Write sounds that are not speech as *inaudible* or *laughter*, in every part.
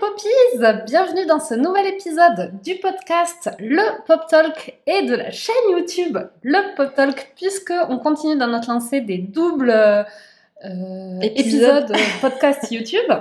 Poppies Bienvenue dans ce nouvel épisode du podcast Le Pop Talk et de la chaîne YouTube Le Pop Talk, puisque on continue dans notre lancée des doubles euh, Épisodes. épisodes podcast YouTube.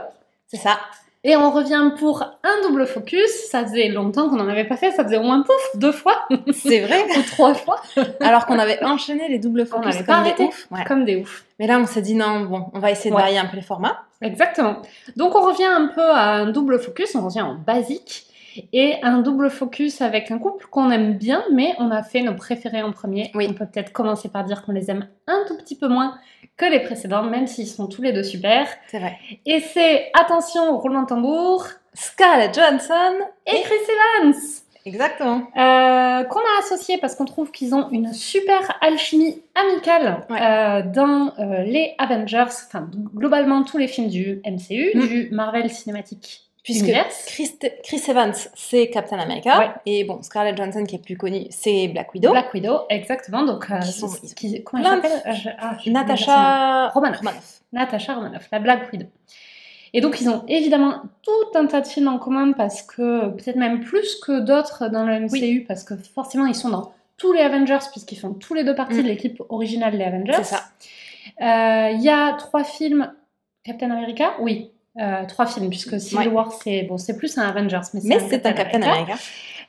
C'est ça. Et on revient pour un double focus. Ça faisait longtemps qu'on n'en avait pas fait, ça faisait au moins pouf, deux fois C'est vrai. *laughs* ou trois fois, Alors qu'on avait enchaîné les doubles on focus n'avait comme pas des arrêté. Ouais. comme des oufs. Mais là, on s'est dit non, bon, on va essayer de Ouais. varier un peu les formats. Exactement. Donc on revient un peu à un double focus, on revient en basique. Et un double focus avec un couple qu'on aime bien, mais on a fait nos préférés en premier. Oui. On peut peut-être commencer par dire qu'on les aime un tout petit peu moins que les précédents, même s'ils sont tous les deux super. C'est vrai. Et c'est, attention, roulement de tambour, Scarlett Johansson et Chris Evans Exactement. euh, qu'on a associé parce qu'on trouve qu'ils ont une super alchimie amicale Ouais. euh, dans euh, les Avengers, enfin globalement tous les films du MCU, Mm. du Marvel Cinematic Puisque. Chris, Chris Evans, c'est Captain America. Ouais. Et bon, Scarlett Johansson, qui est plus connue, c'est Black Widow. Black Widow, exactement. Donc, euh, Qui sont- qui- comment elle s'appelle Je- ah, Natasha Romanoff. Romanoff. Natasha Romanoff, la Black Widow. Et donc, ils ont évidemment tout un tas de films en commun parce que, peut-être même plus que d'autres dans le MCU, parce que forcément, ils sont dans tous les Avengers, puisqu'ils font tous les deux parties Mm. de l'équipe originale des Avengers. C'est ça. Euh, Il y a trois films Captain America Oui, euh, trois films, puisque Civil Ouais. War, c'est bon, c'est plus un Avengers, mais c'est un c'est un Captain America.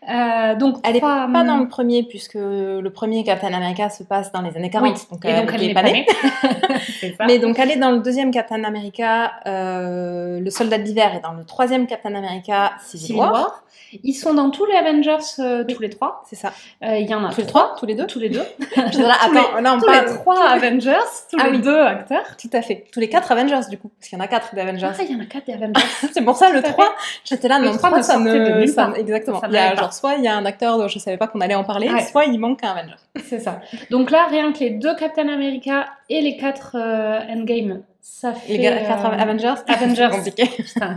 Euh, donc, Elle est trois, pas dans le premier, puisque le premier Captain America se passe dans les années 40. Oui, donc, et euh, donc elle est n'est pas née. *laughs* *laughs* Mais donc elle est dans le deuxième Captain America, euh, le soldat d'hiver, et dans le troisième Captain America, Civil, Civil War. War. Ils sont dans tous les Avengers, euh, tous les trois. C'est ça. Euh, Il y en a Tous les trois, Tous les deux tous les deux. *laughs* Je attends, là on tous parle. les trois Avengers, tous Ah les oui. deux acteurs. Tout à fait. Tous les quatre Avengers du coup, parce qu'il y en a quatre des Avengers. Ah, il y en a quatre des Avengers. C'est pour ça le Tout à 3, j'étais là, Le non, 3 3, ne ça ne. exactement. Ça il y a n'allait genre, soit il y a un acteur dont je savais pas qu'on allait en parler, Ouais. soit il manque un Avenger. C'est ça. Donc là, rien que les deux Captain America et les quatre euh, Endgame, ça fait. Les quatre euh, Avengers, Avengers. *laughs* compliqué. putain.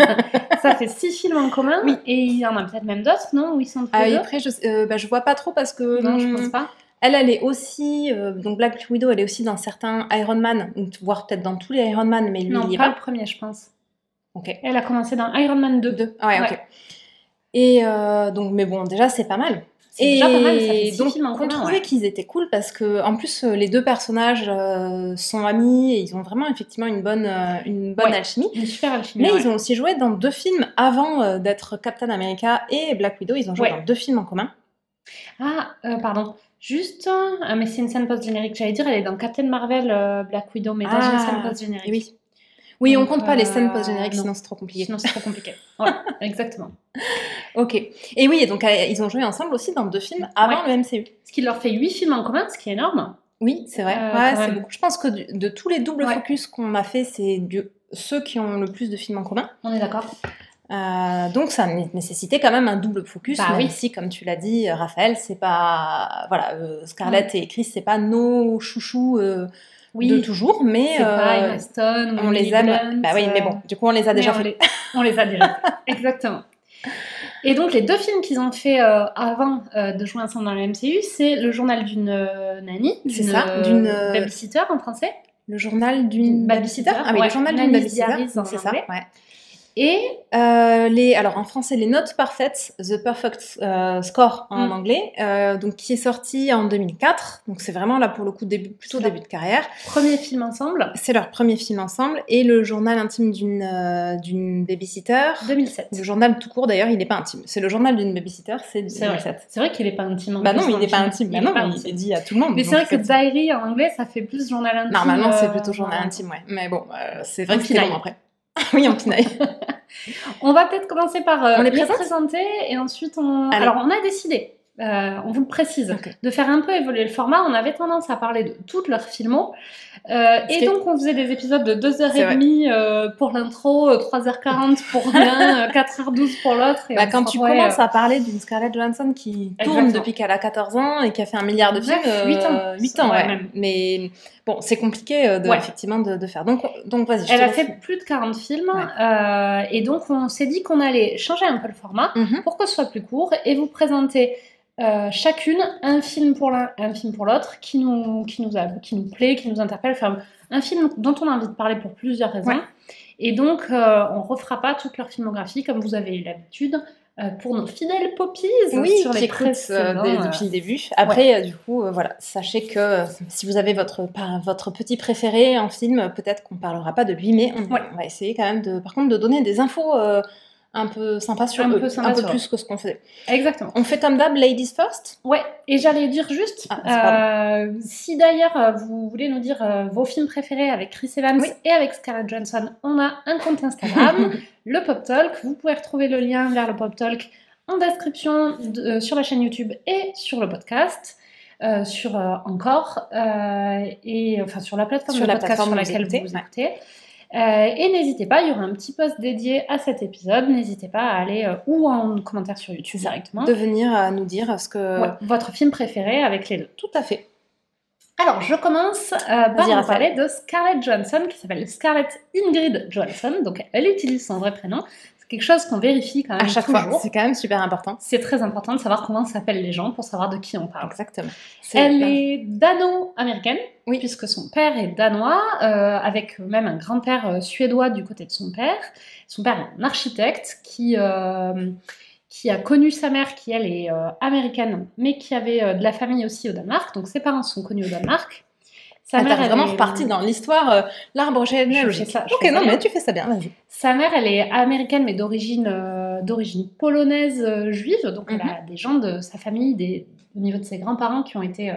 ça fait six films en commun. Oui. Et il y en a peut-être même d'autres, non Où ils sont tous Ah, les deux après, je, euh, bah, vois pas trop parce que. Non, je hum, pense pas. Elle, elle est aussi. euh, donc Black Widow, elle est aussi dans certains Iron Man, voire peut-être dans tous les Iron Man, mais lui, Non, il est pas pas. le premier, je pense. Ok. Elle a commencé dans Iron Man 2. Deux. Ah ouais, Ouais. ok. Et euh, donc, mais bon, déjà, c'est pas mal. C'est déjà pas mal, ça fait donc, films on trouvait ouais. qu'ils étaient cool parce que, en plus, euh, les deux personnages euh, sont amis et ils ont vraiment effectivement une bonne, euh, une bonne Ouais. alchimie. Une super alchimie. Mais ouais. ils ont aussi joué dans deux films avant d'être Captain America et Black Widow. Ils ont joué dans deux films en commun. Ah, pardon. Juste, ah, mais c'est une scène post-générique. J'allais dire, elle est dans Captain Marvel, Black Widow, mais dans Ah, une scène post-générique. Et oui. On compte pas les euh, scènes post-génériques, non. sinon c'est trop compliqué. Sinon, c'est trop compliqué. Voilà, *laughs* exactement. Ok. Et oui, donc euh, ils ont joué ensemble aussi dans deux films avant le MCU. Ce qui leur fait 8 films en commun, ce qui est énorme. Oui, c'est vrai. Euh, ouais, c'est beaucoup. Je pense que du- de tous les doubles Ouais. focus qu'on a fait, c'est ceux qui ont le plus de films en commun. On est d'accord. Euh, donc ça né- nécessitait quand même un double focus. Bah même oui. si, comme tu l'as dit, euh, Raphaël, c'est pas voilà, euh, Scarlett et Chris, c'est pas nos chouchous euh, Oui, de toujours, mais pas euh, Stone, on les. Blunt, bah oui, mais euh, bon, du coup on les a déjà on fait. les, *laughs* on les a déjà fait. Exactement. Et donc, les deux films qu'ils ont fait euh, avant euh, de jouer ensemble dans le MCU, c'est Le journal d'une nanny, C'est ça, d'une, babysitter en français, Le journal d'une Babysitter. Ah oui, ouais, le journal d'une babysitter. C'est ça. Ouais. Et Euh, les, alors en français, les notes parfaites, The Perfect euh, Score en Mm. anglais, euh, donc qui est sorti en 2004. Donc c'est vraiment là pour le coup début, plutôt C'est début de carrière. premier film ensemble, C'est leur premier film ensemble et le journal intime d'une euh, d'une babysitter. 2007. Le journal tout court d'ailleurs, il n'est pas intime. C'est le journal d'une babysitter, c'est C'est vrai. 2007. C'est vrai qu'il est pas intime. en Bah non, il n'est pas intime. Bah non, il est dit à tout le monde. Mais c'est vrai que c'est- Diary en anglais, ça fait plus journal intime. Normalement, c'est euh, plutôt journal voilà. intime, ouais. Mais bon, euh, c'est vrai que pinaille. long après. *laughs* oui, en pinaille. On va peut-être commencer par euh, On les les présente présenter et ensuite on. Alors on a décidé, euh, on vous le précise, de faire un peu évoluer le format. On avait tendance à parler de toutes leurs filmos. Euh, et donc on faisait des épisodes de C'est 2h30 euh, pour l'intro, euh, 3h40 pour l'un, *laughs* euh, 4h12 pour l'autre. Bah, quand tu commences à parler d'une Scarlett Johansson qui tourne depuis qu'elle a 14 ans et qui a fait un milliard de films, Neuf, huit ans. 8 ans, Ouais, même. Mais bon, c'est compliqué euh, de, Ouais. effectivement de, de faire. Donc, donc vas-y. Elle a fait plus de 40 films Ouais. euh, et donc on s'est dit qu'on allait changer un peu le format Mhm. pour que ce soit plus court et vous présenter euh, chacune un film pour l'un, un film pour l'autre, qui nous, qui, nous a, qui nous plaît, qui nous interpelle. Enfin, un film dont on a envie de parler pour plusieurs raisons. Ouais. Et donc, euh, on refera pas toute leur filmographie comme vous avez eu l'habitude euh, pour nos fidèles poppies Oui, sur qui les écoutent euh, dès- depuis le début. Après, du coup, voilà, sachez que si vous avez votre, votre petit préféré en film, peut-être qu'on parlera pas de lui, mais on, Ouais. on va essayer quand même de, par contre, de donner des infos un peu sympas sur Un eux, peu un peu sur plus que ce qu'on faisait. Exactement. On fait comme d'hab, ladies first. Ouais, et j'allais dire juste, Ah, euh, si d'ailleurs euh, vous voulez nous dire euh, vos films préférés avec Chris Evans Oui. et avec Scarlett Johansson, on a un compte Instagram, *laughs* le Pop Talk. Vous pouvez retrouver le lien vers le Pop Talk en description de- euh, sur la chaîne YouTube et sur le podcast. euh, sur euh, encore euh, et enfin sur la plateforme Sur de la podcast sur plateforme vous laquelle vous vous écoutez. Euh, et n'hésitez pas, il y aura un petit post dédié à cet épisode. N'hésitez pas à aller euh, ou en commentaire sur YouTube directement. De venir euh, nous dire ce que. Ouais, votre film préféré avec les deux. Tout à fait. Alors, je commence euh, par vous parler de Scarlett Johansson, qui s'appelle Scarlett Ingrid Johansson. Donc, elle utilise son vrai prénom. C'est quelque chose qu'on vérifie quand même À chaque toujours. fois, c'est quand même super important. C'est très important de savoir comment s'appellent les gens pour savoir de qui on parle. Exactement. Elle est dano-américaine, Oui. puisque son père est danois, euh, avec même un grand-père euh, suédois du côté de son père. Son père est un architecte qui, euh, qui a connu sa mère, qui elle est euh, américaine, mais qui avait euh, de la famille aussi au Danemark. Donc ses parents sont connus au Danemark. Sa Ah, t'es elle vraiment est- reparti dans l'histoire, euh, l'arbre généalogique. Ça, ok, non, bien. mais tu fais ça bien, vas-y. Sa mère, elle est américaine, mais d'origine euh, d'origine polonaise euh, juive. Donc, elle Mhm. a des gens de sa famille, des, au niveau de ses grands-parents, qui ont été, euh,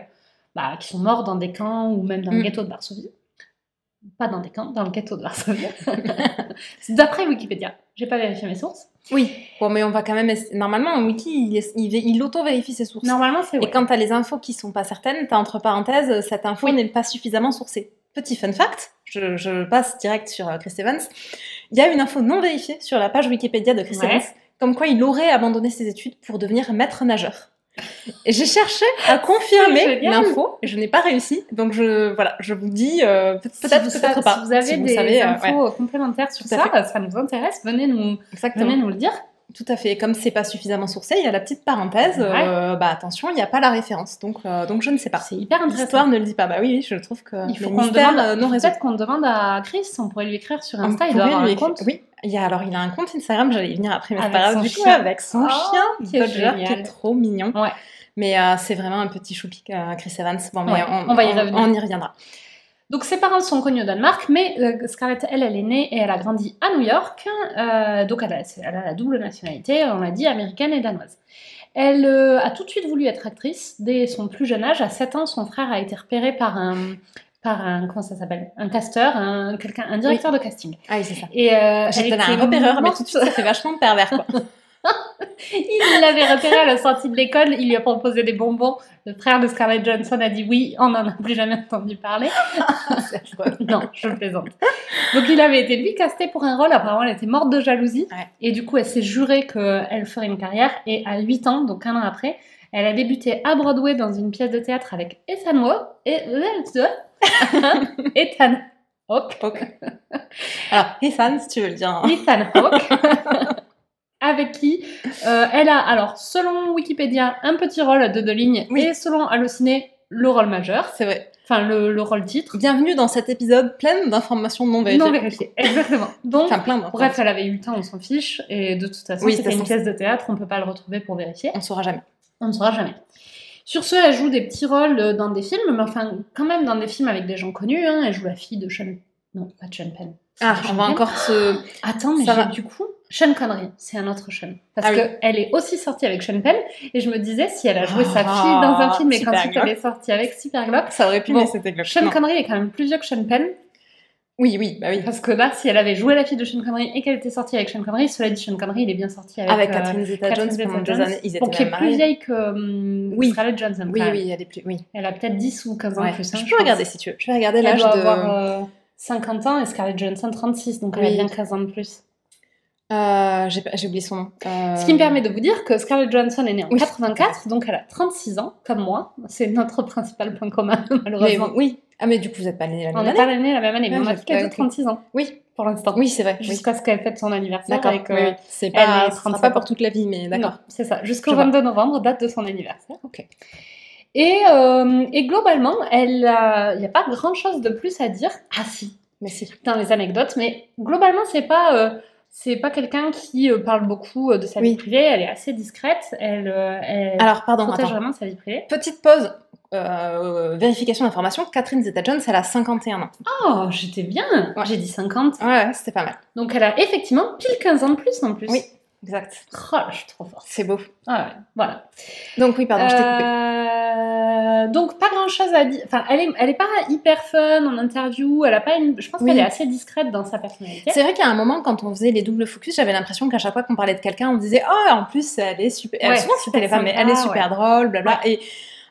bah, qui sont morts dans des camps ou même dans le Mm. ghetto de Varsovie. Pas dans des camps, dans le ghetto de Varsovie. *laughs* C'est d'après Wikipédia. J'ai pas vérifié mes sources. Oui. Bon, mais on va quand même. Normalement, un wiki, il, il, il auto-vérifie ses sources. Normalement, c'est Et ouais. quand tu as les infos qui sont pas certaines, tu as entre parenthèses, cette info Oui. n'est pas suffisamment sourcée. Petit fun fact, je, je passe direct sur euh, Chris Evans. Il y a une info non vérifiée sur la page Wikipédia de Chris Ouais. Evans, comme quoi il aurait abandonné ses études pour devenir maître nageur. J'ai cherché à confirmer l'info, et je n'ai pas réussi. Donc je, voilà, je vous dis, euh, peut- Si peut-être, peut-être sa- pas. Si vous avez Si vous des savez, euh, infos ouais, complémentaires sur ça, ça nous intéresse. Venez nous, exactement. venez nous le dire. Tout à fait. Et comme c'est pas suffisamement sourcé, il y a la petite parenthèse. Ouais. euh, bah attention, il n'y a pas la référence. Donc, euh, donc je ne sais pas. C'est hyper intéressant. L'histoire ne le dit pas. Bah oui, oui, je trouve que Il faut qu'on demande, euh, peut-être qu'on demande à Chris, on pourrait lui écrire sur On Insta, il doit avoir lui écrire-. Oui, il y a, alors il a un compte Instagram, j'allais y venir après, mais c'est pas grave du chien. avec son Oh, chien, qui est qui trop mignon. Ouais. Mais euh, c'est vraiment un petit choupi, euh, Chris Evans. Bon, mais Ouais, on, on va y revenir. on y reviendra. Donc ses parents sont connus au Danemark, mais euh, Scarlett, elle, elle est née et elle a grandi à New York. Donc elle a, elle a la double nationalité, on l'a dit, américaine et danoise. Elle a tout de suite voulu être actrice dès son plus jeune âge. À 7 ans, son frère a été repéré par un, par un comment ça s'appelle, un casteur, un, quelqu'un, un directeur de casting. Ah oui, c'est ça. Et euh, J'étais elle un repéreur, mais tout de suite, ça fait vachement pervers, quoi. *laughs* Il l'avait repéré à la sortie de l'école, il lui a proposé des bonbons. Le frère de Scarlett Johansson a dit oui, on n'en a plus jamais entendu parler. *laughs* Non, je plaisante. Donc il avait été lui casté pour un rôle, apparemment elle était morte de jalousie. Ouais. Et du coup elle s'est jurée qu'elle ferait une carrière. Et à 8 ans, donc un an après, elle a débuté à Broadway dans une pièce de théâtre avec Ethan Hawke. Et... *laughs* Ethan Hawke. Alors, Ethan, si tu veux le dire. hein. Ethan Hawke. *laughs* avec qui euh, elle a, alors selon Wikipédia, un petit rôle de deux lignes. Oui. Et selon Allociné, le rôle majeur. C'est vrai. Enfin le, le rôle titre. Bienvenue dans cet épisode plein d'informations non vérifiées. Non vérifié. Exactement. Donc Enfin, plein. Bref, elle avait 8 ans, on s'en fiche, et de toute façon, Oui, c'était une pièce de théâtre, on peut pas le retrouver pour vérifier. On saura jamais. On ne saura jamais. Sur ce, elle joue des petits rôles euh, dans des films, mais enfin, quand même dans des films avec des gens connus. Hein. Elle joue la fille de Sean... Non, pas de Sean Penn. Ah, on va Penn encore se. Attends, mais Ça va. du coup, Sean Connery, c'est un autre Sean. Parce Ah oui. qu'elle est aussi sortie avec Sean Penn, et je me disais, si elle a joué sa Ah, fille dans un film et qu'ensuite elle est sortie avec Super Glock, Ça aurait pu, Bon, mais c'était. Sean Non. Connery est quand même plus vieux que Sean Penn, Oui, oui, bah oui. Parce que là, si elle avait joué la fille de Sean Connery et qu'elle était sortie avec Sean Connery, cela dit, Sean Connery, il est bien sorti avec, Avec euh, Catherine Zeta-Jones pendant des années, ils bon, étaient qui est plus vieille que hum, Oui. Scarlett Johansson. Oui, oui, elle est plus. Oui. Elle a peut-être 10 ou 15 ans Ouais. plus. hein, je je peux pense. regarder si tu veux. Je vais regarder l'âge de. avoir euh, 50 ans et Scarlett Johansson 36, donc elle a bien 15 ans de plus. Euh, j'ai oublié son nom. Euh, Ce qui me permet de vous dire que Scarlett Johansson est née en Oui. 84, donc elle a 36 ans, comme moi. C'est notre principal point commun, *laughs* Mais malheureusement. oui. Ah, mais du coup, vous n'êtes pas nés la on même n'est année pas nés la même année, mais on a toutes les pas deux compris. 36 ans. Oui. pour l'instant. Oui, c'est vrai. Jusqu'à ce qu'elle fête son anniversaire. D'accord. Oui, oui. C'est pas, est ce sera 35 pas pour toute la vie, mais d'accord. C'est ça. Jusqu'au Je vois. 22 novembre, date de son anniversaire. Ok. Et, euh, et globalement, il n'y a pas grand-chose de plus à dire. Ah si, Mais si. dans les anecdotes, mais globalement, c'est pas, euh, c'est pas quelqu'un qui euh, parle beaucoup de sa Oui. vie privée. Elle est assez discrète. Elle, elle Alors, pardon, protège attends. vraiment sa vie privée. Petite pause. Euh, vérification d'information. Catherine Zeta-Jones, elle a 51 ans. Oh, j'étais bien. Ouais. J'ai dit 50. Ouais, ouais, c'était pas mal. Donc elle a effectivement pile 15 ans de plus en plus. Oui. Exact. Oh, je suis trop forte. C'est beau. Ah ouais, voilà. Donc, oui, pardon, je t'ai coupé. Euh, donc pas grand chose à dire. Enfin, elle est, elle est pas hyper fun en interview. Elle a pas une. Je pense Oui. qu'elle est assez discrète dans sa personnalité. C'est vrai qu'à un moment, quand on faisait les doubles focus, j'avais l'impression qu'à chaque fois qu'on parlait de quelqu'un, on disait Oh, en plus, elle est super. Ouais, souvent, mais elle est super drôle, blabla. Et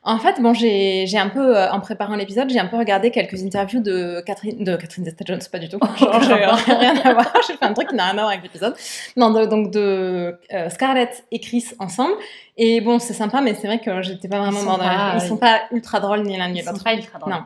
en fait, bon, j'ai j'ai un peu, euh, en préparant l'épisode, j'ai un peu regardé quelques interviews de Catherine, de Catherine Zeta-Jones, pas du tout. *laughs* Genre, j'ai *laughs* rien à voir. J'ai fait un truc qui n'a rien à voir avec l'épisode. Non, de- donc de euh, Scarlett et Chris ensemble. Et bon, c'est sympa, mais c'est vrai que j'étais pas vraiment pas- Ils sont pas ultra drôles ni l'un ni Ils sont l'autre. pas ultra drôles. Non.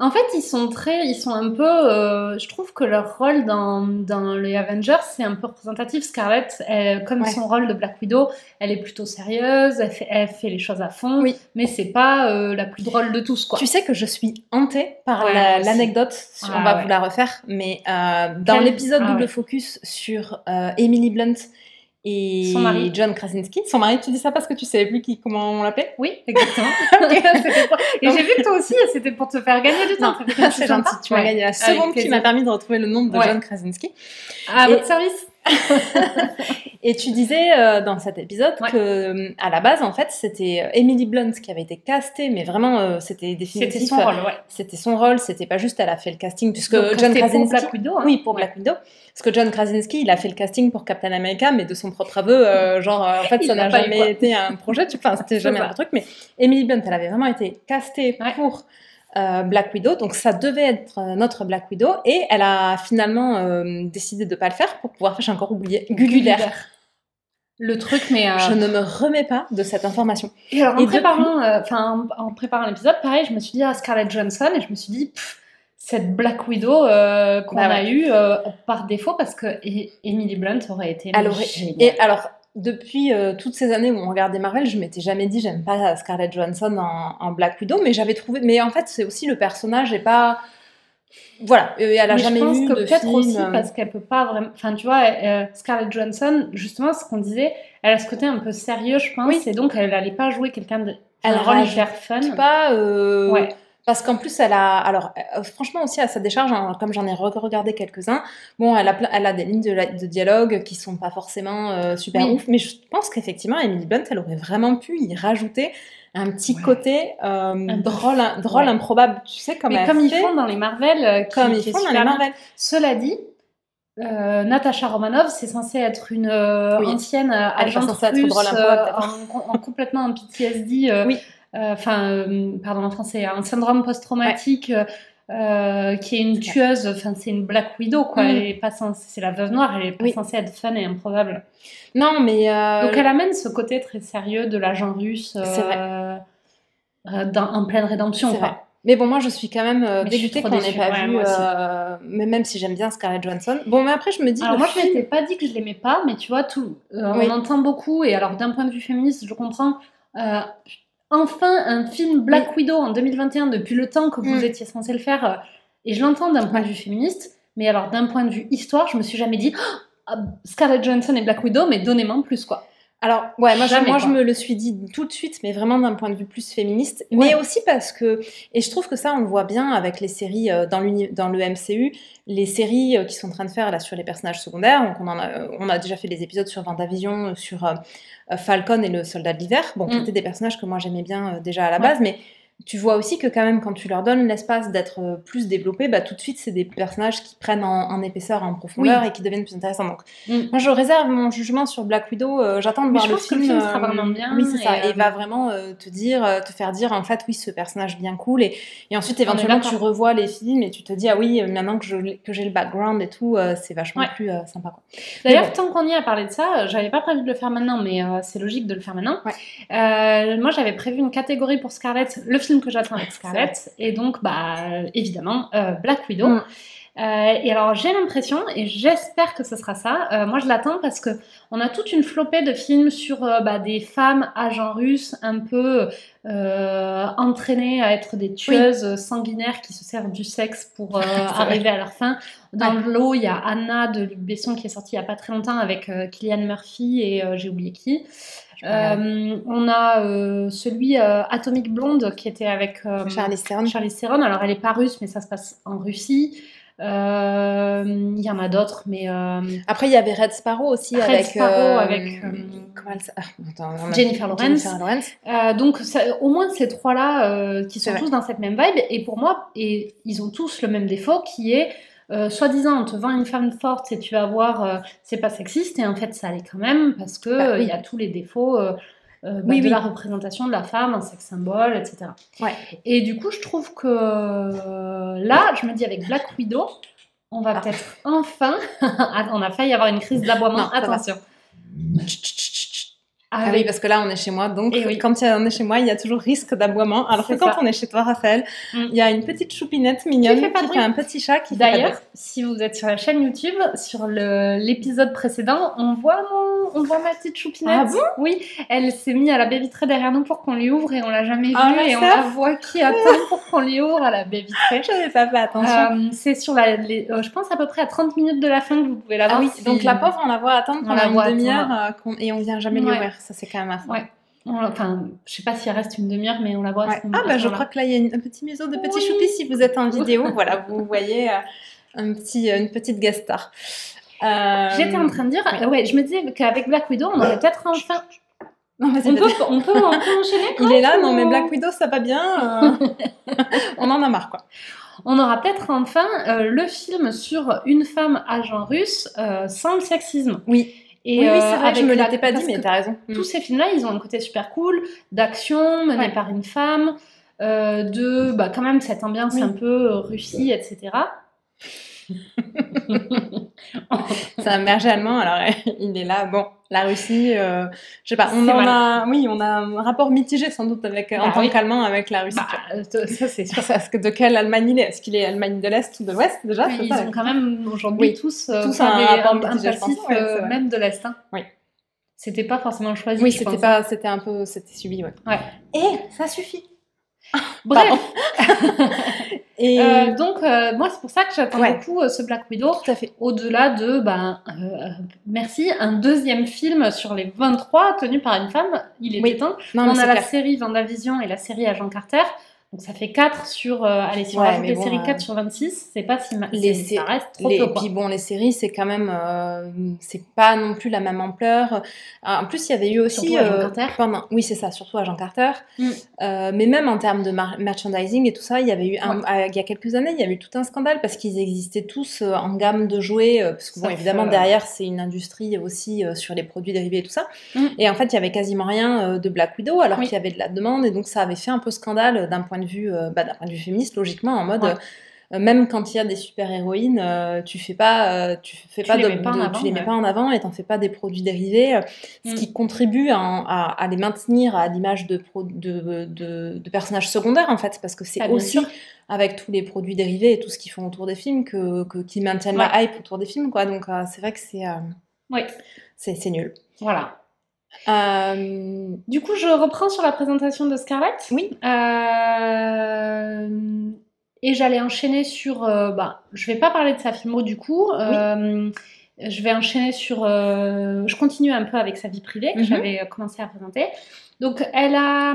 En fait, ils sont très, ils sont un peu. euh, je trouve que leur rôle dans, dans les Avengers, c'est un peu représentatif. Scarlett, elle- comme Ouais. son rôle de Black Widow, elle est plutôt sérieuse, elle fait, elle fait les choses à fond, Oui. mais c'est pas euh, la plus drôle de tous, quoi. Tu sais que je suis hantée par Ouais, la- l'anecdote, sur- on Ah va ouais. vous la refaire, mais euh, dans l'épisode ah double focus sur euh, Emily Blunt et Son mari. John Krasinski, son mari, tu dis ça parce que tu savais plus qui, comment on l'appelait? Oui, exactement. *laughs* *laughs* Pour- Et j'ai vu que toi aussi, c'était pour te faire gagner du temps. *laughs* C'est gentil, tu m'as Ouais. gagné la seconde qui m'a permis de retrouver le nom de Ouais. John Krasinski. À Et- votre service. Et tu disais euh, dans cet épisode Ouais. que euh, à la base, en fait, c'était euh, Emily Blunt qui avait été castée, mais vraiment, euh, c'était définitif. C'était son rôle, ouais. C'était son rôle, c'était pas juste elle a fait le casting, puisque Donc, John c'était pour Krasinski. Black Widow. hein. Oui, pour Ouais. Black Widow. Parce que John Krasinski, il a fait le casting pour Captain America, mais de son propre aveu, euh, *laughs* genre, en fait, Il ça n'a jamais été un projet, tu- enfin, c'était *laughs* jamais un truc, mais Emily Blunt, elle avait vraiment été castée pour Black Widow, donc ça devait être euh, notre Black Widow, et elle a finalement euh, décidé de pas le faire pour pouvoir faire, j'ai encore oublié, Gulliver. Le truc, mais. euh, Je ne me remets pas de cette information. Et alors, en Et préparant, euh, en, préparant l'épisode, pareil, je me suis dit à Scarlett Johansson et je me suis dit, pff, cette Black Widow euh, qu'on Bah a eue euh, par défaut parce que E- Emily Blunt aurait été Elle aurait-. Et alors, depuis euh, toutes ces années où on regardait Marvel, je m'étais jamais dit j'aime pas Scarlett Johansson en, en Black Widow, mais j'avais trouvé. Mais en fait, c'est aussi le personnage et pas. Voilà, euh, elle a Mais jamais je pense eu que peut-être aussi parce qu'elle peut pas vraiment. Enfin, tu vois, euh, Scarlett Johansson, justement, ce qu'on disait, elle a ce côté un peu sérieux, je pense, Oui. et donc elle allait pas jouer quelqu'un de. Elle un rôle hyper fun. pas. euh, Ouais. Parce qu'en plus, elle a. Alors, euh, franchement, aussi à sa décharge, hein, comme j'en ai re- regardé quelques-uns, bon, elle a, plein- elle a des lignes de, la- de dialogue qui sont pas forcément euh, super Oui. ouf, mais je pense qu'effectivement, Emily Blunt, elle aurait vraiment pu y rajouter un petit Ouais. côté euh, drôle, drôle ouais. improbable, tu sais, comme Mais comme ils font dans les Marvel, euh, qui- comme ils font dans les. Marvel. Cela dit, euh, Natasha Romanoff, c'est censé être une euh, Oui. ancienne euh, agente censée être russe drôle, en, en complètement en PTSD. Oui. Euh, Enfin, euh, pardon en français, un syndrome post-traumatique. euh, euh, qui est une tueuse, enfin c'est une Black Widow quoi, Mm. elle est pas censée, c'est la veuve noire, elle est pas Oui. censée être fun et improbable. Non, mais. euh, Donc elle amène ce côté très sérieux de l'agent russe vrai. euh, dans- en pleine rédemption quoi. vrai. Mais bon, moi, je suis quand même je dégoûtée qu'on n'ait pas ouais, vu, euh, mais même si j'aime bien Scarlett Johansson. Bon, mais après, je me dis, Alors moi je film- m'étais pas dit que je l'aimais pas, mais tu vois, tout, euh, Oui. on entend beaucoup, et alors d'un point de vue féministe, je comprends. euh, enfin un film Black Widow en 2021 depuis le temps que vous Mm. étiez censé le faire, euh, et je l'entends d'un point de vue féministe, mais alors d'un point de vue histoire, je me suis jamais dit *gasps* Ah, Scarlett Johansson et Black Widow, mais donnez-moi en plus quoi. Alors, ouais, moi, je, Jamais, moi je quoi. me le suis dit tout de suite, mais vraiment d'un point de vue plus féministe. Ouais. Mais aussi parce que, et je trouve que ça, on le voit bien avec les séries euh, dans, le MCU, les séries euh, qui sont en train de faire là sur les personnages secondaires. Donc, on, en a, euh, on a déjà fait des épisodes sur Vendavision, sur euh, Falcon et le Soldat de l'hiver. Bon, qui Mm. étaient des personnages que moi j'aimais bien euh, déjà à la Ouais. base, mais tu vois aussi que quand même quand tu leur donnes l'espace d'être euh, plus développés, bah, tout de suite c'est des personnages qui prennent en, en épaisseur, en profondeur Oui. et qui deviennent plus intéressants. Donc Mm. moi je réserve mon jugement sur Black Widow, euh, j'attends de voir je le pense que film. le film sera euh, vraiment bien, Oui c'est ça, et, et, va vraiment euh, te dire, te faire dire en fait oui ce personnage bien cool et, et ensuite éventuellement tu revois les films et tu te dis ah oui maintenant que je l'ai- que j'ai le background et tout c'est vachement Ouais. plus sympa. D'ailleurs, tant qu'on y a parlé de ça, j'avais pas prévu de le faire maintenant, mais c'est logique de le faire maintenant. Ouais. Moi, j'avais prévu une catégorie pour Scarlett, le film que j'attends avec Scarlett, et donc, bah, euh, évidemment, euh, Black Widow. Mm. et alors j'ai l'impression, et j'espère que ce sera ça, moi je l'attends parce que on a toute une flopée de films sur bah, des femmes agents russes un peu entraînées à être des tueuses sanguinaires qui se servent du sexe pour *laughs* arriver à leur fin. Dans l'eau, il y a Anna de Luc Besson qui est sortie il n'y a pas très longtemps avec Kylian Murphy et j'ai oublié qui. Euh, on a euh, celui euh, Atomic Blonde qui était avec Charlie Theron. Charlie Theron. Alors elle est pas russe, mais ça se passe en Russie. Il y en a d'autres, mais après il y avait Red Sparrow aussi Red avec Sparrow avec comment elle ah, Jennifer Lawrence. donc au moins ces trois là qui sont tous dans cette même vibe et pour moi et ils ont tous le même défaut qui est euh, soi-disant, on te vend une femme forte et tu vas voir, euh, c'est pas sexiste, et en fait, ça l'est quand même parce que bah, il y a tous les défauts euh, bah, de la représentation de la femme, un sexe symbole, etc. Et du coup, je trouve que là, je me dis avec Black Widow, on va ah. peut-être enfin, *laughs* on a failli avoir une crise d'aboiement. Attention. Ah, ah oui, parce que là, on est chez moi. Donc, eh quand on est chez moi, il y a toujours risque d'aboiement. Alors que quand on est chez toi, Raphaël, mm. il y a une petite choupinette mignonne qui, fait, un petit chat qui D'ailleurs, si vous êtes sur la chaîne YouTube, sur l'épisode précédent, on voit, on voit ma petite choupinette. Ah bon? Oui, elle s'est mise à la baie vitrée derrière nous pour qu'on lui ouvre et on l'a jamais ah, vue. et on la voit qui attend pour qu'on lui ouvre à la baie vitrée. *laughs* Je n'avais pas fait attention. Euh, c'est sur la, euh, je pense à peu près à 30 minutes de la fin que vous pouvez la voir. Ah oui, donc la pauvre, on la voit attendre pendant une demi-heure euh, et on vient jamais lui ouvrir ça c'est quand même à Ouais. Enfin, je sais pas s'il reste une demi-heure, mais on la voit. Ah bah je crois que là il y a un petit museau de petits choupis si vous êtes en vidéo. voilà, vous voyez euh, un petit, une petite guest star. Euh, J'étais en train de dire, ouais, je me disais qu'avec Black Widow, on aurait peut-être enfin. Non, on, peut, on, peut, on, peut, *laughs* enchaîner. Il est là, non mais Black Widow ça va bien. Euh, *laughs* on en a marre quoi. On aura peut-être enfin le film sur une femme agent russe sans le sexisme. Oui oui, oui c'est vrai, je me l'étais pas dit, mais t'as raison. Tous mm. ces films-là, ils ont un côté super cool, d'action, mené par une femme, euh, de bah, quand même cette ambiance un peu euh, Russie, etc. c'est un berger allemand, alors *laughs* il est là. Bon, la Russie, euh, je sais pas, on en a, oui, on a un rapport mitigé sans doute avec, en bah tant qu'Allemand avec la Russie. Bah, euh, ça c'est sûr. Est-ce que de quelle Allemagne il est? Est-ce qu'il est Allemagne de l'Est ou de l'Ouest déjà? Ils ont quand même aujourd'hui tous, euh, tous un, un, passif même de l'Est. Hein. Oui. C'était pas forcément choisi. Oui, c'était pas, c'était un peu, c'était subi, ouais. ouais. Et ça suffit. *laughs* Bref. *laughs* Et euh, donc, euh, moi, c'est pour ça que j'attends beaucoup euh, ce Black Widow. Tout à fait. Au-delà de, ben, merci, un deuxième film sur les 23 tenu par une femme, il est oui. temps. On a la série Vendavision et la série Agent Carter. Donc ça fait 4 sur. Euh, allez, si on rajoute les séries 4 euh, sur 26, c'est pas si mal. Ça reste trop les, peu. Puis bon, les séries, c'est quand même. Euh, c'est pas non plus la même ampleur. En plus, il y avait eu aussi. Surtout Carter. Pendant, oui, c'est ça, surtout Agent Carter. Mm. mais même en termes de merchandising et tout ça, il y avait eu. Un, il y a quelques années, il y avait eu tout un scandale parce qu'ils existaient tous en gamme de jouets. parce que, bon, évidemment, derrière, c'est une industrie aussi sur les produits dérivés et tout ça. Mm. Et en fait, il y avait quasiment rien de Black Widow alors qu'il y avait de la demande. Et donc, ça avait fait un peu scandale d'un point de vue, euh, bah, d'un point de vue féministe, logiquement, en mode. Euh, même quand il y a des super héroïnes, euh, tu fais pas, tu fais pas, les mets pas, en avant, tu les mets pas en avant et t'en fais pas des produits dérivés, ce mm. qui contribue à, les maintenir à l'image de, de, de, personnages secondaires en fait, parce que c'est ah, aussi avec tous les produits dérivés et tout ce qu'ils font autour des films que, que qui maintiennent la hype autour des films quoi. Donc c'est vrai que c'est oui. c'est nul. Voilà. Euh, du coup, je reprends sur la présentation de Scarlett. Oui. Euh, et j'allais enchaîner sur. Euh, bah, je vais pas parler de sa filmo du coup. Je vais enchaîner sur. je continue un peu avec sa vie privée que mhm. j'avais commencé à présenter. Donc, elle, a,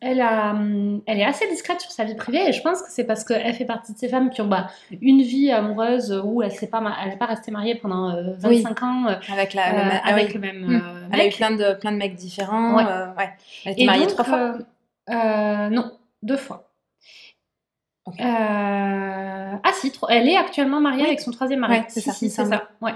elle, a, elle est assez discrète sur sa vie privée et je pense que c'est parce qu'elle fait partie de ces femmes qui ont bah, une vie amoureuse où elle n'est pas, elle pas restée mariée pendant 25 euh, ans euh, avec, la, euh, ah avec le même mec. Elle a eu plein de, plein de mecs différents. Ouais. ouais. Elle était mariée trois fois Non, deux fois. Okay. Euh... Ah si, elle est actuellement mariée avec son troisième mari. Ouais, c'est ça. c'est ça. Ouais.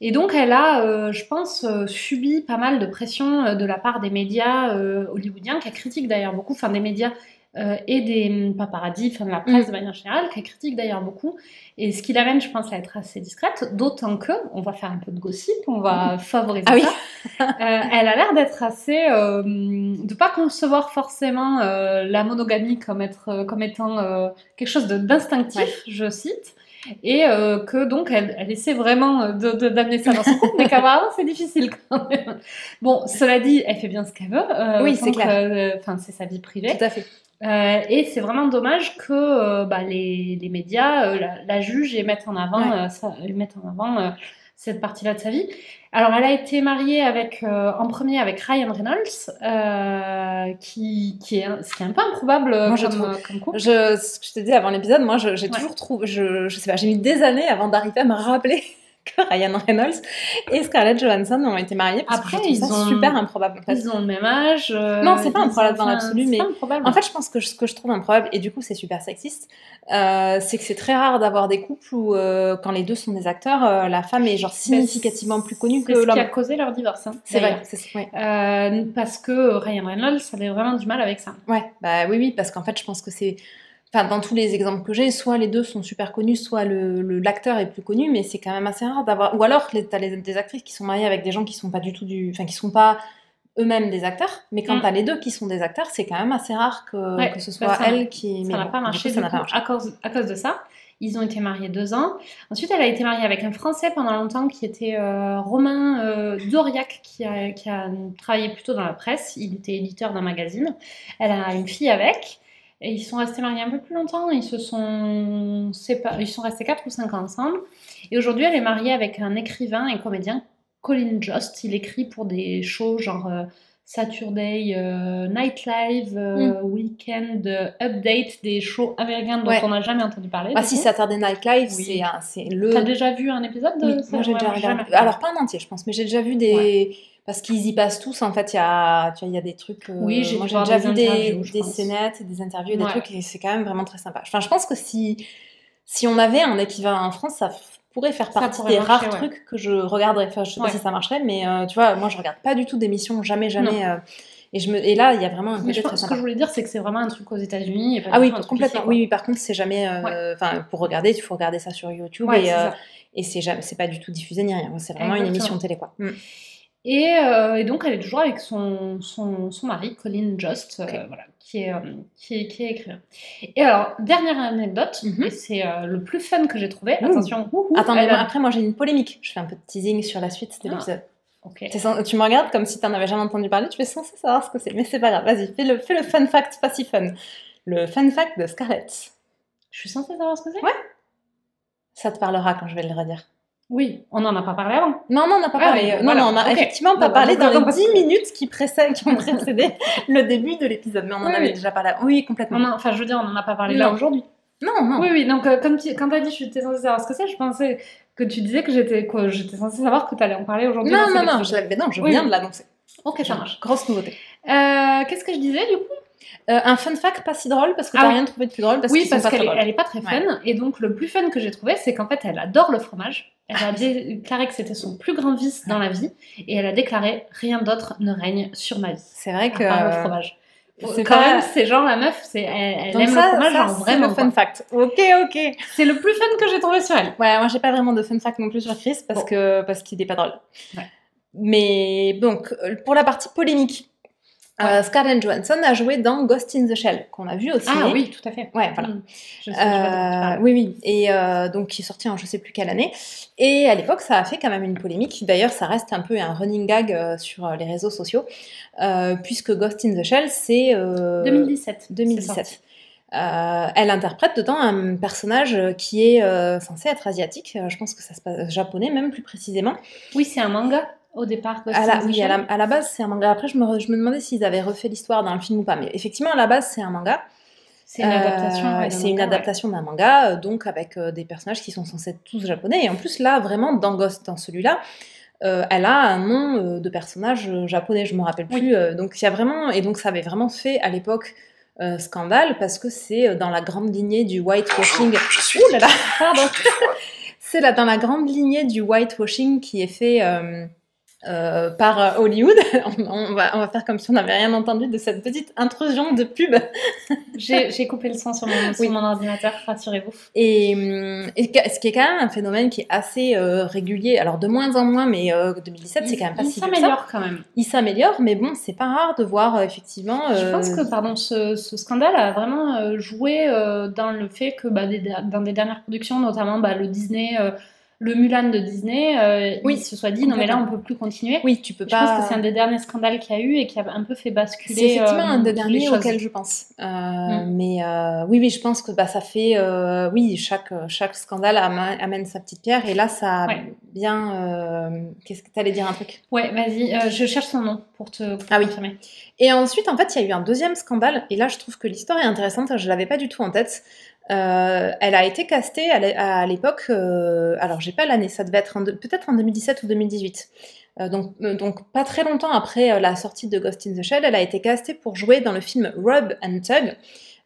Et donc elle a, euh, je pense, euh, subi pas mal de pression de la part des médias hollywoodiens, qui critiquent d'ailleurs beaucoup, enfin des médias euh, et des paparazzis, enfin de la presse de mm. manière générale, qui critique d'ailleurs beaucoup, et ce qui l'amène, je pense, à être assez discrète, d'autant que, on va faire un peu de gossip, on va mm. favoriser ah ça, euh, elle a l'air d'être assez, euh, de pas concevoir forcément euh, la monogamie comme, être, comme étant quelque chose d'instinctif, je cite, et euh, que donc elle, elle essaie vraiment de- d'amener ça dans son couple, mais qu'apparemment c'est difficile quand même. Bon, cela dit, elle fait bien ce qu'elle veut. euh, Oui, c'est clair. euh, Enfin, c'est sa vie privée. Tout à fait. Euh, et c'est vraiment dommage que euh, bah, les, les médias euh, la, la jugent et mettent en avant, Ouais. euh, ça, ils mettent en avant euh, cette partie-là de sa vie. Alors, elle a été mariée avec, euh, en premier avec Ryan Reynolds, euh, qui, qui est, un- ce qui est un peu improbable Moi, je trouve. euh, comme couple. Je, ce que je te dis avant l'épisode, moi, j'ai Ouais. toujours trouvé, je, je sais pas, j'ai mis des années avant d'arriver à me rappeler que *laughs* Ryan Reynolds et Scarlett Johansson ont été mariés parce Après, que ils ça ont- super improbable. En fait. Ils ont le même âge. euh, Non, c'est pas improbable dans l'absolu, mais. En fait, je pense que ce que je trouve improbable, et du coup c'est super sexiste, euh, c'est que c'est très rare d'avoir des couples où, euh, quand les deux sont des acteurs, la femme est genre significativement plus connue que c'est ce qui a l'homme. causé leur divorce. hein, C'est vrai. ouais. Parce que Ryan Reynolds avait vraiment du mal avec ça. Ouais, bah oui, oui, parce qu'en fait, je pense que c'est. Enfin, dans tous les exemples que j'ai, soit les deux sont super connus, soit le l'acteur est plus connu, mais c'est quand même assez rare d'avoir. Ou alors, t'as les, des actrices qui sont mariées avec des gens qui sont pas du tout du. Enfin, qui sont pas eux-mêmes des acteurs, mais quand Mm. t'as les deux qui sont des acteurs, c'est quand même assez rare que, Ouais, que ce bah, soit ça- elle qui. Ça n'a bon, pas marché, coup, ça n'a pas marché. à cause, à cause de ça. Ils ont été mariés deux ans. Ensuite, elle a été mariée avec un Français pendant longtemps qui était euh, Romain euh, qui a, qui a travaillé plutôt dans la presse. Il était éditeur d'un magazine. Elle a une fille avec. Et ils sont restés mariés un peu plus longtemps. Ils se sont séparés. Ils sont restés 4 ou 5 ans ensemble. Et aujourd'hui, elle est mariée avec un écrivain et comédien, Colin Jost. Il écrit pour des shows genre euh, Saturday euh, Night Live, euh, Weekend euh, Update, des shows américains dont Ouais. on n'a jamais entendu parler. Ah si. Saturday Night Live, Oui. c'est un- le. T'as déjà vu un épisode de Oui, ça? moi j'ai Ouais, déjà regardé. Alors pas en entier, je pense, mais j'ai déjà vu des. Parce qu'ils y passent tous, en fait, il y a, tu vois, il y a des trucs. euh, Oui, j'ai déjà des vu des, des scénettes, des interviews, des Ouais. trucs, et c'est quand même vraiment très sympa. Enfin, je pense que si, si on avait un équivalent en France, ça pourrait faire partie pourrait des marcher, rares ouais. trucs que je regarderais. Enfin, je sais Ouais. pas si ça marcherait, mais euh, tu vois, moi je regarde pas du tout d'émissions, jamais, jamais. euh, et, je me, et là, il y a vraiment un Mais côté très pense, ce que sympa. je voulais dire, c'est que c'est vraiment un truc aux États-Unis. et pas Ah oui, complètement. ici, oui, oui, par contre, c'est jamais. Enfin, pour regarder, il faut regarder ça sur YouTube Ouais, et, et c'est jamais, pas du tout diffusé ni rien. C'est vraiment une émission télé, quoi. Mm. Et, euh, et donc, elle est toujours avec son, son, son mari, Colin Jost, euh, voilà, qui, est, euh, qui, est, qui est écrivain. Et alors, dernière anecdote, Mhm. et c'est euh, le plus fun que j'ai trouvé. Attention, ouhou, Attends, mais elle moi, après, moi j'ai une polémique. Je fais un peu de teasing sur la suite de Ah. l'épisode. Ok. T'es sen- Tu me regardes comme si t'en avais jamais entendu parler, tu es censé savoir ce que c'est, mais c'est pas grave. Vas-y, fais le, fais le fun fact pas si fun. Le fun fact de Scarlett. Je suis censée savoir ce que c'est? Ouais. Ça te parlera quand je vais le redire. Oui, on n'en a pas parlé avant. Non, non, on n'a pas Ah, parlé. non, voilà, non, on a ok. effectivement pas Non, parlé donc, dans les parce 10 que- minutes qui, précèdent, qui ont précédé le début de l'épisode. Mais on en Oui, avait oui. déjà parlé. Oui, complètement. Non, non, enfin, je veux dire, on n'en a pas parlé là aujourd'hui. Non, non. Oui, oui, donc euh, comme tu, quand tu as dit que j'étais censée savoir ce que c'est, je pensais que tu disais que j'étais quoi, j'étais censée savoir que tu allais en parler aujourd'hui. Non, non, non, je, mais non, je viens oui. de l'annoncer. Ok, ça marche. Grosse nouveauté. Euh, Qu'est-ce que je disais du coup? Euh, un fun fact pas si drôle parce que Ah t'as oui. rien trouvé de plus drôle parce Oui, qu'elle est, pas très fun. Ouais. Et donc, le plus fun que j'ai trouvé, c'est qu'en fait, elle adore le fromage. Elle Ah a déclaré que c'était son plus grand vice dans la vie. Et elle a déclaré rien d'autre ne règne sur ma vie. C'est vrai À que. part le fromage. Quand pas- même, c'est genre la meuf, c'est, elle, elle Donc aime ça, le fromage, ça, genre vraiment. le fun quoi. fact. Ok, ok. C'est le plus fun que j'ai trouvé sur elle. Ouais, moi j'ai pas vraiment de fun fact non plus sur Chris parce Bon. que parce qu'il est pas drôle. Ouais. Mais donc pour la partie polémique, euh, Scarlett Johansson a joué dans Ghost in the Shell qu'on a vu au ciné. Ah oui, tout à fait. Ouais, voilà. Mm. Je sais, je Euh, oui, oui, et euh, donc qui est sorti en je sais plus quelle année. Et à l'époque, ça a fait quand même une polémique. D'ailleurs, ça reste un peu un running gag sur les réseaux sociaux, puisque Ghost in the Shell, c'est euh, 2017. c'est 2017. sorti. Euh, elle interprète dedans un personnage qui est euh, censé être asiatique. Je pense que ça se passe japonais, même plus précisément. Oui, c'est un manga au départ. À la, oui, à la, à la base, c'est un manga. Après, je me, je me demandais s'ils avaient refait l'histoire dans le film ou pas. Mais effectivement, à la base, c'est un manga. C'est une Euh, adaptation. ouais, d'un c'est une ouais. d'un manga, euh, donc avec euh, des personnages qui sont censés être tous japonais. Et en plus, là, vraiment, dans Ghost, dans celui-là, euh, elle a un nom euh, de personnage euh, japonais, je me rappelle plus. Oui. euh, donc il y a vraiment et donc ça avait vraiment fait à l'époque euh, scandale parce que c'est euh, dans la grande lignée du whitewashing. Ouh là là, pardon. *laughs* C'est là dans la grande lignée du whitewashing qui est fait euh, euh, par euh, Hollywood. *laughs* on, va, on va faire comme si on n'avait rien entendu de cette petite intrusion de pub. *laughs* J'ai coupé le son sur mon, sur mon ordinateur, rassurez-vous. Et, hum, et, ce qui est quand même un phénomène qui est assez euh, régulier, alors de moins en moins, mais 2017, c'est quand même pas si Il s'améliore quand même. Il s'améliore, mais bon, c'est pas rare de voir effectivement. Je pense que pardon, ce, ce scandale a vraiment joué dans le fait que bah, des, dans des dernières productions, notamment bah, le Disney le Mulan de Disney, euh, oui, il se soit dit non mais là on peut plus continuer. Oui, tu peux je pas. Je pense que c'est un des derniers scandales qu'il y a eu et qui a un peu fait basculer. C'est effectivement un des derniers auxquels je pense. Euh, mm. Mais euh, oui, oui, je pense que bah, ça fait oui chaque chaque scandale amène sa petite pierre et là ça a bien. Qu'est-ce que tu allais dire un truc? Ouais, vas-y, je cherche son nom pour te ah, confirmer. Oui. Et ensuite en fait il y a eu un deuxième scandale et là je trouve que l'histoire est intéressante. Je l'avais pas du tout en tête. Euh, elle a été castée à l'époque, euh, alors j'ai pas l'année, ça devait être peut-être en 2017 ou 2018. Euh, donc, donc pas très longtemps après la sortie de Ghost in the Shell, elle a été castée pour jouer dans le film Rub and Tug.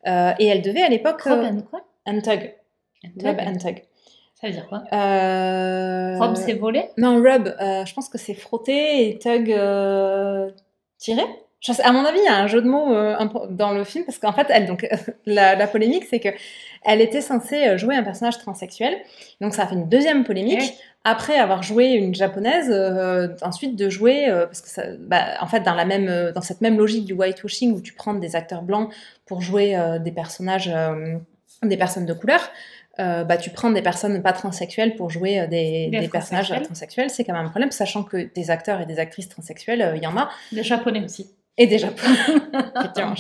et elle devait à l'époque... Rub and quoi? And Tug. Rub and Tug. Ça veut dire quoi? Rub, c'est voler Non, rub, je pense que c'est frotter et tug tirer à mon avis, il y a un jeu de mots euh, dans le film parce qu'en fait, elle, donc, *laughs* la, polémique, c'est que elle était censée euh, jouer un personnage transsexuel. Donc, ça a fait une deuxième polémique. Après avoir joué une japonaise, euh, ensuite de jouer, parce que ça, bah, en fait, dans, la même, dans cette même logique du whitewashing où tu prends des acteurs blancs pour jouer des personnages, des personnes de couleur, bah, tu prends des personnes pas transsexuelles pour jouer des, des, personnages transsexuels, c'est quand même un problème, sachant que des acteurs et des actrices transsexuelles, il y en a. Des japonais aussi. Et déjà, *laughs* effectivement,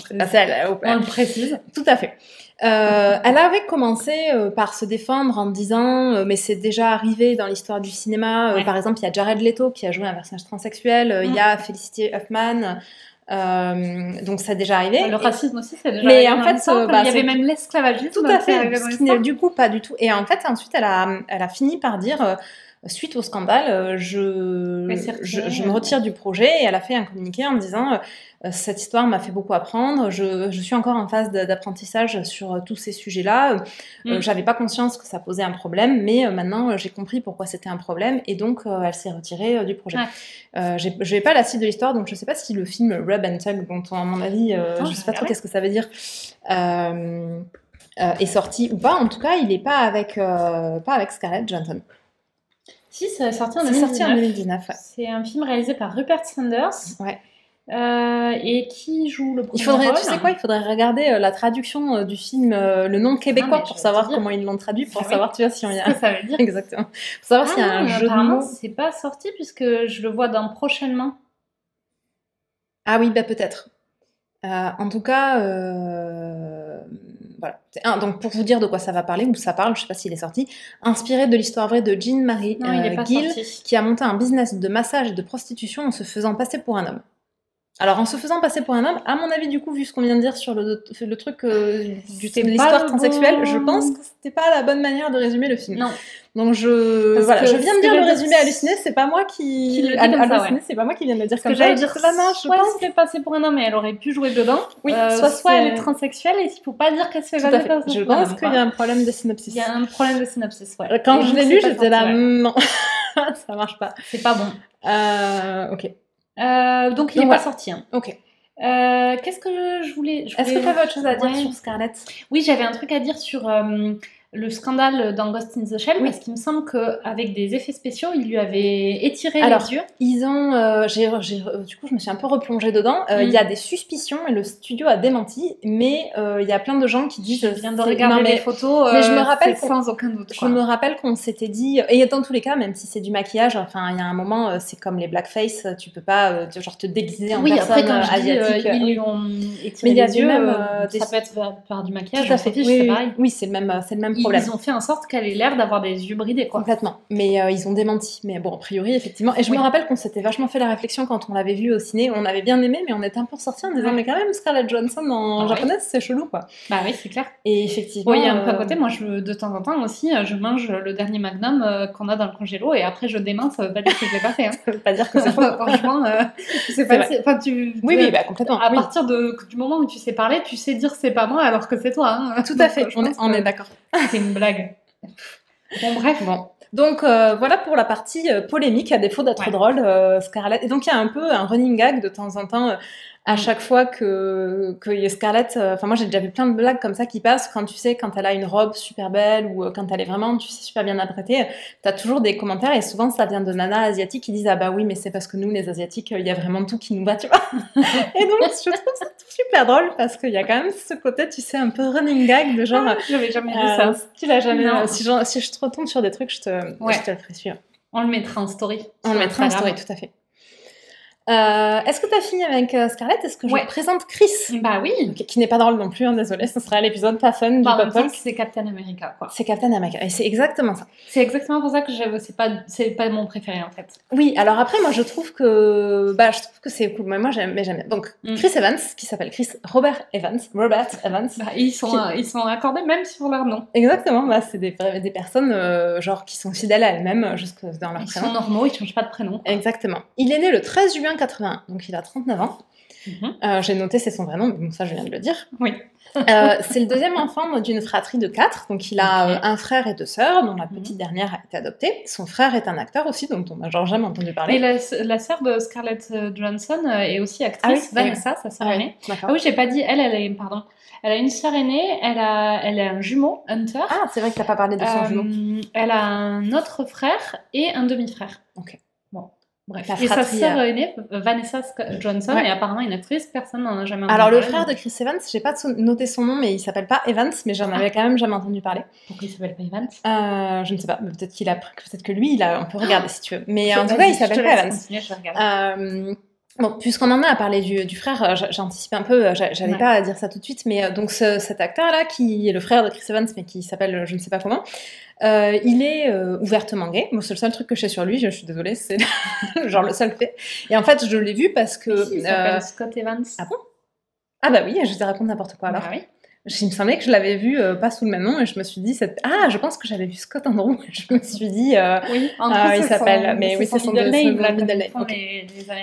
On le précise. Tout à fait. Euh, elle avait commencé euh, par se défendre en disant, euh, mais c'est déjà arrivé dans l'histoire du cinéma. Par exemple, il y a Jared Leto qui a joué un personnage transsexuel. Il y a mm. Felicity Huffman. donc ça a déjà arrivé. Le racisme aussi, c'est déjà Mais en fait, bah, il y avait même l'esclavagisme. Tout à fait. Qui n'est du coup pas du tout. Et en fait, ensuite, elle a, elle a fini par dire suite au scandale, euh, je, je, me retire du projet et elle a fait un communiqué en me disant euh, cette histoire m'a fait beaucoup apprendre, je, je, suis encore en phase d'apprentissage sur euh, tous ces sujets-là. Mm. J'avais pas conscience que ça posait un problème, mais maintenant j'ai compris pourquoi c'était un problème et donc elle s'est retirée du projet. je n'ai pas la suite de l'histoire, donc je sais pas si le film Rub and Tug, dont à mon avis, je sais pas trop qu'est-ce que ça veut dire. est sorti ou pas. En tout cas, il n'est pas avec, pas avec Scarlett Johansson. Si, c'est sorti en 2019. C'est un film réalisé par Rupert Sanders. Ouais. Euh, et qui joue le premier il faudrait, rôle. Tu sais quoi Il faudrait regarder euh, la traduction euh, du film, le nom québécois, pour savoir comment ils l'ont traduit, pour ah savoir, tu vois, si on y a. Ça veut dire. *laughs* Exactement. Pour savoir s'il y a un ah, jeu de mots. c'est pas sorti puisque je le vois dans prochainement. Ah oui, bah peut-être. en tout cas, voilà. Un, donc pour vous dire de quoi ça va parler, ou ça parle, je sais pas s'il est sorti, inspiré de l'histoire vraie de Jean-Marie euh, Gill, qui a monté un business de massage et de prostitution en se faisant passer pour un homme. Alors, en se faisant passer pour un homme, à mon avis, du coup, vu ce qu'on vient de dire sur le, le truc euh, du de l'histoire transsexuelle, je pense que c'était pas la bonne manière de résumer le film. Non. Donc je, voilà, je viens de dire le résumé halluciné, c'est pas moi qui, qui le halluciné, c'est pas moi qui viens de le dire comme ça. dire ça, non, je pense qu'elle passer pour un homme et elle aurait pu jouer dedans. Oui, euh, soit, soit elle est transsexuelle et il faut pas dire qu'elle se fait passer Je pense qu'il y a un problème de synopsis. Il y a un problème de synopsis, ouais. Quand je l'ai lu, j'étais là, non, *laughs* ça marche pas. C'est pas bon. Euh, ok. Euh, donc il n'est pas sorti. Hein. Ok. Euh, qu'est-ce que je voulais, Est-ce que tu avais autre chose à dire sur Scarlett? Oui, j'avais un truc à dire sur euh, le scandale dans Ghost in the Shell parce qu'il me semble qu'avec des effets spéciaux, ils lui avaient étiré Alors, les yeux. Ils ont, euh, du coup, je me suis un peu replongée dedans. Euh, il y a mm. des suspicions et le studio a démenti, mais euh, il y a plein de gens qui disent. Je viens de regarder les photos. mais je me rappelle sans aucun doute. Je me rappelle qu'on s'était dit, et dans tous les cas, même si c'est du maquillage, enfin, il y a un moment, c'est comme les blackface, tu peux pas, genre te déguiser en oui, personne après, quand asiatique. ils lui ont étiré les yeux. Même, ça peut être par, du maquillage. Tout à fait. Oui, oui, c'est le même, c'est le même problème. Ils ont fait en sorte qu'elle ait l'air d'avoir des yeux bridés. Quoi. Complètement. Mais euh, ils ont démenti. Mais bon, a priori, effectivement. Et je me rappelle qu'on s'était vachement fait la réflexion quand on l'avait vu au ciné. On avait bien aimé, mais on était un peu ressorti en disant, mais quand même, Scarlett Johansson en ah japonaise, c'est chelou, quoi. Bah oui, c'est clair. Et effectivement. il y a un peu à côté. Moi, je, de temps en temps aussi, euh, je mange le dernier Magnum euh, qu'on a dans le congélo et après, je démente. Ça veut pas dire que je l'ai pas fait. Hein. *laughs* ça veut pas dire que c'est. Franchement, c'est pas. Enfin, tu. Oui, oui, bah, complètement. À partir de, du moment où tu sais parler, tu sais dire c'est pas moi alors que c'est toi. Hein. Tout à fait. *laughs* on est, est d'accord. *laughs* C'est une blague. Bon, bref. Bon. Donc voilà pour la partie polémique, à défaut d'être drôle, Scarlett. Et donc il y a un peu un running gag de temps en temps à mm. chaque fois que, que Scarlett, euh, enfin moi j'ai déjà vu plein de blagues comme ça qui passent quand tu sais quand elle a une robe super belle ou euh, quand elle est vraiment tu sais super bien apprêtée, t'as toujours des commentaires et souvent ça vient de nanas asiatiques qui disent ah bah oui mais c'est parce que nous les asiatiques il y a vraiment tout qui nous va tu vois. *laughs* et donc je trouve ça super drôle parce qu'il y a quand même ce côté tu sais un peu running gag de genre. Ah, j'avais jamais vu ça. Tu l'as jamais. si, je, si je te retombe sur des trucs je te, je te le ferai suivre. On le mettra en story. On le mettra en story tout à fait. Euh, Est-ce que tu as fini avec euh, Scarlett? Est-ce que je présente Chris? Bah oui. qui n'est pas drôle non plus, hein, désolé, ce sera l'épisode pas fun du bah, Pop C'est Captain America, quoi. C'est Captain America, et c'est exactement ça. C'est exactement pour ça que c'est pas, pas mon préféré en fait. Oui, alors après, moi je trouve que, bah, je trouve que c'est cool. Mais moi j'aime, mais j'aime Donc mm. Chris Evans, qui s'appelle Chris Robert Evans, Robert Evans. Bah, ils sont, euh, ils sont accordés même sur leur nom. Exactement, bah, c'est des, des personnes genre qui sont fidèles à elles-mêmes jusque dans leur ils prénom. Ils sont normaux, ils changent pas de prénom. Exactement. Il est né le 13 juin 81, donc il a 39 ans. Mhm. Euh, j'ai noté c'est son vrai nom, mais ça je viens de le dire. Oui. Euh, c'est le deuxième enfant d'une fratrie de quatre, donc il a euh, un frère et deux sœurs, dont la mhm. petite dernière a été adoptée. Son frère est un acteur aussi, dont on n'a jamais entendu parler. Et la, la sœur de Scarlett Johansson est aussi actrice, ah Vanessa, sa sœur aînée. Ah oui, j'ai pas dit, elle, elle est, pardon, elle a une sœur aînée, elle a, elle a un jumeau, Hunter. Ah, c'est vrai que t'as pas parlé de son jumeau. Elle a un autre frère et un demi-frère. Ok. Bref. et sa sœur aînée, Vanessa Johnson, et apparemment une actrice, personne n'en a jamais entendu Alors, le frère de Chris Evans, j'ai pas noté son nom, mais il s'appelle pas Evans, mais j'en avais quand même jamais entendu parler. Pourquoi il s'appelle pas Evans? Euh, Je ne sais pas, peut-être qu'il a, peut-être que lui, il a, on peut regarder si tu veux. Mais en tout cas, il s'appelle pas Evans. Euh, Bon, puisqu'on en a à parler du, du frère, j'anticipe un peu, j'allais pas à dire ça tout de suite, mais euh, donc cet acteur-là, qui est le frère de Chris Evans, mais qui s'appelle je ne sais pas comment, euh, il est euh, ouvertement gay. Moi, c'est le seul truc que je sais sur lui, je, suis désolée, c'est *laughs* genre le seul fait. Et en fait, je l'ai vu parce que. il s'appelle Scott Evans? Ah bon? Ah bah oui, je te raconte n'importe quoi alors. Bah oui. Il me semblait que je l'avais vu euh, pas sous le même nom et je me suis dit cette... ah je pense que j'avais vu Scott Andrew *laughs* je me suis dit euh, oui il s'appelle mais oui c'est son middle name,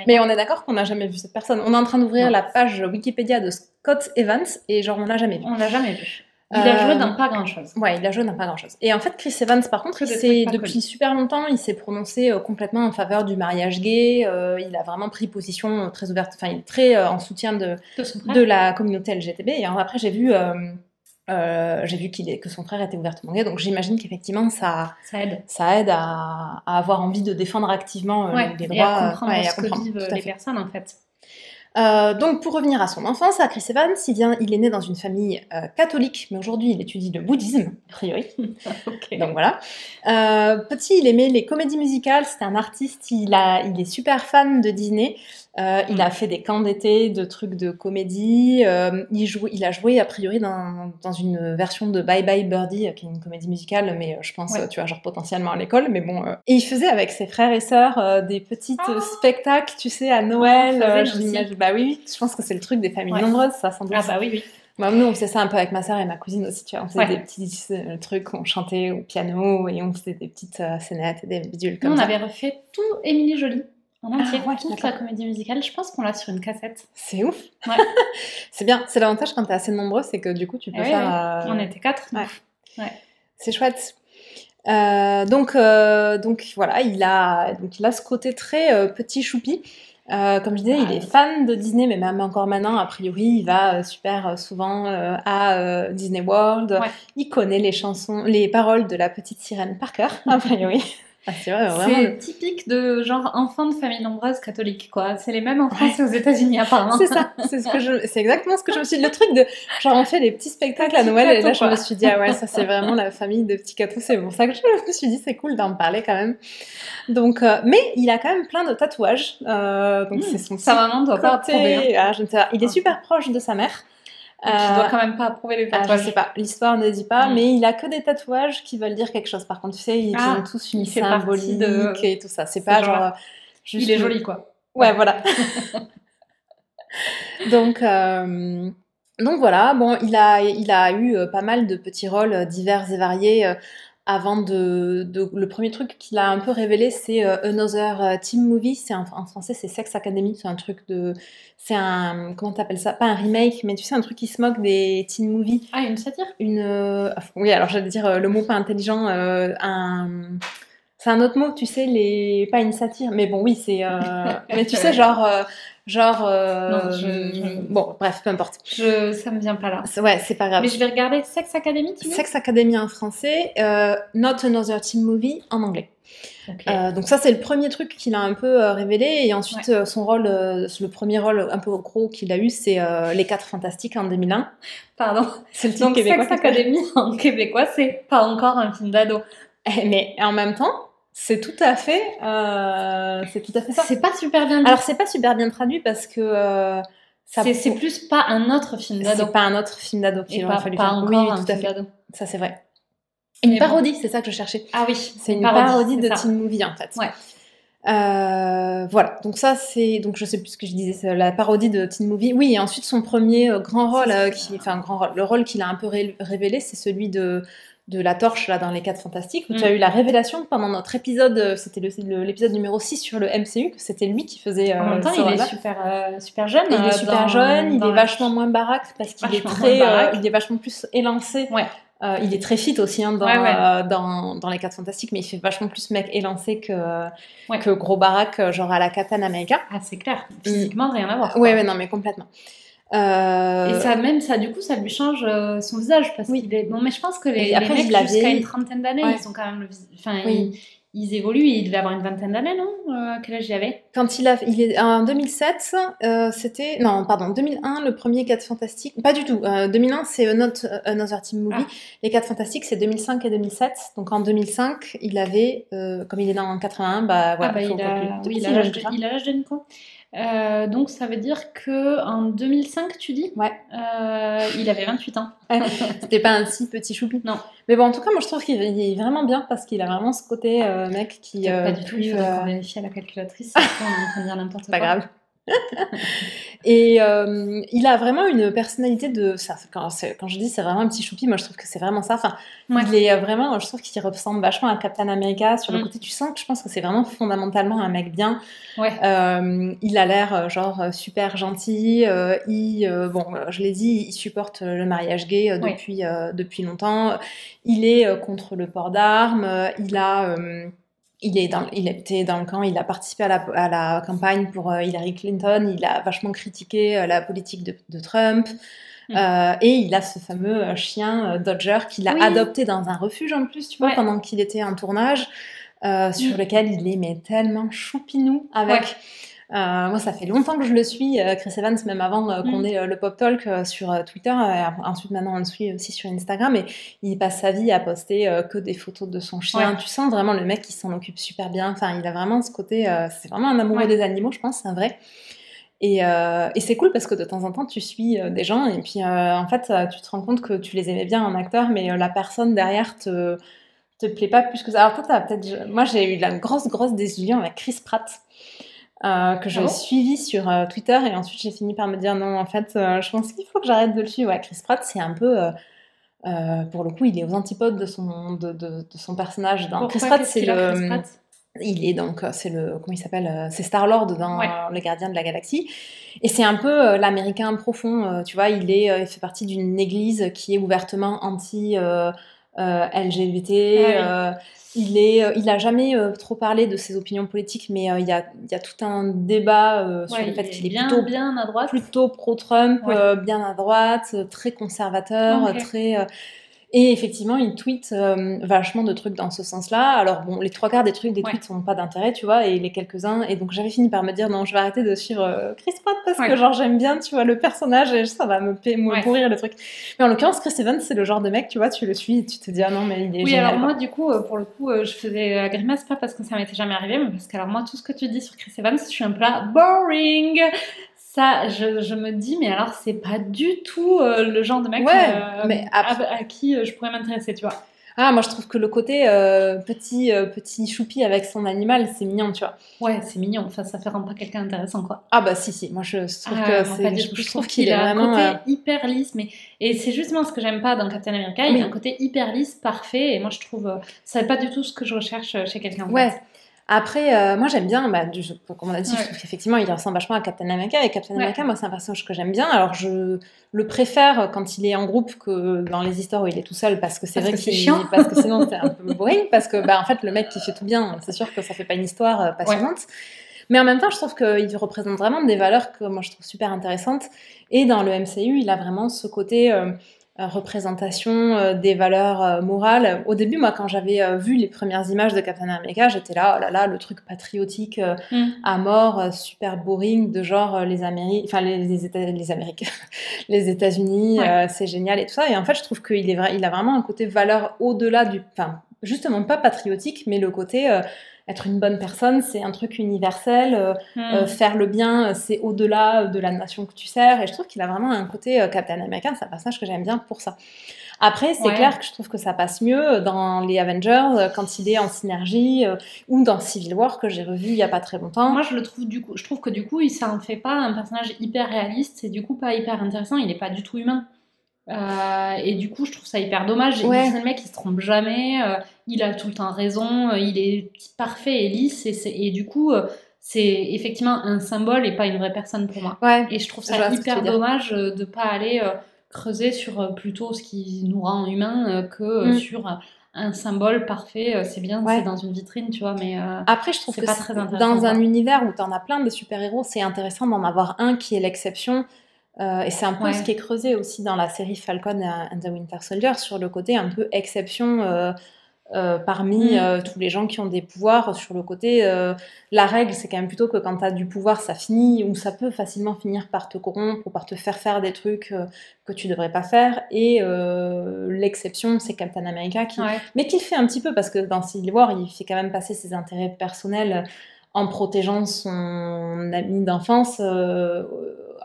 mais on est d'accord qu'on n'a jamais vu cette personne. On est en train d'ouvrir la page Wikipédia de Scott Evans et genre on l'a jamais vu. On l'a jamais vu il a joué dans pas grand chose. Ouais, il a joué dans pas grand chose. Et en fait, Chris Evans, par contre, c'est depuis super longtemps, il s'est prononcé euh, complètement en faveur du mariage gay. Euh, il a vraiment pris position euh, très ouverte, enfin, il est très en soutien de, de, la communauté LGTB. Et après, j'ai vu. j'ai vu qu'il est, que son frère était ouvertement gay, donc j'imagine qu'effectivement ça, ça aide, ça aide à, avoir envie de défendre activement les droits et à comprendre ce que vivent les personnes en fait. Euh, donc pour revenir à son enfance, à Chris Evans, il, vient, il est né dans une famille euh, catholique, mais aujourd'hui il étudie le bouddhisme, a priori. *laughs* Donc voilà. Euh, petit, il aimait les comédies musicales, c'était un artiste, il, a, il est super fan de Disney. Euh, il a mm. fait des camps d'été, de trucs de comédie. Euh, il, joue, il a joué a priori dans, dans, une version de Bye Bye Birdie, qui est une comédie musicale, mais euh, je pense, tu vois, genre potentiellement à l'école. Mais bon, et il faisait avec ses frères et sœurs des petits oh. spectacles, tu sais, à Noël. Oh, bah oui, je pense que c'est le truc des familles nombreuses, ça, sans doute. Ah bah oui, oui. Bah, nous, on faisait ça un peu avec ma sœur et ma cousine aussi, tu vois. On faisait des petits trucs, on chantait au piano et on faisait des petites scénettes et des bidules comme nous, on avait refait tout Émilie Jolie en entier, ah, toute la comédie musicale. Je pense qu'on l'a sur une cassette. C'est ouf. *laughs* c'est bien. C'est l'avantage quand t'es assez nombreux, c'est que du coup, tu peux eh faire. Euh, On était quatre. Ouais. C'est chouette. Euh, donc, euh, donc voilà, il a, donc il a ce côté très petit choupi. comme je disais, il est fan de Disney, mais même encore maintenant, a priori, il va super souvent à Disney World. Il connaît les chansons, les paroles de la petite sirène par cœur, a priori. *laughs* Ah, c'est typique de genre enfant de famille nombreuse catholique, quoi. C'est les mêmes en France et aux États-Unis, apparemment. c'est ça, c'est ce que je... c'est exactement ce que je me suis dit. Le truc de genre, on fait des petits spectacles à Noël, et là, je me suis dit, ah ouais, ça, c'est vraiment la famille de petits cathos. C'est pour ça que je me suis dit, c'est cool d'en parler quand même. Donc, euh, mais il a quand même plein de tatouages. Euh, donc, hmm. c'est son Sa maman doit pas approuver. Hein. Ah, je. Il est super proche de sa mère. Il ne doit quand même pas approuver les tatouages. Ah, je sais pas, l'histoire ne dit pas, mm. mais il a que des tatouages qui veulent dire quelque chose. Par contre, tu sais, ils ah, ont tous une symbolique de... et tout ça. C'est pas genre. Juste... Il est joli, quoi. Ouais, voilà. *laughs* donc, euh... donc voilà, bon, il a, il a eu euh, pas mal de petits rôles divers et variés euh, avant de, le premier truc qu'il a un peu révélé c'est euh, Another euh, Team Movie c'est en français c'est Sex Academy c'est un truc de c'est un comment t'appelles ça? Pas un remake mais tu sais un truc qui se moque des teen movies ah une satire? Une euh, oui alors j'allais dire le mot pas intelligent un C'est un autre mot, tu sais, les pas une satire, mais bon, oui, c'est. Euh, *laughs* mais tu sais, genre. euh, Genre. euh, Non, je- je- Bon, bref, peu importe. Je, ça me vient pas là. Ouais, c'est pas grave. Mais je vais regarder Sex Academy, tu Sex Academy en français, euh, Not Another Teen Movie en anglais. Euh, donc ça c'est le premier truc qu'il a un peu révélé et ensuite son rôle, le premier rôle un peu gros qu'il a eu c'est Les Quatre Fantastiques en 2001. Pardon. C'est le titre Donc québécois. Sex. Academy en québécois, c'est pas encore un film d'ado. Eh, Mais en même temps c'est tout à fait, euh, c'est tout à fait ça. C'est pas super bien. Alors c'est pas super bien traduit parce que euh, c'est plus pas un autre film d'ado. c'est pas un autre film d'ado qu'il aurait fallu pas faire. encore Oui, un tout à fait. Ça c'est vrai. Une Mais bon. parodie, c'est ça que je cherchais. Ah oui, C'est une parodie, de ça. teen movie en fait. Ouais. Euh, voilà, donc ça c'est donc je sais plus ce que je disais, c'est la parodie de teen movie. Oui, et ensuite son premier euh, grand rôle, qui, enfin grand rôle, le rôle qu'il a un peu ré- révélé, c'est celui de de la torche là dans les 4 fantastiques où tu Mm. as eu la révélation pendant notre épisode euh, c'était l'épisode numéro 6 sur le MCU que c'était lui qui faisait euh, En même temps, il est super, euh, super jeune. il euh, est super dans- jeune, il dans est la- vachement moins baraque parce qu'il est Vachement très, euh, il est vachement plus élancé. Ouais. Euh, il est très fit aussi hein, dans, Ouais, ouais. euh, dans, dans les 4 fantastiques, mais il fait vachement plus mec élancé que, que gros baraque, euh, genre à la Captain America. Ah, c'est clair. Physiquement, rien à voir. Ouais, ouais, non, mais complètement. Euh, Et ça, même ça, du coup, ça lui change euh, son visage parce Oui. qu'il est. Bon, mais je pense que les, après, les il mecs a jusqu'à une trentaine d'années, Ouais. ils ont quand même le Enfin, Oui. ils, ils évoluent. Il devait avoir une vingtaine d'années, non? Euh, Quel âge il avait? Quand il a, il est en 2007, euh, c'était non, pardon, 2001, le premier 4 fantastiques. Pas du tout. Euh, 2001, c'est Another Team Movie. Ah. Les 4 fantastiques, c'est 2005 et 2007. Donc en 2005, il avait, comme il est né en 81, bah voilà. Ah, bah, il a, oui, il a l'âge de, ça. il a l'âge de Nico. Euh, donc ça veut dire que en 2005, tu dis? Ouais. Euh, il avait 28 ans. *laughs* C'était pas un si petit choupi. Non. Mais bon, en tout cas, moi je trouve qu'il est vraiment bien parce qu'il a vraiment ce côté euh, mec qui. Pas du tout. Il faudrait euh, qu'on vérifie à la calculatrice. *laughs* On est en train de dire n'importe pas quoi. grave. *laughs* Et euh, il a vraiment une personnalité de. Ça, quand, quand je dis c'est vraiment un petit choupi, moi je trouve que c'est vraiment ça. Enfin, Ouais. il est euh, vraiment. Je trouve qu'il ressemble vachement à Captain America sur le Mm. côté. Tu sens que je pense que c'est vraiment fondamentalement un mec bien. Ouais. Euh, il a l'air genre super gentil. euh, il, bon, je l'ai dit, il supporte le mariage gay Ouais. depuis, depuis longtemps. Il est contre le port d'armes. Il a. il, est dans, il était dans le camp, il a participé à la, à la campagne pour euh, Hillary Clinton, il a vachement critiqué euh, la politique de, de Trump. Mm. Euh, et il a ce fameux chien Dodger qu'il a Oui. adopté dans un refuge en plus, tu vois, Ouais. pendant qu'il était en tournage, euh, sur Mm. lequel il est mais tellement choupinou avec. Ouais. Euh, moi, ça fait longtemps que je le suis, euh, Chris Evans, même avant euh, qu'on Mm. ait le Pop Talk sur Twitter. ensuite, maintenant, on le suit aussi sur Instagram. Et il passe sa vie à poster que des photos de son chien. Ouais. Tu sens vraiment le mec qui s'en occupe super bien. Enfin, il a vraiment ce côté. c'est vraiment un amoureux Ouais. des animaux, je pense, c'est un vrai. Et, euh, et c'est cool parce que de temps en temps, tu suis euh, des gens et puis euh, en fait, tu te rends compte que tu les aimais bien en acteur, mais la personne derrière te te plaît pas plus que ça. Alors toi, t'as peut-être, moi, j'ai eu la grosse grosse désillusion avec Chris Pratt. Euh, que j'ai Ah bon suivi sur euh, Twitter et ensuite j'ai fini par me dire non en fait euh, je pense qu'il faut que j'arrête de le suivre ouais, Chris Pratt c'est un peu pour le coup il est aux antipodes de son de, de, de son personnage dans Chris Pratt c'est le Chris Pratt? il est donc, c'est le, comment il s'appelle C'est Star-Lord dans Ouais. Le Gardien de la Galaxie. Et c'est un peu l'américain profond, tu vois, il, est, il fait partie d'une église qui est ouvertement anti-LGBT. oui. euh, il, est, euh, il a jamais euh, trop parlé de ses opinions politiques, mais euh, il y, a, il y a tout un débat euh, sur le fait il qu'il est bien, plutôt bien à droite. plutôt pro-Trump, Ouais. euh, bien à droite, euh, très conservateur, euh, très. Et effectivement, il tweet euh, vachement de trucs dans ce sens-là. Alors bon, les trois quarts des trucs, des Ouais. tweets n'ont pas d'intérêt, tu vois, et les quelques-uns. Et donc j'avais fini par me dire non, je vais arrêter de suivre euh, Chris Pratt parce Ouais. que genre j'aime bien, tu vois, le personnage et ça va me, me Ouais. pourrir le truc. Mais en l'occurrence, Chris Evans, c'est le genre de mec, tu vois, tu le suis, et tu te dis ah non mais il est Oui, génial. alors quoi. moi, du coup, euh, pour le coup, je faisais la grimace, pas parce que ça m'était jamais arrivé, mais parce que, alors moi, tout ce que tu dis sur Chris Evans, je suis un peu là, boring Ça, je, je me dis, mais alors, c'est pas du tout euh, le genre de mec Ouais, euh, mais à, après- à qui euh, je pourrais m'intéresser, tu vois. Ah, moi je trouve que le côté petit petit choupi avec son animal, c'est mignon, tu vois. Ouais, c'est mignon, enfin, ça fait rend pas quelqu'un intéressant, quoi. Ah bah si si, moi je trouve Ah, que c'est, fait, je, je trouve qu'il a vraiment. un côté hyper lisse, mais et c'est justement ce que j'aime pas dans Captain America. Il Oui. a un côté hyper lisse, parfait, et moi je trouve ça n'est pas du tout ce que je recherche chez quelqu'un. Ouais. fait. Après, euh, moi j'aime bien, bah, du, comme on a dit, je trouve qu'effectivement il ressemble vachement à Captain America. Et Captain America, moi c'est un personnage que j'aime bien. Alors je le préfère quand il est en groupe que dans les histoires où il est tout seul parce que c'est vrai que c'est chiant. Parce que sinon c'est un *laughs* peu boring. Parce que bah, en fait, le mec qui fait tout bien, c'est sûr que ça fait pas une histoire euh, passionnante. Mais en même temps, je trouve qu'il représente vraiment des valeurs que moi je trouve super intéressantes. Et dans le MCU, il a vraiment ce côté. Euh, représentation euh, des valeurs euh, morales. Au début, moi, quand j'avais vu les premières images de Captain America, j'étais là, oh là là, le truc patriotique mm. à mort, super boring, de genre les Amériques, enfin les, les, États, les Amériques, *laughs* les États-Unis, c'est génial et tout ça. Et en fait, je trouve qu'il est vrai, il a vraiment un côté valeur au-delà du, enfin, justement pas patriotique, mais le côté être une bonne personne, c'est un truc universel. Euh, hmm. euh, faire le bien, euh, c'est au-delà de la nation que tu sers. Et je trouve qu'il a vraiment un côté Captain America. C'est un personnage que j'aime bien pour ça. Après, c'est clair que je trouve que ça passe mieux dans les Avengers quand il est en synergie ou dans Civil War que j'ai revu il y a pas très longtemps. Moi, je le trouve du coup, je trouve que du coup, il s'en fait pas un personnage hyper réaliste. C'est du coup pas hyper intéressant. Il n'est pas du tout humain. Euh, et du coup, je trouve ça hyper dommage. C'est le mec qui se trompe jamais, euh, il a tout le temps raison, euh, il est parfait et lisse, et, et du coup, c'est effectivement un symbole et pas une vraie personne pour moi. et je trouve ça hyper dommage de pas aller creuser sur plutôt ce qui nous rend humains que mm. sur un symbole parfait. C'est bien, c'est dans une vitrine, tu vois, mais après, je trouve que pas très dans un univers où tu en as plein de super-héros, c'est intéressant d'en avoir un qui est l'exception euh, et c'est un peu ce qui est creusé aussi dans la série Falcon and the Winter Soldier sur le côté un peu exception euh, euh, parmi mm. tous les gens qui ont des pouvoirs. Sur le côté, la règle, c'est quand même plutôt que quand tu as du pouvoir, ça finit ou ça peut facilement finir par te corrompre ou par te faire faire des trucs que tu devrais pas faire. Et l'exception, c'est Captain America qui, mais qui le fait un petit peu parce que dans Civil War, il fait quand même passer ses intérêts personnels en protégeant son ami d'enfance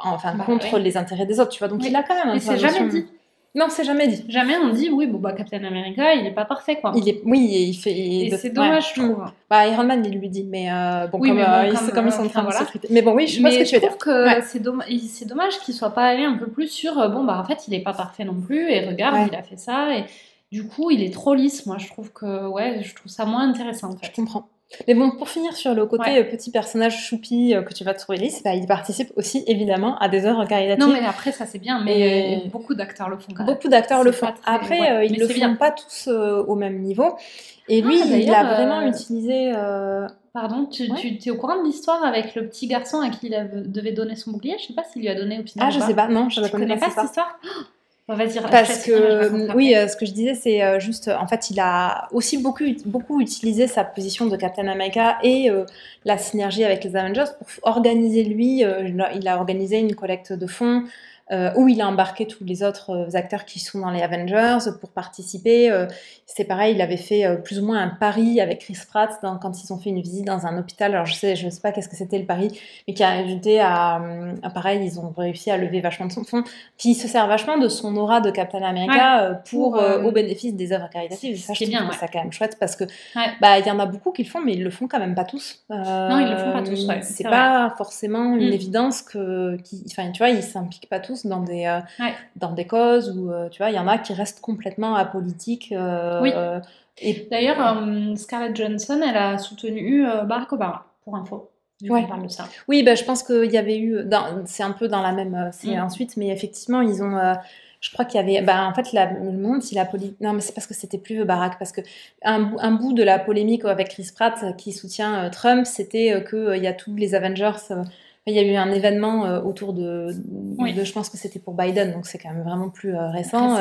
enfin bah contre les intérêts des autres, tu vois. Donc il a quand même un Mais c'est jamais dit. Non, c'est jamais dit. Jamais on dit oui, bon bah Captain America, il est pas parfait quoi. Il est, oui, il fait. Et c'est dommage, je trouve. Bah Iron Man, il lui dit, mais euh, bon, comme, euh, comme, ils sont en train de se Mais bon, oui, je vois ce que tu veux dire. que c'est dommage, c'est dommage qu'il soit pas allé un peu plus sur euh, bon bah en fait il est pas parfait non plus et regarde il a fait ça et du coup il est trop lisse. Moi je trouve que ouais, je trouve ça moins intéressant. En fait. Je comprends. Mais bon, pour finir sur le côté euh, petit personnage choupi euh, que tu vas trouver bah, il participe aussi évidemment à des œuvres caritatives. Non, mais après, ça c'est bien, mais beaucoup d'acteurs le font quand même. Beaucoup d'acteurs le font. Après, euh, ils ne le font pas tous au même niveau. Et lui, ah, il a vraiment utilisé. Pardon, tu, tu es au courant de l'histoire avec le petit garçon à qui il devait donner son bouclier? Je sais pas s'il lui a donné au final. Ah, je sais pas, non, je ne connais, pas cette histoire? Parce que, oui, euh, ce que je disais, c'est euh, juste, en fait, il a aussi beaucoup, beaucoup utilisé sa position de Captain America et euh, la synergie avec les Avengers pour organiser lui. il a organisé une collecte de fonds euh, où il a embarqué tous les autres euh, acteurs qui sont dans les Avengers pour participer. Euh, c'est pareil, il avait fait plus ou moins un pari avec Chris Pratt quand ils ont fait une visite dans un hôpital. Alors je sais, je sais pas qu'est-ce que c'était le pari, mais qui a ajouté à, pareil, ils ont réussi à lever vachement de son fond, qui se sert vachement de son aura de Captain America pour, au bénéfice des œuvres caritatives. Ça, je bien, ça quand même chouette parce que bah il y en a beaucoup qui le font, mais ils le font quand même pas tous. non, ils le font pas tous. c'est pas forcément une mm. évidence que, enfin tu vois, ils s'impliquent pas tous dans des, euh, dans des causes où, euh, tu vois, il y en a qui restent complètement apolitiques. Euh, oui. et... D'ailleurs, Scarlett Johansson, elle a soutenu Barack Obama, pour info. Ouais. de ça. Oui, bah, je pense qu'il y avait eu. C'est un peu dans la même. C'est mm. ensuite, mais effectivement, ils ont je crois qu'il y avait bah, en fait la, le monde si la politique non mais c'est parce que c'était plus Barack parce que un, un, bout de la polémique avec Chris Pratt qui soutient Trump c'était que qu'il y a tous les Avengers il y a eu un événement euh, autour de, je pense que c'était pour Biden, donc c'est quand même vraiment plus euh, récent.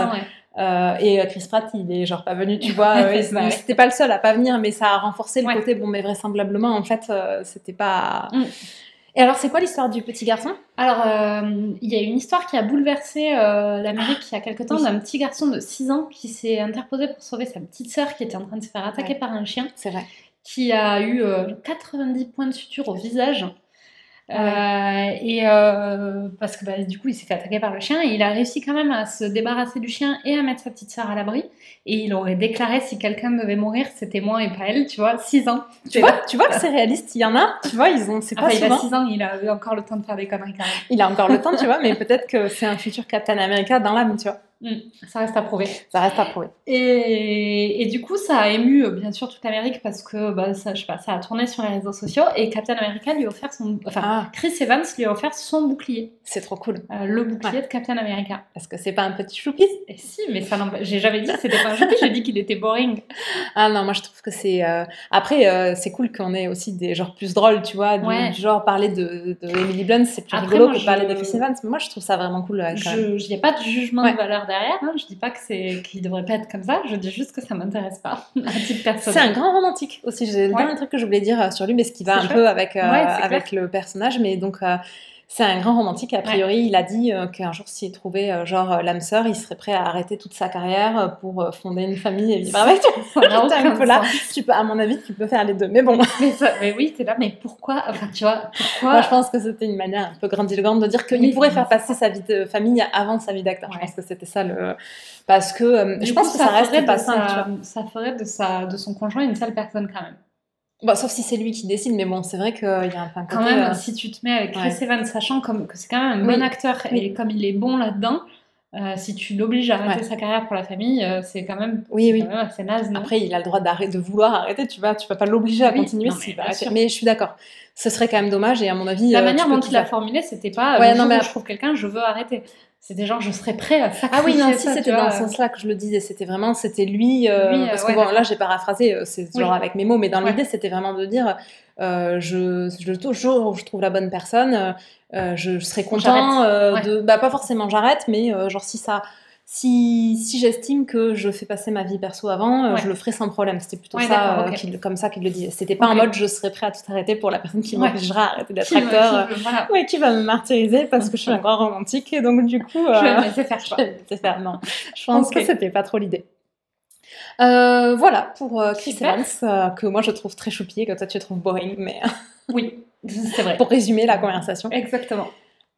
Euh, et Chris Pratt, il est genre pas venu, tu vois. *laughs* c'était pas le seul à pas venir, mais ça a renforcé le côté, bon, mais vraisemblablement, en fait, c'était pas. Mm. Et alors, c'est quoi l'histoire du petit garçon? Alors, il y a une histoire qui a bouleversé l'Amérique il y a quelque temps d'un petit garçon de 6 ans qui s'est interposé pour sauver sa petite sœur qui était en train de se faire attaquer par un chien. C'est vrai. Qui a eu 90 points de suture au visage. Euh, et euh, parce que bah, du coup, il s'est fait attaquer par le chien et il a réussi quand même à se débarrasser du chien et à mettre sa petite sœur à l'abri. Et il aurait déclaré si quelqu'un devait mourir, c'était moi et pas elle, tu vois, 6 ans. Tu vois, tu vois que c'est réaliste, il y en a, tu vois, ils ont, c'est pas Il a 6 ans, il a encore le temps de faire des conneries quand même. Il a encore le temps, tu vois, mais peut-être que c'est un futur Captain America dans l'âme, tu vois. Mm, ça reste à prouver. Ça reste à prouver. Et, et, du coup, ça a ému euh, bien sûr toute l'Amérique parce que bah, ça, je sais pas, ça a tourné sur les réseaux sociaux et Captain America lui a offert son. Enfin, ah. Chris Evans lui a offert son bouclier. C'est trop cool. Euh, le bouclier de Captain America. Est-ce que c'est pas un petit choupi Et si, mais ça J'ai jamais dit que c'était pas un choupi, j'ai dit qu'il était boring. *laughs* Ah non, moi je trouve que c'est. Euh, après, c'est cool qu'on ait aussi des genres plus drôles, tu vois. Du, genre parler de, de Emily Blunt, c'est plus rigolo que parler de Chris Evans. Mais moi je trouve ça vraiment cool. Il n'y a pas de jugement de valeur derrière. Hein. Je dis pas que c'est qu'il devrait pas être comme ça. Je dis juste que ça m'intéresse pas *laughs* à titre personnel. C'est un grand romantique aussi. J'ai le dernier truc que je voulais dire euh, sur lui, mais ce qui va un peu avec euh, avec le personnage. Mais donc euh, c'est un grand romantique. A priori, il a dit euh, qu'un jour, s'il trouvait euh, genre euh, l'âme sœur, il serait prêt à arrêter toute sa carrière pour fonder une famille et vivre avec. un peu là. Tu peux, à mon avis, tu peux faire les deux. Mais bon. *laughs* Mais, oui, c'est là. Mais pourquoi Enfin, tu vois, pourquoi Moi, je pense que c'était une manière un peu grandiloquente de dire qu'il pourrait faire passer sa vie de famille avant sa vie d'acteur. Je pense que c'était ça le. Parce que je pense que ça, reste pas simple. Ça ferait de, sa, de son conjoint une seule personne quand même. Bah, sauf si c'est lui qui décide, mais bon, c'est vrai qu'il y a un, un Quand même, euh, si tu te mets avec Chris Evans, sachant comme, que c'est quand même un bon acteur et comme il est bon là-dedans, euh, si tu l'obliges à arrêter sa carrière pour la famille, euh, c'est quand même, oui, oui. Quand même assez naze. Après, il a le droit de vouloir arrêter, tu vas, tu vas pas l'obliger à continuer. mais, mais, je suis d'accord. Ce serait quand même dommage et à mon avis. La manière dont il l'a formulé, c'était pas. Ouais, non, mais je trouve quelqu'un, je veux arrêter. C'était genre, je serais prêt à sacrifier Ah oui, non, si c'était dans ce sens-là que je le disais, c'était vraiment, c'était lui, euh, parce que bon, là, j'ai paraphrasé, euh, c'est genre avec mes mots, mais dans l'idée, c'était vraiment de dire, euh, je, je, toujours, je trouve la bonne personne, je, je, serais content de, bah, pas forcément j'arrête, mais genre si ça, si, si j'estime que je fais passer ma vie perso avant, euh, je le ferai sans problème. C'était plutôt ça, euh, comme ça qu'il le disait. C'était pas en mode je serais prêt à tout arrêter pour la personne qui m'obligera à arrêter d'être acteur. Qui, qui va me martyriser parce que je suis un grand romantique. Et donc, du coup. je vais euh, laisser faire. *laughs* Je vais faire. Non. Je pense que c'était pas trop l'idée. voilà pour Chris Evans, que moi je trouve très choupi et que toi tu trouves boring, mais. oui, c'est vrai. *laughs* pour résumer la conversation. Exactement.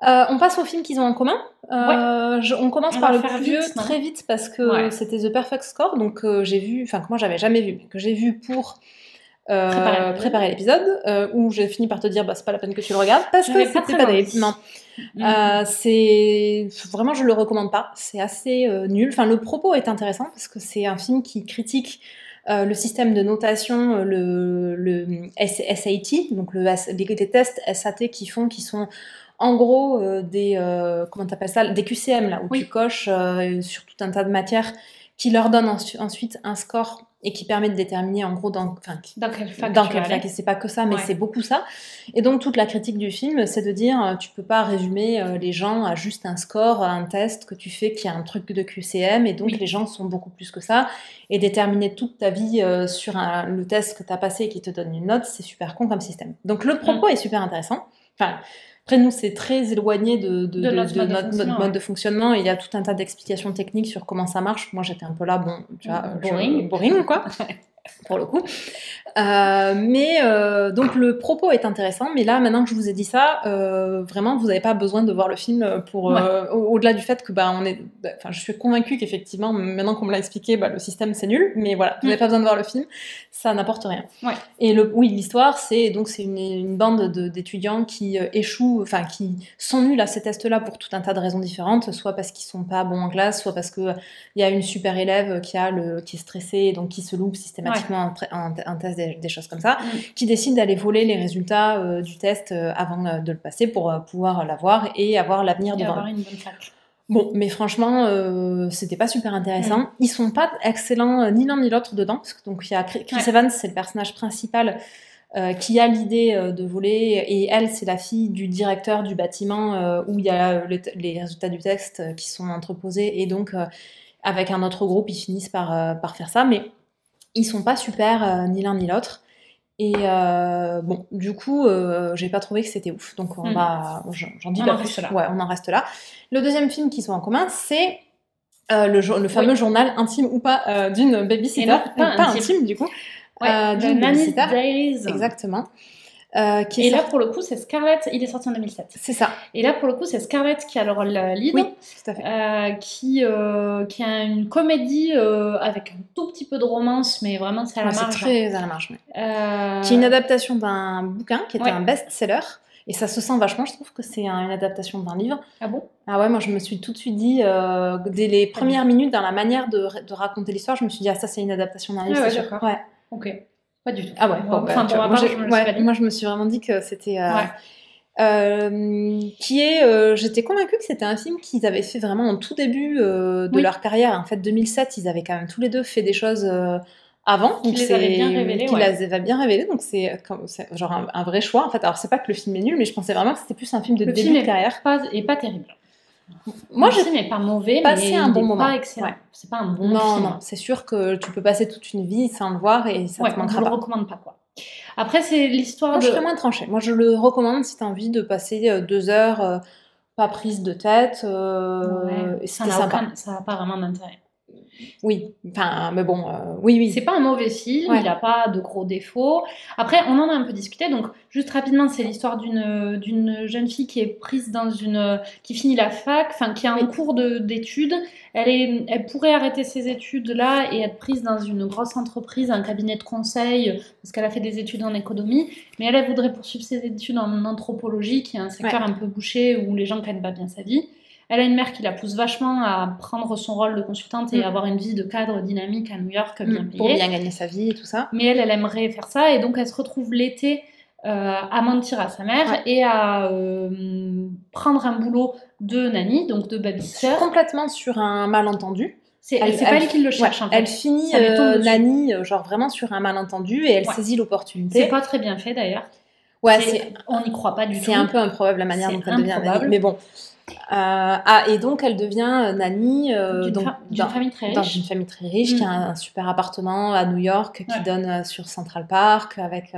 Euh, on passe aux films qu'ils ont en commun. Euh, on commence par le plus vieux très vite parce que c'était The Perfect Score, donc euh, j'ai vu, enfin que moi j'avais jamais vu, que j'ai vu pour préparer, l'épisode, où j'ai fini par te dire bah c'est pas la peine que tu le regardes parce que c'était pas des... Non, mm. c'est vraiment je le recommande pas. C'est assez nul. Enfin le propos est intéressant parce que c'est un film qui critique le système de notation, le, le SAT, donc le, les tests SAT qui font, qui sont en gros euh, des euh, comment t'appelles ça des QCM là où tu coches euh, sur tout un tas de matières qui leur donnent ensuite un score et qui permet de déterminer en gros dans, enfin, dans quelle fac, dans quelle fac c'est pas que ça mais c'est beaucoup ça. Et donc toute la critique du film c'est de dire tu peux pas résumer les gens à juste un score à un test que tu fais qui a un truc de QCM et donc les gens sont beaucoup plus que ça. Et déterminer toute ta vie sur un, le test que tu as passé et qui te donne une note c'est super con comme système. Donc le propos mm. est super intéressant. Enfin après, nous, c'est très éloigné de, notre, mode, de fonctionnement. il y a tout un tas d'explications techniques sur comment ça marche. Moi, j'étais un peu là, bon, tu vois, boring, boring quoi. *laughs* pour le coup. Euh, mais euh, donc le propos est intéressant, mais là maintenant que je vous ai dit ça, euh, vraiment vous n'avez pas besoin de voir le film pour au-delà du fait que bah on est, enfin je suis convaincue qu'effectivement maintenant qu'on me l'a expliqué, bah, le système c'est nul, mais voilà vous n'avez mm. pas besoin de voir le film, ça n'apporte rien. Et le oui l'histoire c'est donc c'est une, une, bande d'étudiants qui échouent, enfin qui sont nuls à ces tests-là pour tout un tas de raisons différentes, soit parce qu'ils sont pas bons en classe, soit parce que il y a une super élève qui a le qui est stressée donc qui se loupe systématiquement un, test, des, choses comme ça, mm. qui décide d'aller voler les résultats euh, du test euh, avant euh, de le passer pour pouvoir l'avoir et avoir l'avenir de avoir une bonne fac. Bon, mais franchement, c'était pas super intéressant. Mm. Ils sont pas excellents ni l'un ni l'autre dedans, parce que donc il y a Chris Evans, c'est le personnage principal. qui a l'idée de voler, et elle, c'est la fille du directeur du bâtiment où il y a les résultats du test qui sont entreposés, et donc avec un autre groupe, ils finissent par, par faire ça. Mais ils sont pas super euh, ni l'un ni l'autre. Et euh, bon, du coup, euh, j'ai pas trouvé que c'était ouf. Donc on hmm. va, j'en dis pas plus. Là. Ouais, on en reste là. Le deuxième film qu'ils ont en commun, c'est le, le, fameux journal intime ou pas d'une babysitter. Pas, pas, intime. du coup. Ouais, d'une babysitter. Exactement. Euh, et là, pour le coup, c'est Scarlett. Il est sorti en 2007. C'est ça. Et là, pour le coup, c'est Scarlett qui a le rôle lead. Oui, tout à fait. Euh, qui, euh, qui a une comédie avec un tout petit peu de romance, mais vraiment, c'est à la marge. C'est très à la marge. Qui est une adaptation d'un bouquin qui était un best-seller. et ça se sent vachement. Je trouve que c'est une adaptation d'un livre. Ah bon? Ah ouais, moi je me suis tout de suite dit, euh, dès les premières minutes, dans la manière de, de raconter l'histoire, je me suis dit, ah ça c'est une adaptation d'un livre, Ah ouais, d'accord. Ouais. Ok. Pas du tout. Ah ouais, Bon, bon, bah, enfin, vois, ma moi, je me suis ouais, pas dit. moi, je me suis vraiment dit que c'était. euh, Ouais. euh, qui est. euh, J'étais convaincue que c'était un film qu'ils avaient fait vraiment au tout début de Oui. leur carrière. En fait, 2007, ils avaient quand même tous les deux fait des choses avant. Qui les avaient bien révélées, Qui ouais. les bien révélées. Donc c'est genre un, un vrai choix. En fait, alors c'est pas que le film est nul, mais je pensais vraiment que c'était plus un film de Le début film de carrière. pas, est pas terrible. Moi, le film est pas mauvais, passé mais un bon moment. pas excellent. Ouais. C'est pas un bon Non, film. non, c'est sûr que tu peux passer toute une vie sans le voir et ça Ouais, te manquera le pas. recommande pas quoi. Après, c'est l'histoire Moi, de. je serais moins tranchée. Moi, je le recommande si tu as envie de passer euh, deux heures euh, pas prise de tête. euh, Ouais, et ça C'était n'a sympa. aucun- ça n'a pas vraiment d'intérêt. Oui, enfin, mais bon, euh, oui, oui. C'est pas un mauvais film, Ouais. il n'a pas de gros défauts. Après, on en a un peu discuté, donc juste rapidement, c'est l'histoire d'une d'une jeune fille qui est prise dans une. qui finit la fac, enfin qui a un Oui. cours de- d'études. Elle, est, elle pourrait arrêter ses études-là et être prise dans une grosse entreprise, un cabinet de conseil, parce qu'elle a fait des études en économie, mais elle, elle voudrait poursuivre ses études en anthropologie, qui est un secteur un peu bouché où les gens gagnent pas bien sa vie. Elle a une mère qui la pousse vachement à prendre son rôle de consultante et Mm. avoir une vie de cadre dynamique à New York bien Mm, payée. pour bien gagner sa vie et tout ça. Mais elle, elle aimerait faire ça et donc elle se retrouve l'été euh, à mentir à sa mère Ouais. et à euh, prendre un boulot de nanny, donc de babysitter. Complètement sur un malentendu. C'est Elle- c'est pas elle- qui le cherche Ouais, en fait. Elle finit euh. Nani, euh, genre vraiment sur un malentendu et elle Ouais. saisit C'est l'opportunité. pas très bien fait d'ailleurs. Ouais, C'est- c'est on n'y croit pas du tout. c'est un peu improbable la manière C'est dont elle devient. Nani. Mais bon. Euh, ah, et donc elle devient euh, Nani euh, D'une donc, fa- d'une dans- famille très dans riche. une famille très riche Mm. qui a un super appartement à New York qui Ouais. donne sur Central Park avec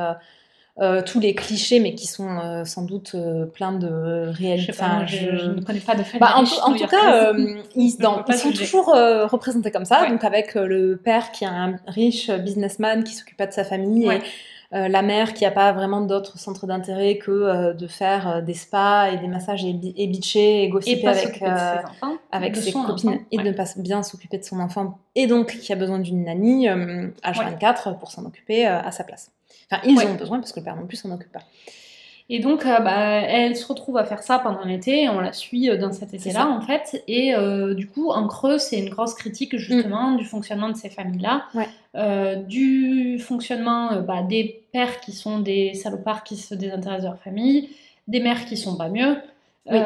euh, tous les clichés mais qui sont euh, sans doute euh, plein de Je réalité. sais pas, moi, je, je ne connais pas de famille Bah, en, tout- en tout new-yorkaise. cas, *laughs* ils, dans- sont toujours représentés comme ça, Ouais. donc avec le père qui est un riche businessman qui s'occupe pas de sa famille Ouais. et euh, la mère qui a pas vraiment d'autre centre d'intérêt que euh, de faire euh, des spas et des massages et, et bitcher et gossiper avec, enfants, avec ses copines enfant. et de ne pas bien s'occuper de son enfant et donc qui a besoin d'une nanny euh, H24 pour s'en occuper à sa place. Enfin, ils Ouais. ont besoin parce que le père non plus s'en occupe pas. Et donc, euh, bah, elle se retrouve à faire ça pendant l'été, et on la suit euh, dans cet été-là, en fait. Et euh, du coup, en creux, c'est une grosse critique, justement, du fonctionnement de ces familles-là, Mm. Ouais. Euh, du fonctionnement bah, des pères qui sont des salopards qui se désintéressent de leur famille, des mères qui sont pas mieux. Oui.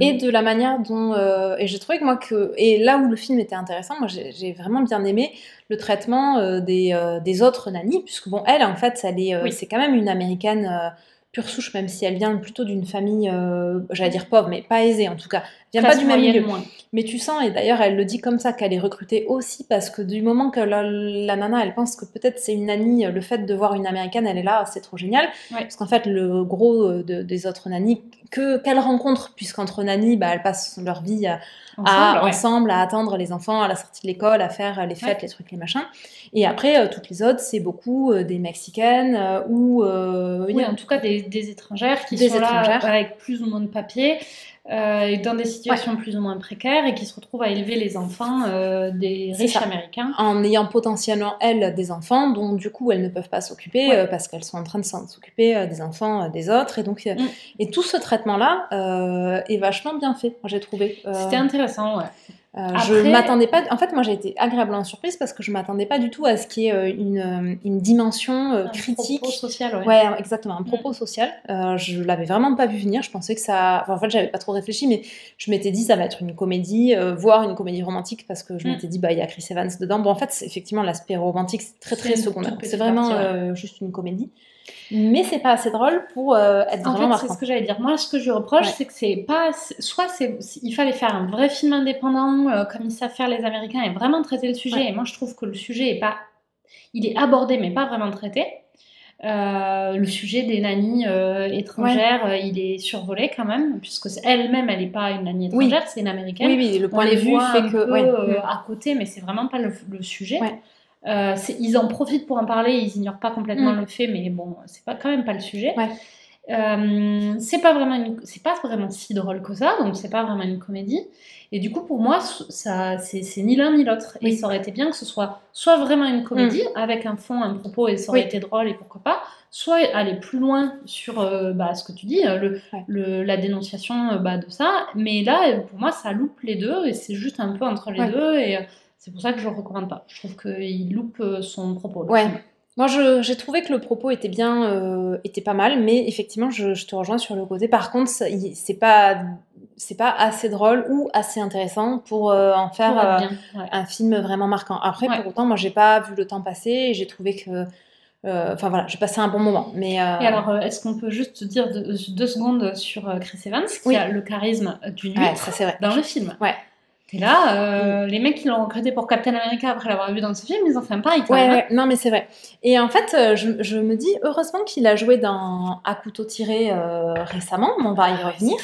Et de la manière dont et j'ai trouvé que moi que et là où le film était intéressant moi j'ai vraiment bien aimé le traitement des, des autres nannies puisque bon elle en fait elle est Oui. c'est quand même une américaine pure souche même si elle vient plutôt d'une famille euh, j'allais dire pauvre mais pas aisée en tout cas vient pas du même milieu moins. mais tu sens, et d'ailleurs elle le dit comme ça, qu'elle est recrutée aussi parce que du moment que la, la nana, elle pense que peut-être c'est une nanny, le fait de voir une américaine, elle est là, c'est trop génial. Ouais. Parce qu'en fait, le gros euh, de- des autres nannies que qu'elle rencontre, puisqu'entre nannies, bah, elles passent leur vie à, à- Ensemble, ouais. ensemble à attendre les enfants à la sortie de l'école, à faire les fêtes, Ouais. les trucs, les machins. Et après, euh, toutes les autres, c'est beaucoup euh, des Mexicaines euh, ou... Oui, en tout cas des, des étrangères qui Des sont étrangères. là avec plus ou moins de papiers, euh, dans des situations plus ou moins précaires et qui se retrouvent à élever les enfants euh, des riches ça. américains. en ayant potentiellement elles des enfants dont du coup elles ne peuvent pas s'occuper Ouais. euh, parce qu'elles sont en train de s'occuper des enfants des autres et donc Mm. et tout ce traitement là est vachement bien fait j'ai trouvé C'était intéressant, ouais. Euh, Après- je m'attendais pas en fait moi j'ai été agréablement surprise parce que je m'attendais pas du tout à ce qu'il y ait euh, une, euh, une dimension euh, Un critique propos social, ouais. Ouais, exactement, un propos social. Euh, je l'avais vraiment pas vu venir. Je pensais que ça. Enfin, en fait, j'avais pas trop réfléchi, mais je m'étais dit ça va être une comédie, voire une comédie romantique, parce que je Mm. m'étais dit bah il y a Chris Evans dedans. Bon, en fait, effectivement, l'aspect romantique c'est très très secondaire. C'est vraiment partie, ouais. juste une comédie, mais c'est pas assez drôle pour euh, être En vraiment fait, c'est ce que j'allais dire. Moi, ce que je reproche, Ouais. c'est que c'est pas. Soit c'est, il fallait faire un vrai film indépendant, euh, comme ils savent faire les Américains, et vraiment traiter le sujet. Ouais. Et moi, je trouve que le sujet est pas. Il est abordé, mais pas vraiment traité. Euh, le sujet des nannies euh, étrangères, il est survolé quand même, puisque elle-même, elle n'est pas une nanny Oui. étrangère, c'est une américaine. Oui, oui, le On point de vue fait que peu Mm. à côté, mais c'est vraiment pas le, le sujet. Euh, ils en profitent pour en parler, ils ignorent pas complètement Mm. le fait, mais bon, c'est pas quand même pas le sujet. Ouais. Euh, c'est pas vraiment c'est pas vraiment si drôle que ça, donc c'est pas vraiment une comédie. Et du coup, pour moi, ça, c'est ni l'un ni l'autre. Et ça aurait été bien que ce soit soit vraiment une comédie avec un fond, un propos, et ça aurait Oui. été drôle et pourquoi pas, soit aller plus loin sur euh, bah, ce que tu dis, euh, le, Ouais. le- la dénonciation bah, de ça. Mais là, pour moi, ça loupe les deux et c'est juste un peu entre les Ouais. deux. Et c'est pour ça que je le recommande pas. Je trouve qu'il loupe euh, son propos. Ouais. film. Moi, j'ai trouvé que le propos était bien, euh, était pas mal, mais effectivement, je, je te rejoins sur le côté. Par contre, c'est pas, c'est pas assez drôle ou assez intéressant pour euh, en faire euh, bien, ouais. un film vraiment marquant. Après, Ouais. pour autant, moi, j'ai pas vu le temps passer et j'ai trouvé que, euh, enfin voilà, j'ai passé un bon moment. Mais euh, Et alors, euh, est-ce qu'on peut juste dire deux, deux secondes sur Chris Evans, qui Oui. a le charisme d'une huître dans le film? Ouais. Et là, euh, les mecs qui l'ont recruté pour Captain America après l'avoir vu dans ce film, ils ont fait un pareil Ouais, hein. ouais, non, mais c'est vrai. Et en fait, euh, je, je me dis, heureusement qu'il a joué dans À couteau tiré euh, récemment, mais on va y revenir.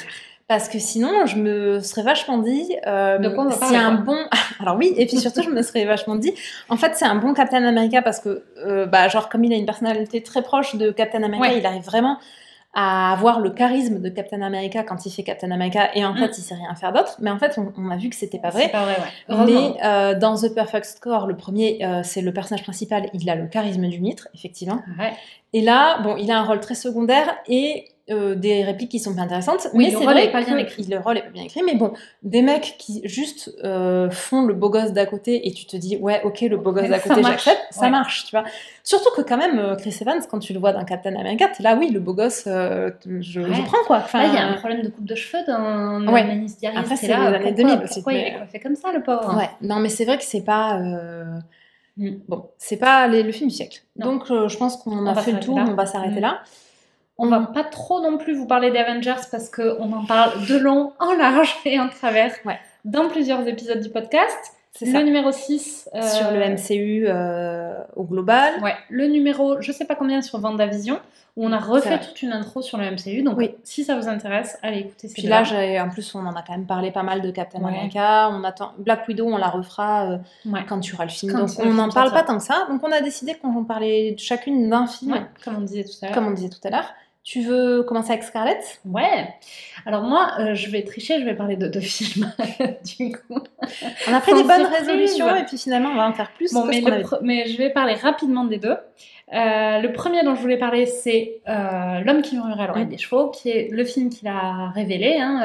Parce que sinon, je me serais vachement dit, euh, c'est un bon. *laughs* Alors oui, et puis surtout, je me serais vachement dit, en fait, c'est un bon Captain America parce que, euh, bah, genre, comme il a une personnalité très proche de Captain America, Ouais. il arrive vraiment à avoir le charisme de Captain America quand il fait Captain America, et en Mm. fait, il sait rien faire d'autre. Mais en fait, on, on a vu que c'était pas vrai. pas vrai, ouais. Mais euh, dans The Perfect Score, le premier, euh, c'est le personnage principal, il a le charisme du mitre, effectivement. Ouais. Et là, bon, il a un rôle très secondaire et euh, des répliques qui sont pas intéressantes. Oui, mais le c'est rôle vrai est pas bien écrit. Le rôle est pas bien écrit, mais bon, des mecs qui juste euh, font le beau gosse d'à côté et tu te dis, ouais, ok, le beau gosse d'à côté, j'accepte, ça marche, tu vois. Surtout que quand même, euh, Chris Evans, quand tu le vois dans Captain America, t'es là, oui, le beau gosse, euh, je, je Ouais. prends quoi. Enfin, Là, il y a un problème de coupe de cheveux dans Ouais. Anaïs Diaries. Après, c'est là, les années pourquoi- 2000 aussi, Pourquoi il mais- est coiffé comme ça, le pauvre? Ouais, non, mais c'est vrai que c'est pas. Mm. Bon, c'est pas les- le film du siècle. Non. Donc, je pense qu'on On a fait le tour, on va s'arrêter Mm. là. On va pas trop non plus vous parler des Avengers parce qu'on en parle de long, en large *laughs* et en travers Ouais. dans plusieurs épisodes du podcast. C'est Le ça. numéro 6. euh, Sur le MCU euh, au global. Ouais, le numéro, je sais pas combien sur Vendavision, où on a refait toute une intro sur le MCU. Donc, Oui. si ça vous intéresse, allez écouter ces Puis là, en plus, on en a quand même parlé pas mal de Captain Ouais. America. On attend Black Widow, on la refera euh, Ouais. quand tu auras le film. Quand Donc, on n'en parle pas tant que ça. Donc, on a décidé qu'on parlait chacune d'un film, Ouais, comme on disait tout à l'heure. comme on disait tout à l'heure. Tu veux commencer avec Scarlett? Ouais. Alors moi, euh, je vais tricher, je vais parler de deux films. *laughs* du coup. On a pris Sans des bonnes surprise. résolutions et puis finalement, on va en faire plus Bon, mais, le je vais parler rapidement des deux. Euh, le premier dont je voulais parler, c'est euh, L'homme qui murmurait à l'oreille Mm. des chevaux, qui est le film qu'il a révélé. hein.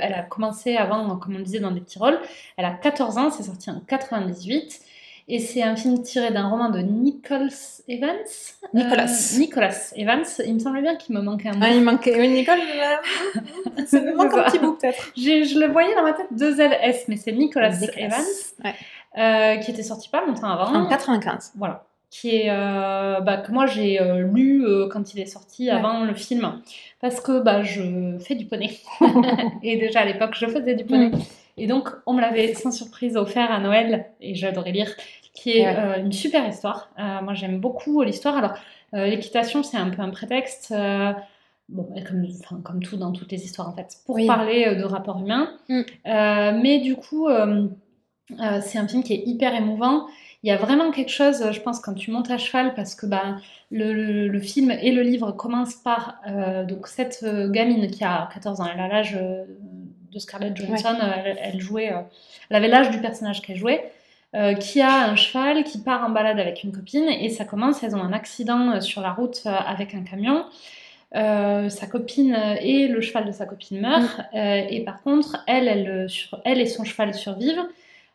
Elle a commencé avant, comme on disait, dans des petits rôles. Elle a 14 ans, c'est sorti en 98. Et c'est un film tiré d'un roman de Nicholas Evans. Euh, Nicholas Evans. Il me semblait bien qu'il me manquait un mot. Ah, il manquait. Oui, Nicole, euh, *laughs* ça me manque un petit bout peut-être. Je le voyais dans ma tête deux LS, mais c'est Nicholas. Evans, Ouais. euh, qui était sorti pas longtemps avant. En 95. Voilà. Qui est, euh, bah, que moi j'ai lu quand il est sorti Ouais. avant le film. Parce que bah, je fais du poney. *laughs* *laughs* et déjà à l'époque, je faisais du poney. Mm. Et donc, on me l'avait sans surprise offert à Noël, et j'adorais lire, qui est Ouais. euh, une super histoire. Euh, moi, j'aime beaucoup l'histoire. Alors, euh, l'équitation, c'est un peu un prétexte. Bon, et comme, enfin, comme tout dans toutes les histoires en fait, pour Oui. parler de rapports humains. Mm. Mais du coup, c'est un film qui est hyper émouvant. Il y a vraiment quelque chose, je pense, quand tu montes à cheval, parce que bah, le, le- le film et le livre commencent par donc cette gamine qui a 14 ans, elle a l'âge de Scarlett Johansson, elle, elle jouait, elle avait l'âge du personnage qu'elle jouait, euh, qui a un cheval, qui part en balade avec une copine, et ça commence, elles ont un accident euh, sur la route euh, avec un camion. Euh, sa copine et le cheval de sa copine meurent, euh, et par contre, elle, elle, sur- elle et son cheval survivent,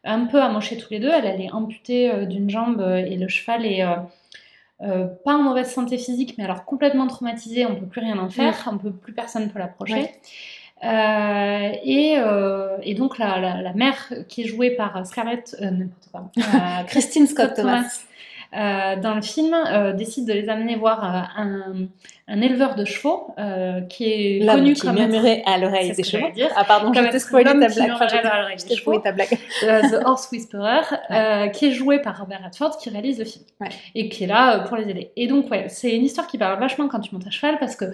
un peu amochés tous les deux. Elle, elle est amputée d'une jambe et le cheval est euh, pas en mauvaise santé physique, mais alors complètement traumatisé, on peut plus rien en faire, on peut plus personne peut l'approcher. Ouais. Euh, et, euh, et donc la, la, la mère qui est jouée par Scarlett, euh, n'importe quoi, *laughs* Christine Scott Thomas. dans le film, décide de les amener voir un, un éleveur de chevaux qui est connu qui comme être- murmurait à l'oreille des chevaux. dire. Ah pardon, je t'ai être spoilé ta blague. Enfin, je t'ai- spoilé ta blague. *laughs* The Horse Whisperer, qui est joué par Robert Redford, qui réalise le film. Ouais. Et qui est là pour les aider. Et donc, ouais, c'est une histoire qui parle vachement quand tu montes à cheval, parce que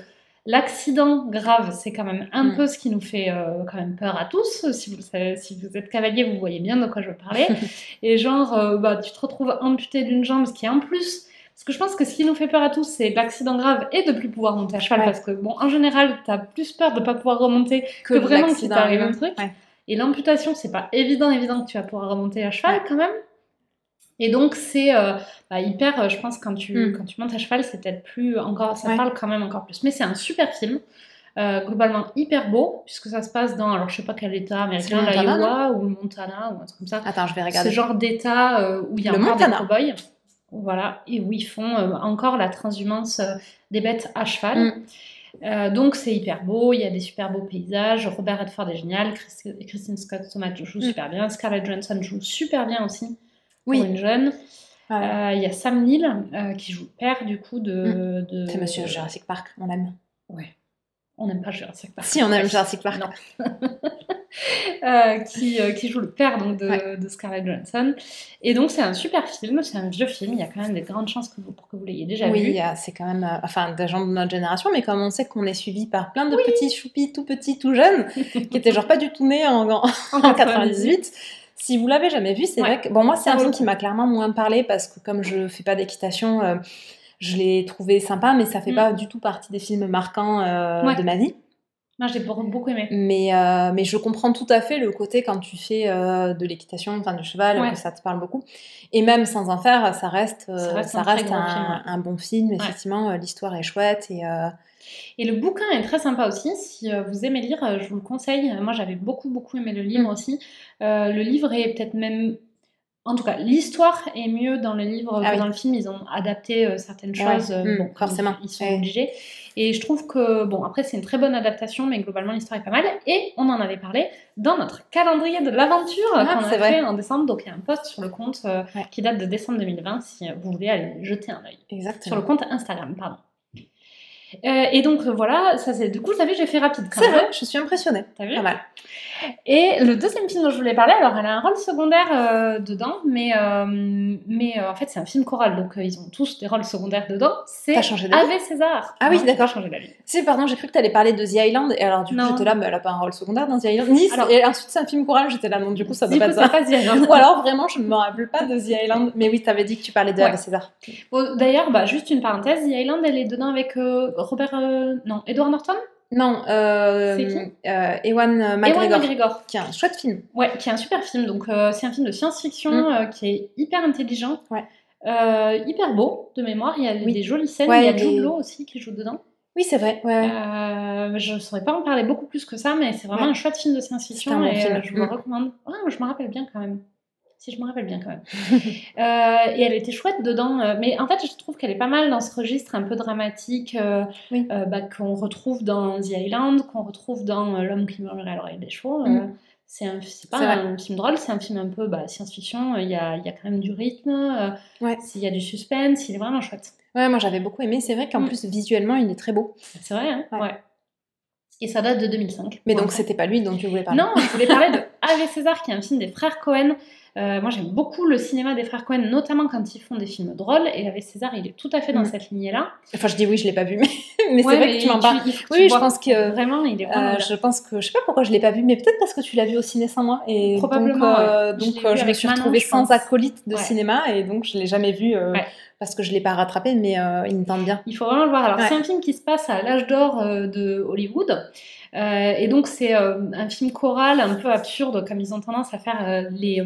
l'accident grave, c'est quand même un Mm. peu ce qui nous fait euh, quand même peur à tous. Si vous, si êtes cavalier, vous voyez bien de quoi je veux parler. *laughs* Et genre, euh, bah, tu te retrouves amputé d'une jambe, ce qui en plus... Parce que je pense que ce qui nous fait peur à tous, c'est l'accident grave et de plus pouvoir monter à cheval. Ouais. Parce que, bon, en général, t'as plus peur de pas pouvoir remonter que, vraiment l'accident t'arrive un truc. Ouais. Et l'amputation, c'est pas évident, évident que tu vas pouvoir remonter à cheval Ouais. quand même. Et donc, c'est euh, bah, hyper, euh, je pense, quand tu, Mm. quand tu montes à cheval, c'est peut-être plus encore, ça Ouais. parle quand même encore plus. Mais c'est un super film, euh, globalement hyper beau, puisque ça se passe dans, alors je sais pas quel état américain, Montana, l'Iowa ou le Montana ou un truc comme ça. Attends, je vais Ce regarder. genre d'état euh, où il y a Le encore Montana. des cow-boys. Voilà, et où ils font encore la transhumance des bêtes à cheval. Mm. Euh, donc c'est hyper beau, il y a des super beaux paysages. Robert Redford est génial, Chris- Christine Scott Thomas joue Mm. super bien, Scarlett Johansson joue super bien aussi Oui. pour une jeune. Ouais. Euh, Il y a Sam Neill euh, qui joue le père du coup de. de- Mm. C'est Monsieur Jurassic Park, on l'aime. Ouais. On n'aime pas Jurassic Park. Si, on aime. Jurassic Park. Non. *laughs* Euh, qui, euh, qui joue le père donc, de, Ouais. de Scarlett Johansson. Et donc c'est un super film, c'est un vieux film, il y a quand même des grandes chances que vous, pour que vous l'ayez déjà Oui, vu. a- c'est quand même, euh, enfin, des gens de notre génération, mais comme on sait qu'on est suivi par plein de petits choupis tout petits, tout jeunes, *laughs* qui étaient genre pas du tout nés en, en, en 98. Si vous l'avez jamais vu, c'est Ouais. vrai que bon moi c'est un film qui m'a clairement moins parlé parce que comme je fais pas d'équitation, euh, je l'ai trouvé sympa, mais ça fait Mm. pas du tout partie des films marquants euh, Ouais. de ma vie. Moi j'ai beaucoup, aimé. Mais, euh, mais je comprends tout à fait le côté quand tu fais euh, de l'équitation, enfin du cheval, Ouais. que ça te parle beaucoup. Et même sans en faire, ça reste, Ça reste ça un reste un, film, ouais. un bon film. Effectivement, l'histoire est chouette. Et, Et le bouquin est très sympa aussi. Si euh, vous aimez lire, euh, je vous le conseille. Moi, j'avais beaucoup, beaucoup aimé le livre Mm. aussi. Euh, le livre est peut-être même. En tout cas, l'histoire est mieux dans le livre Ah que oui. dans le film. Ils ont adapté euh, certaines Ouais. choses. euh, Mm, bon, forcément. Ils, ils sont Ouais. obligés. Et je trouve que, bon, après, c'est une très bonne adaptation, mais globalement, l'histoire est pas mal. Et on en avait parlé dans notre calendrier de l'aventure Ah, qu'on a vrai. fait en décembre. Donc, il y a un post sur le compte euh, Ouais. qui date de décembre 2020 si vous voulez aller jeter un œil sur exactement. le compte Instagram, pardon. Euh, et donc voilà, ça c'est du coup, t'as vu, j'ai fait rapide quand C'est vrai, je suis impressionnée. T'as vu Pas mal. Et le deuxième film dont je voulais parler, alors elle a un rôle secondaire euh, dedans, mais, euh, mais euh, en fait c'est un film choral, donc ils ont tous des rôles secondaires dedans. C'est T'as changé d'avis Ave César. Ah oui, d'accord. changé d'avis. Si, pardon, j'ai cru que t'allais parler de The Island. Et alors, du coup, j'étais là, mais elle a pas un rôle secondaire dans The Island. Nice. Alors- et ensuite, c'est un film choral. J'étais là, non, du coup, ça doit Du pas ça passe bien. hein. Ou alors, vraiment, je me rappelle pas de The Island. Mais oui, t'avais dit que tu parlais de Ouais. Ave César. Bon, D'ailleurs, bah, juste une parenthèse, The Island, elle est dedans avec Robert... non, Edward Norton? Non, euh, C'est qui? euh, Ewan Ewan McGregor. McGregor. Qui est un chouette film. Ouais, qui est un super film. Donc, euh, c'est un film de science-fiction Mm. euh, qui est hyper intelligent, Ouais. euh, hyper beau de mémoire. Il y a Oui. des jolies scènes. Ouais, il y a il Jude Law aussi qui joue dedans. Oui, c'est vrai. Ouais. Euh, je ne saurais pas en parler beaucoup plus que ça, mais c'est vraiment un chouette film de science-fiction et euh, je vous le Mm. recommande. Ouais, je me rappelle bien quand même. Si je me rappelle bien quand même. *laughs* Euh, et elle était chouette dedans. euh, mais en fait, je trouve qu'elle est pas mal dans ce registre un peu dramatique euh, Oui. bah, qu'on retrouve dans The Island, qu'on retrouve dans L'homme qui murmurait à l'oreille des chevaux. Mm. c'est pas un film drôle, c'est un film un peu bah, science-fiction. Il y a, il y a quand même du rythme, euh, Ouais. il y a du suspense, il est vraiment chouette. Ouais, moi, j'avais beaucoup aimé. C'est vrai qu'en Mm. plus, visuellement, il est très beau. C'est vrai, hein Ouais. ouais. Et ça date de 2005. Mais donc, c'était pas lui dont tu voulais parler. Non, je voulais parler de *laughs* Ave César, qui est un film des frères Cohen. Euh, moi, j'aime beaucoup le cinéma des frères Cohen, notamment quand ils font des films drôles. Et Ave César, il est tout à fait dans Mm. cette lignée-là. Enfin, je dis oui, je l'ai pas vu, *laughs* mais, mais Ouais, c'est vrai que tu m'en parles. Oui, je pense que- Vraiment, il est vraiment. Euh, je pense que je sais pas pourquoi je l'ai pas vu, mais peut-être parce que tu l'as vu au ciné sans moi et Probablement, donc, euh, ouais. Je donc euh, vu je me avec suis retrouvée je sans acolyte de Ouais. cinéma et donc je l'ai jamais vu euh. Parce que je l'ai pas rattrapé, mais euh, il me tente bien. Il faut vraiment le voir. Alors, Ouais. c'est un film qui se passe à l'âge d'or euh, de Hollywood. Euh, et donc, c'est un film choral un peu absurde, comme ils ont tendance à faire les,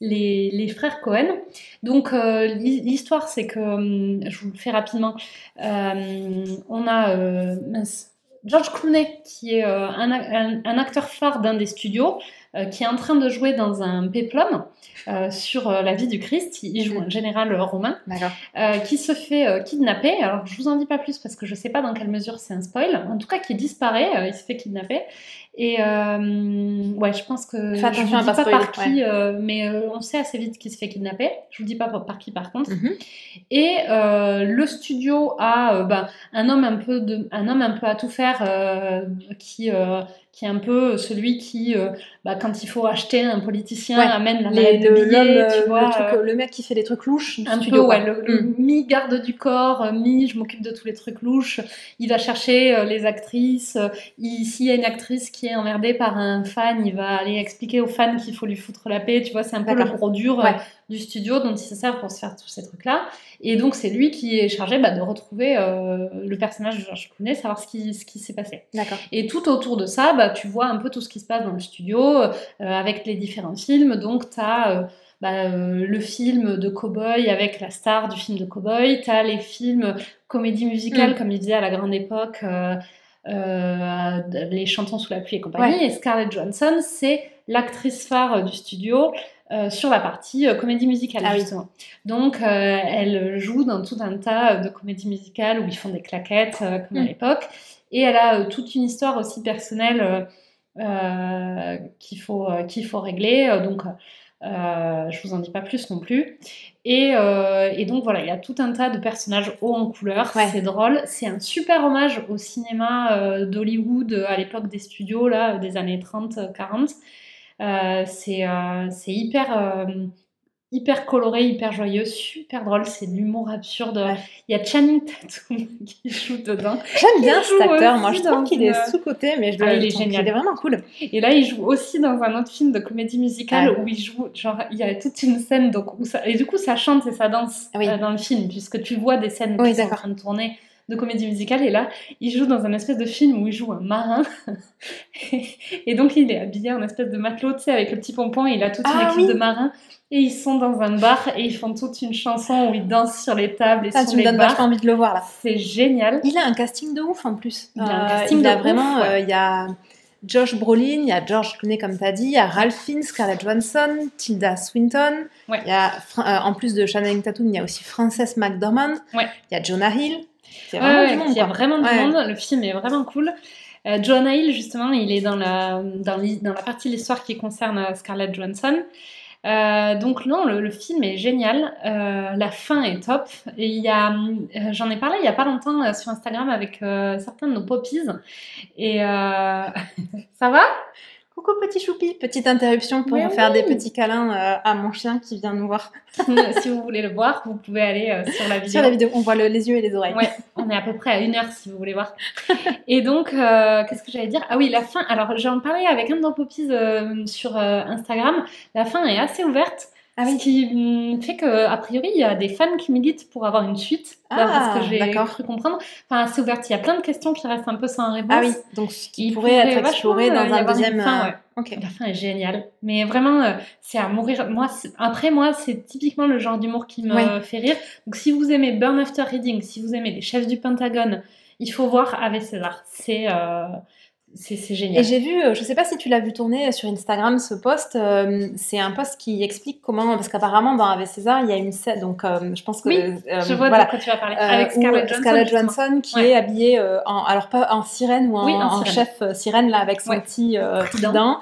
les, les frères Cohen. Donc, l'hi- l'histoire, c'est que, je vous le fais rapidement, on a George Clooney, qui est un, un- un acteur phare d'un des studios, qui est en train de jouer dans un péplum euh, sur euh, la vie du Christ. Il joue un général euh, romain qui se fait kidnapper. Alors, je vous en dis pas plus parce que je sais pas dans quelle mesure c'est un spoil. En tout cas, qui disparaît, il se fait kidnapper. Et ouais, je pense que Fais je attention vous à dis pas pas spoiler, par qui, mais on sait assez vite qu'il se fait kidnapper. Je vous dis pas par, qui par contre. Mhm. Et le studio a ben, un homme un peu de, un homme un peu à tout faire qui qui est un peu celui qui, euh, bah, quand il faut acheter un politicien, Ouais. amène la Les- mallette de le, billets, tu euh, vois. le, truc, euh, euh, le mec qui fait les trucs louches un studio. peu, ouais, le, le Mm. mi-garde du corps, euh, mi je m'occupe de tous les trucs louches. Il va chercher euh, les actrices. euh, il- S'il y a une actrice qui est emmerdée par un fan, il va aller expliquer aux fans qu'il faut lui foutre la paix. Tu vois, c'est un peu le gros dur euh, Ouais. du studio dont il se sert pour se faire tous ces trucs-là. Et donc, c'est lui qui est chargé bah, de retrouver euh, le personnage de George Clooney, savoir ce qui, ce qui s'est passé. Et tout autour de ça, bah, tu vois un peu tout ce qui se passe dans le studio euh, avec les différents films. Donc, tu as le film de cowboy avec la star du film de cowboy. Tu as les films comédie musicale, Mm. comme il disait à la grande époque, euh, euh, les chantons sous la pluie et compagnie. Et Scarlett Johansson, c'est l'actrice phare euh, du studio. euh, sur la partie euh, comédie musicale, Ah oui. justement. Donc, euh, elle joue dans tout un tas de comédies musicales où ils font des claquettes, euh, comme à Mm. l'époque. Et elle a euh, toute une histoire aussi personnelle euh, euh, qu'il faut, qu'il faut régler. Donc, euh, je vous en dis pas plus non plus. Et, euh, et donc voilà, il y a tout un tas de personnages hauts en couleur. Ouais. C'est drôle. C'est un super hommage au cinéma euh, d'Hollywood à l'époque des studios, là, des années 30-40. Euh, c'est hyper, hyper coloré, hyper joyeux, super drôle. C'est de l'humour absurde. Ouais. Il y a Channing Tatum *laughs* qui joue dedans. J'aime bien Il cet acteur. Moi, je trouve qu'il est sous-côté, mais je Ah, dois il est génial. qu'il est vraiment cool. Et là, il joue aussi dans un autre film de comédie musicale Ah. où il joue, genre, il y a toute une scène, donc, où ça, et du coup, ça chante et ça danse Oui. euh, dans le film, puisque tu vois des scènes Oui, qui sont en train de tourner de comédie musicale, et là, il joue dans un espèce de film où il joue un marin, *laughs* et donc il est habillé en espèce de matelot, tu sais, avec le petit pompon, et il a toute une Ah, équipe oui. de marins, et ils sont dans un bar, et ils font toute une chanson où ils dansent sur les tables et Ah, sur tu me les donnes bars. vachement envie de le voir là. C'est génial. Il a un casting de ouf en plus. Il a un Euh, casting il de a ouf, vraiment, ouais. euh, il y a Josh Brolin, il y a George Clooney comme tu as dit, il y a Ralph Fiennes, Scarlett Johansson, Tilda Swinton. Ouais. Il y a euh, en plus de Channing Tatum, il y a aussi Frances McDormand. Ouais. Il y a Jonah Hill. C'est Ouais, vraiment ouais, du monde. il y a vraiment du Ouais. monde. Le film est vraiment cool. Euh, Jonah Hill, justement, il est dans la, dans, la partie de l'histoire qui concerne euh, Scarlett Johansson. Euh, donc non, le, le film est génial. Euh, la fin est top. Et il y a, j'en ai parlé il y a pas longtemps sur Instagram avec certains de nos poppies. Et *laughs* ça va? Coucou petit choupi. Petite interruption pour faire oui. des petits câlins euh, à mon chien qui vient nous voir. *laughs* Si vous voulez le voir, vous pouvez aller euh, sur la vidéo. Sur la vidéo, on voit le- les yeux et les oreilles. Ouais, on est à peu près à une heure si vous voulez voir. Et donc, euh, qu'est-ce que j'allais dire? Ah oui, la fin. Alors, j'en parlais avec un de nos poppies sur Instagram. La fin est assez ouverte. Ah Ce qui fait que a priori il y a des fans qui militent pour avoir une suite, Ah, ce que j'ai cru comprendre. Enfin, assez ouverte. Il y a plein de questions qui restent un peu sans réponse. Ah oui, donc ce qui pourrait pourrait être exploré euh, dans y un deuxième. fin, euh, ouais. La fin est géniale. Mais vraiment, euh, c'est à mourir. Moi, c'est- après, moi, c'est typiquement le genre d'humour qui me fait rire. Donc, si vous aimez Burn After Reading, si vous aimez Les Chefs du Pentagone, il faut voir Ave César. C'est euh, c'est c'est Et génial. j'ai vu, euh, je sais pas si tu l'as vu tourner sur Instagram ce post, euh, c'est un post qui explique comment, parce qu'apparemment dans Ave César, il y a une scène, donc euh, je pense que. Oui, euh, Je vois voilà, de quoi tu vas parler. euh, Avec Scarlett Johansson. Scarlett. Johansson qui Ouais. est habillée euh, en, alors pas en sirène ou en, Oui, en en sirène. chef sirène là avec son Ouais. petit euh, Trident.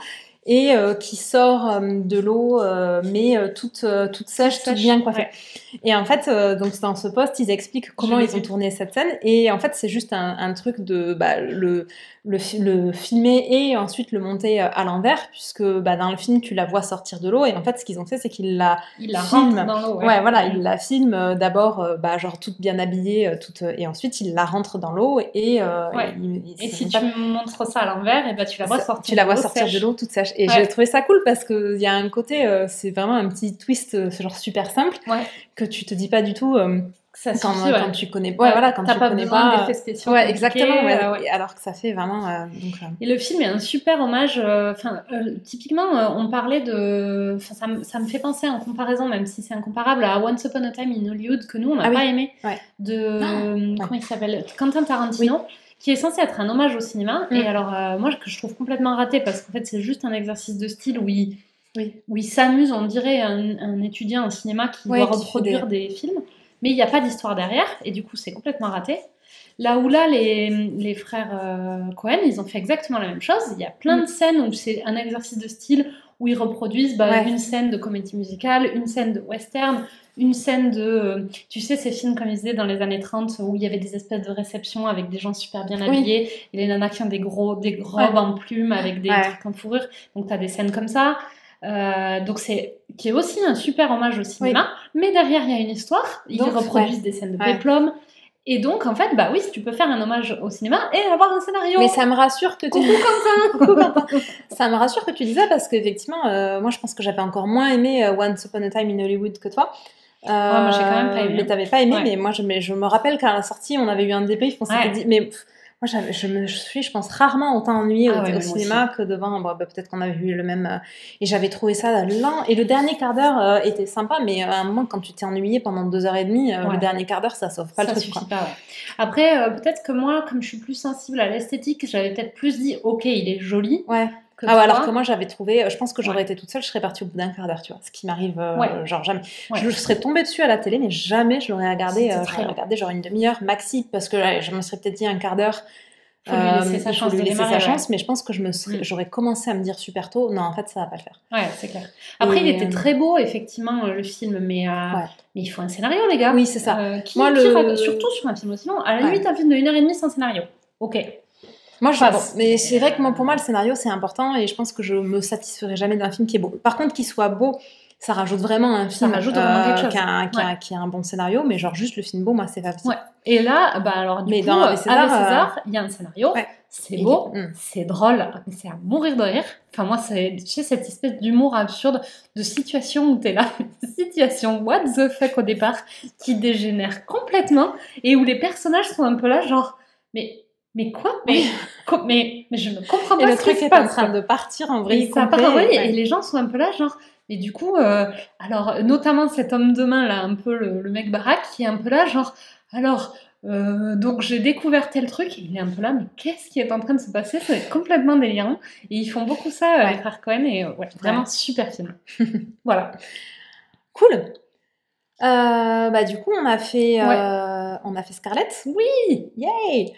Et euh, qui sort euh, de l'eau, euh, mais toute, toute sèche, toute bien coiffée. ouais. Et en fait, donc dans ce post, ils expliquent comment ils ont tourné cette scène. Et en fait, c'est juste un, un truc de bah, le, le, fi- le filmer et ensuite le monter à l'envers, puisque bah, dans le film, tu la vois sortir de l'eau. Et en fait, ce qu'ils ont fait, c'est qu'ils la Il la Film. rentre dans l'eau. Ouais, voilà, il la filme euh, d'abord, bah, genre toute bien habillée, toute, et ensuite il la rentre dans l'eau et, Ouais. Et si pas- tu montres ça à l'envers, et ben tu la vois sortir. tu la vois sortir sèche. de l'eau toute sèche. Et Ouais. j'ai trouvé ça cool parce qu'il y a un côté, euh, c'est vraiment un petit twist, euh, genre super simple, Ouais. que tu te dis pas du tout euh, Ça quand, suffit, ouais. quand tu connais pas. Ouais, voilà, quand tu pas connais besoin pas. Ouais, exactement. ouais. euh, Alors que ça fait vraiment. euh, donc, Et le film est un super hommage. Enfin, typiquement, on parlait de. Ça, me- ça me fait penser en comparaison, même si c'est incomparable, à Once Upon a Time in Hollywood que nous on n'a Ah oui. pas aimé. De comment il s'appelle? Quentin Tarantino. Qui est censé être un hommage au cinéma. Mm. Et alors, euh, moi, que je trouve complètement raté parce qu'en fait, c'est juste un exercice de style où il, Oui. où il s'amuse, on dirait un, un étudiant en cinéma qui Ouais, doit qui reproduire des... films. Mais il n'y a pas d'histoire derrière. Et du coup, c'est complètement raté. Là où là, les, les frères euh, Cohen, ils ont fait exactement la même chose. Il y a plein de scènes où c'est un exercice de style où ils reproduisent bah, Ouais. une scène de comédie musicale, une scène de western, une scène de... euh, Tu sais, ces films, comme ils disaient, dans les années 30, où il y avait des espèces de réceptions avec des gens super bien Oui. habillés, et les nanas qui ont des, gros, des robes Ouais. en plumes avec des Ouais. trucs en fourrure. Donc, tu as des scènes comme ça. Euh, donc c'est qui est aussi un super hommage au cinéma, mais derrière il y a une histoire. Ils Donc, reproduisent des scènes de Ouais. péplum. Et donc en fait, bah oui, tu peux faire un hommage au cinéma et avoir un scénario. Mais ça me rassure que tu... Coucou *laughs* Quentin. Coucou, Quentin. *laughs* ça me rassure que tu dis ça parce qu'effectivement, euh, moi je pense que j'avais encore moins aimé euh, Once Upon a Time in Hollywood que toi. Euh, moi, j'ai quand même pas aimé. Mais t'avais pas aimé, Ouais. mais moi je, mais je me rappelle qu'à la sortie, on avait eu un débrief, on s'était Ouais. dit, mais pff, moi je me suis, je pense, rarement autant ennuyée Ah au, ouais, au moi cinéma que devant. Bon, bah, peut-être qu'on avait vu le même. euh, et j'avais trouvé ça lent. Et le dernier quart d'heure euh, était sympa, mais à un moment, quand tu t'es ennuyé pendant deux heures et demie, euh, Ouais. le dernier quart d'heure, ça sauve pas ça le truc. suffit quoi. pas. ouais. Après, euh, peut-être que moi, comme je suis plus sensible à l'esthétique, j'avais peut-être plus dit, ok, il est joli. Ouais. Que Ah toi. alors que moi j'avais trouvé, euh, je pense que j'aurais Ouais. été toute seule, je serais partie au bout d'un quart d'heure, tu vois. Ce qui m'arrive, euh, Ouais. genre jamais. Ouais. Je, je serais tombée dessus à la télé, mais jamais je l'aurais regardé, euh, j'aurais regardé genre une demi-heure maxi, parce que je me serais peut-être dit un quart d'heure. Faut lui laisser sa chance lui laisser sa chance, mais je pense que je me serais- Mm. j'aurais commencé à me dire super tôt, non, en fait, ça va pas le faire. Ouais, c'est clair. Après, Et, il était euh, très beau, effectivement, euh, le film, mais, euh, mais il faut un scénario, les gars. Oui, c'est ça. Euh, qui, Moi, qui le- raconte- Surtout sur un film aussi long. À la Ouais. limite, un film de 1h30 sans scénario. Ok. Moi, je bon, mais c'est vrai que moi, pour moi, le scénario, c'est important, et je pense que je me satisferai jamais d'un film qui est beau. Par contre, qu'il soit beau, ça rajoute vraiment un film rajoute vraiment quelque chose. qui, a, un- qui a- qui a un bon scénario, mais genre juste le film beau, moi, c'est pas possible. Ouais. Et là, bah alors du Mais coup, dans euh, César, euh, César, il y a un scénario, Ouais. c'est beau, Mm. c'est drôle, c'est à mourir de rire. Enfin moi, c'est tu sais cette espèce d'humour absurde de situation où t'es là, *laughs* situation what the fuck au départ, qui dégénère complètement et où les personnages sont un peu là genre mais mais quoi? Mais, co- mais mais je ne comprends Et pas le ce truc qui est en passe. train quoi. de partir en vrai. Et, ça part en vrille, et les gens sont un peu là, genre. Mais du coup, euh, alors, notamment cet homme de main, là, un peu le, le mec baraque, qui est un peu là, genre. Alors, euh, donc j'ai découvert tel truc, et il est un peu là, mais qu'est-ce qui est en train de se passer? C'est complètement délirant. Et ils font beaucoup ça, euh, Ouais. les frères Cohen, et euh, ouais, vraiment Ouais. super film. *laughs* voilà. Cool. Bah du coup, on a fait, on a fait Scarlett. Oui Yay.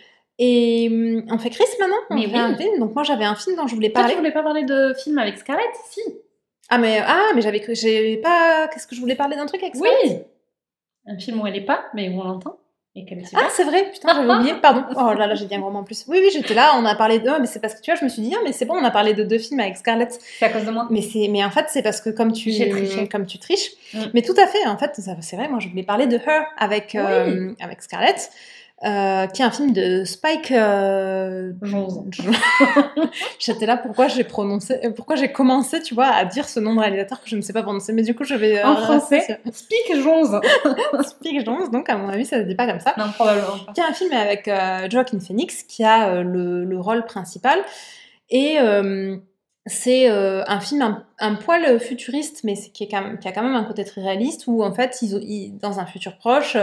Et hum, on fait Chris maintenant. On Mais fait oui. un film. Donc moi, j'avais un film dont je voulais Toi, parler. tu voulais pas parler de film avec Scarlett? Si. Ah mais ah mais j'avais j'ai pas. Qu'est-ce que je voulais parler d'un truc avec Oui Scarlett Un film où elle est pas, mais où on l'entend, et qu'elle. Ah c'est vrai. Putain, j'avais oublié. Pardon. *laughs* Oh là là, j'ai dit un gros mot en plus. Oui oui, j'étais là. On a parlé de. oh, mais c'est parce que tu vois, je me suis dit ah mais c'est bon, on a parlé de deux films avec Scarlett. C'est à cause de moi. Mais c'est, mais en fait, c'est parce que comme tu, comme tu triches. Mm. Mais tout à fait. En fait, c'est vrai. Moi, je voulais parler de Her avec euh, avec Scarlett, euh, qui est un film de Spike. Euh... *laughs* Jonze. J'étais là. Pourquoi j'ai prononcé, euh, pourquoi j'ai commencé, tu vois, à dire ce nom de réalisateur que je ne sais pas prononcer. Mais du coup, je vais euh, En français, *laughs* Speak Jonze. Spike Jones. Donc, à mon avis, ça se dit pas comme ça. Non, probablement pas. Qui est un film avec Joaquin Phoenix qui a le, le rôle principal. Et c'est euh, un film un, un poil futuriste, mais qui, est quand même- qui a quand même un côté très réaliste, où en fait, ils- dans un futur proche,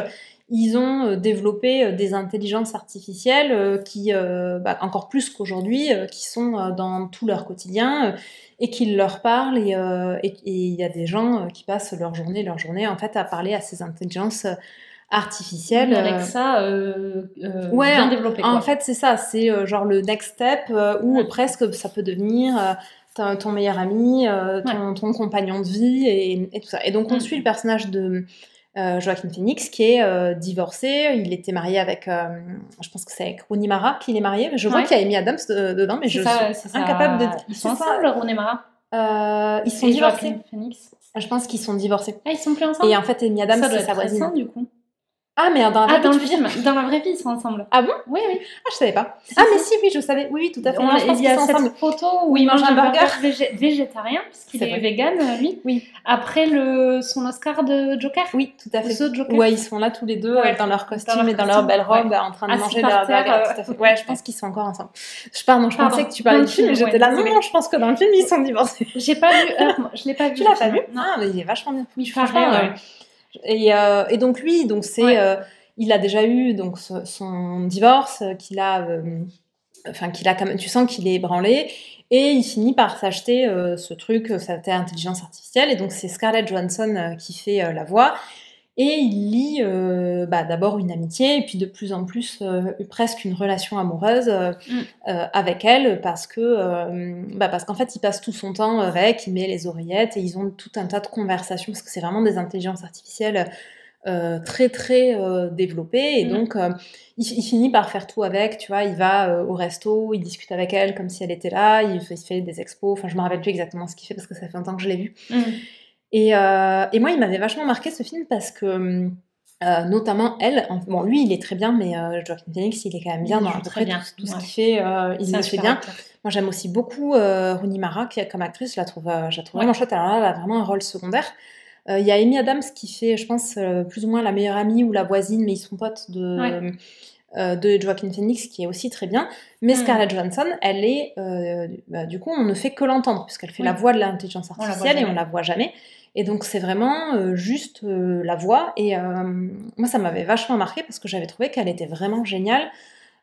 ils ont euh, développé euh, des intelligences artificielles euh, qui, bah, encore plus qu'aujourd'hui, qui sont dans tout leur quotidien et qui leur parlent. Et il y a des gens qui passent leur journée, leur journée, en fait, à parler à ces intelligences artificielles. euh, Alexa, euh, euh, Ouais, bien développé. en fait, c'est ça, c'est euh, genre le next step où presque ça peut devenir ton, meilleur ami, ton, ton compagnon de vie et, et tout ça. Et donc on Mm. suit le personnage de euh, Joaquin Phoenix qui est euh, divorcé. Il était marié avec, euh, je pense que c'est avec Rooney Mara qu'il est marié. Je vois Ouais. qu'il y a Amy Adams de- dedans, mais je ça, suis ça. incapable de. Ils sont ensemble, René Mara ils sont et divorcés. Phoenix. Je pense qu'ils sont divorcés. Ah, ils sont plus ensemble Et en fait, Amy Adams, c'est sa voisine. du coup. Ah, mais dans la Ah, vraie dans le film. Dans la vraie vie, ils sont ensemble. Ah bon? Oui, oui. Ah, je savais pas. Ah, mais si, oui, je savais. Oui, oui, tout à fait. On- je pense il y a cette ensemble. photo où il mange un burger, végé- végétarien, puisqu'il est, vrai. vegan, lui. Oui. Après le, son Oscar de Joker. Oui, tout à fait. The Joker. Ouais, ils sont là tous les deux Ouais. euh, dans leur costume leur et dans leur belle ouais. robe en train de manger leur burger. euh, tout à fait. Ouais, *laughs* je pense qu'ils sont encore ensemble. Je, pardon, je Pardon. pensais que tu parlais Dans du film, mais film, j'étais là. Non, non, je pense que dans le film, ils sont divorcés. J'ai pas vu moi. Je l'ai pas *laughs* vu. Tu l'as pas vu? Non. Ah, mais il est vachement bien. Il Euh. Et, euh, et donc lui, donc c'est, Ouais. euh, il a déjà eu donc ce- son divorce, euh, qu'il a, enfin qu'il a quand même, tu sens qu'il est ébranlé, et il finit par s'acheter ce truc, cette intelligence artificielle, et donc c'est Scarlett Johansson qui fait la voix. Et il lie euh, bah, d'abord une amitié et puis de plus en plus euh, presque une relation amoureuse euh, Mm. euh, avec elle parce que bah, parce qu'en fait il passe tout son temps avec, il met les oreillettes et ils ont tout un tas de conversations parce que c'est vraiment des intelligences artificielles très très développées et Mm. donc il, il finit par faire tout avec, tu vois, il va au resto, il discute avec elle comme si elle était là, il fait, il fait des expos, enfin je me rappelle plus exactement ce qu'il fait parce que ça fait longtemps que je l'ai vu. Mm. Et, euh, et moi, il m'avait vachement marqué ce film parce que, euh, notamment elle, bon, lui, il est très bien, mais euh, Joaquin Phoenix, il est quand même bien Il dans joue à peu très près bien, tout, tout ce qu'il fait, euh, il le fait bien. acteur. Moi, j'aime aussi beaucoup Rooney Mara, qui, comme actrice, je la trouve, je la trouve Ouais. vraiment chouette. Alors là, elle a vraiment un rôle secondaire. Il y a Amy Adams qui fait, je pense, plus ou moins la meilleure amie ou la voisine, mais ils sont potes de, Ouais. Euh, de Joaquin Phoenix, qui est aussi très bien. Mais. Scarlett Johansson, elle est, euh, bah, du coup, on ne fait que l'entendre, puisqu'elle fait Oui. la voix de l'intelligence On artificielle et on la voit jamais. Et donc, c'est vraiment euh, juste la voix. Et moi, ça m'avait vachement marqué parce que j'avais trouvé qu'elle était vraiment géniale.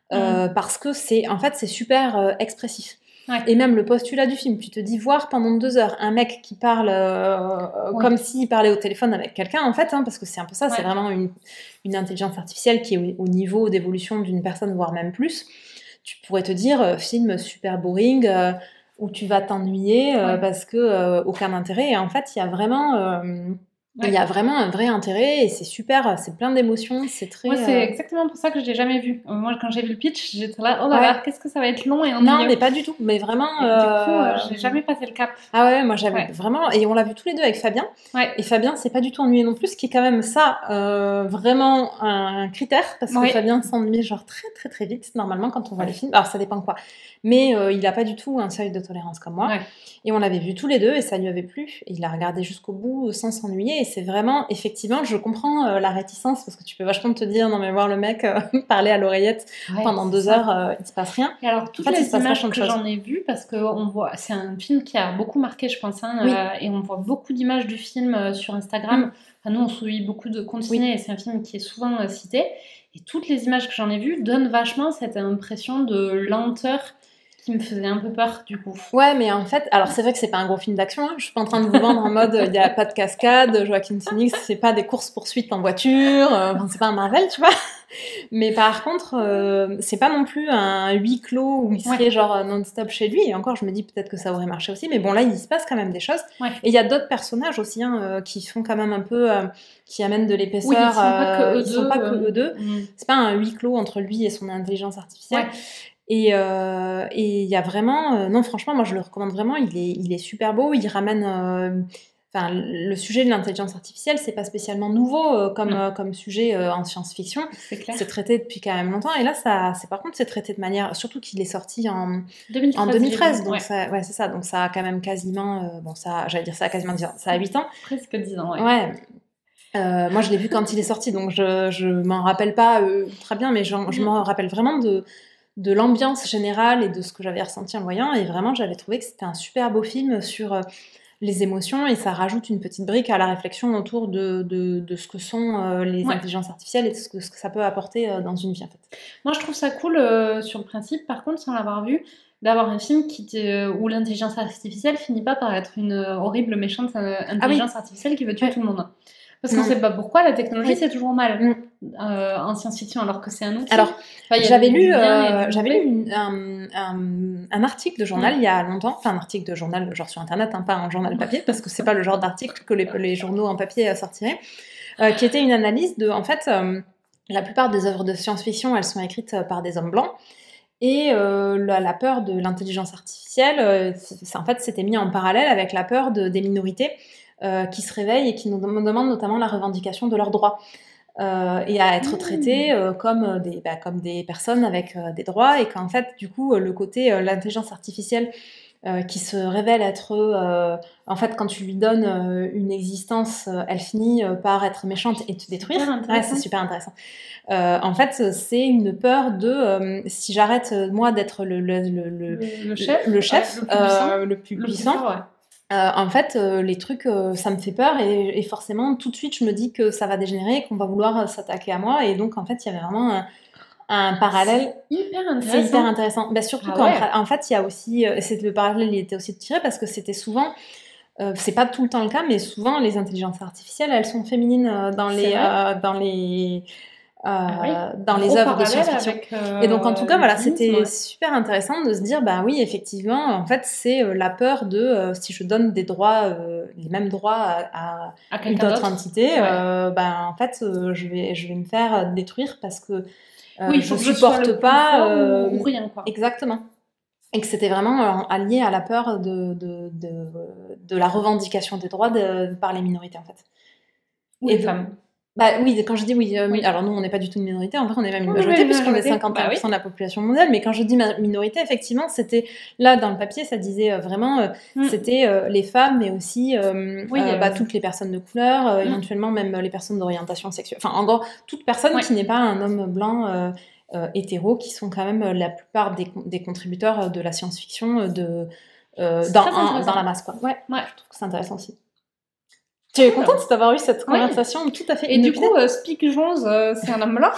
Parce que c'est, en fait, c'est super expressif. Ouais. Et même le postulat du film, tu te dis voir pendant deux heures un mec qui parle euh, Ouais. comme s'il parlait au téléphone avec quelqu'un, en fait, hein, parce que c'est un peu ça, c'est vraiment une, une intelligence artificielle qui est au, au niveau d'évolution d'une personne, voire même plus. Tu pourrais te dire euh, film super boring euh, où tu vas t'ennuyer parce que aucun intérêt. Et en fait, il y a vraiment Ouais. il y a vraiment un vrai intérêt et c'est super, c'est plein d'émotions, c'est très. Moi, c'est euh, exactement pour ça que je l'ai jamais vu. Euh, Moi, quand j'ai vu le pitch, j'étais là, oh là Ouais. là, qu'est-ce que ça va être long et ennuyeux. Non, mais pas du tout. Mais vraiment. Du coup, euh, j'ai jamais passé le cap. Ah ouais, moi j'avais Ouais. vraiment. Et on l'a vu tous les deux avec Fabien. Ouais. Et Fabien, c'est pas du tout ennuyé non plus, ce qui est quand même ça, euh, vraiment un critère, parce que. Fabien s'ennuie genre très très très vite, normalement, quand on voit les films. Alors ça dépend quoi. Mais il a pas du tout un seuil de tolérance comme moi. Ouais. Et on l'avait vu tous les deux et ça lui avait plu. Et il a regardé jusqu'au bout sans s'ennuyer. Et c'est vraiment, effectivement, je comprends euh, la réticence, parce que tu peux vachement te dire, non mais voir le mec euh, *laughs* parler à l'oreillette Ouais, pendant deux ça. heures, euh, il se passe rien. Et alors, toutes En fait, il les images que j'en ai vues, parce que on voit, c'est un film qui a beaucoup marqué, je pense, hein, Oui. euh, et on voit beaucoup d'images du film sur Instagram. Mm. Enfin, nous, on suit beaucoup de comptes Oui. et c'est un film qui est souvent cité. Et toutes les images que j'en ai vues donnent vachement cette impression de lenteur qui me faisait un peu peur, du coup. Ouais, mais en fait, alors c'est vrai que c'est pas un gros film d'action. Hein. Je suis pas en train de vous vendre en mode il y a pas de cascade, Joaquin Phoenix, c'est pas des courses poursuites en voiture, euh, enfin, c'est pas un Marvel, tu vois. Mais par contre, euh, c'est pas non plus un huis clos où il serait genre non-stop chez lui. Et encore, je me dis peut-être que ça aurait marché aussi. Mais bon, là, il se passe quand même des choses. Ouais. Et il y a d'autres personnages aussi hein, euh, qui font quand même un peu, euh, qui amènent de l'épaisseur. Oui, ils sont pas que eux deux, pas que eux deux. mm. C'est pas un huis clos entre lui et son intelligence artificielle. Ouais. Et euh, et il y a vraiment, euh, non franchement, moi je le recommande vraiment. Il est, il est super beau. Il ramène, euh, enfin le sujet de l'intelligence artificielle, c'est pas spécialement nouveau comme comme sujet en science-fiction. C'est traité depuis quand même longtemps. Et là, ça, c'est par contre, c'est traité de manière, surtout qu'il est sorti en, 2013. en 2013. j'ai vu, Donc ouais, ça, ouais, c'est ça. Donc ça a quand même quasiment, bon ça, j'allais dire ça a quasiment 10 ans. Ça a 8 ans. presque 10 ans. Ouais. Ouais. Euh, moi, je l'ai vu quand il est sorti, donc je, je m'en rappelle pas euh, très bien, mais j'en- je Mhm. m'en rappelle vraiment de, de l'ambiance générale et de ce que j'avais ressenti en le voyant. Et vraiment, j'avais trouvé que c'était un super beau film sur euh, les émotions et ça rajoute une petite brique à la réflexion autour de, de, de ce que sont euh, les Ouais. intelligences artificielles et de ce que, ce que ça peut apporter euh, dans une vie, en fait. Moi, je trouve ça cool euh, sur le principe, par contre, sans l'avoir vu, d'avoir un film qui où l'intelligence artificielle finit pas par être une horrible, méchante euh, intelligence artificielle qui veut tuer Ouais. tout le monde. Parce qu'on Non. sait pas pourquoi, la technologie, Oui. c'est toujours mal Mm. Euh, en science-fiction, alors que c'est un outil. Alors, Enfin, J'avais lu, euh, j'avais lu une- un, un- un article de journal Mm. il y a longtemps, enfin un article de journal genre sur internet, hein, pas un journal papier, parce que c'est pas le genre d'article que les, les journaux en papier euh, sortiraient, euh, qui était une analyse de, en fait, la plupart des œuvres de science-fiction, elles sont écrites par des hommes blancs. Et euh, la, la peur de l'intelligence artificielle, euh, en fait, c'était mis en parallèle avec la peur de, des minorités euh, qui se réveillent et qui nous dem- demandent notamment la revendication de leurs droits euh, et à être traitées euh, comme, euh, des, bah, comme des personnes avec euh, des droits et qu'en fait, du coup, le côté, l'intelligence artificielle qui se révèle être, en fait, quand tu lui donnes une existence, elle finit par être méchante et te détruire. Ouais, c'est super intéressant. En fait, c'est une peur de si j'arrête moi d'être le, le, le, le- chef, le chef, ouais, le plus puissant, plus ouais. Euh, en fait, euh, les trucs, euh, ça me fait peur et, et forcément, tout de suite, je me dis que ça va dégénérer, qu'on va vouloir s'attaquer à moi. Et donc, en fait, il y avait vraiment un, un parallèle. Hyper C'est intéressant. hyper intéressant. Bah, surtout Ah quand, ouais. en fait, il y a aussi, c'est le parallèle, il était aussi tiré parce que c'était souvent c'est pas tout le temps le cas, mais souvent les intelligences artificielles, elles sont féminines dans les, dans les, ah dans les œuvres de science-fiction. et donc en tout cas, voilà, c'était super intéressant de se dire, bah oui, effectivement, en fait, c'est la peur de si je donne des droits, les mêmes droits à, une autre entité, bah, en fait, je vais, je vais me faire détruire parce que oui, je ne supporte pas. ou rien, quoi. Exactement et que c'était vraiment euh, allié à la peur de, de, de, de la revendication des droits par les minorités en fait. Ou les femmes. Bah oui, quand je dis oui, euh, oui. alors nous on n'est pas du tout une minorité, en vrai on est même une majorité puisqu'on est 51% bah de la population mondiale, mais quand je dis minorité, effectivement, c'était là dans le papier, ça disait euh, vraiment, mm. c'était les femmes, mais aussi bah, toutes les personnes de couleur, mm. éventuellement même les personnes d'orientation sexuelle, enfin en gros, toute personne qui n'est pas un homme blanc euh, hétéros qui sont quand même euh, la plupart des, des contributeurs euh, de la science-fiction de, dans, dans, la masse. Quoi. Ouais, ouais, je trouve que c'est intéressant aussi. Tu es contente d'avoir eu cette conversation tout à fait Et du coup, euh, Speak Jones, c'est un homme blanc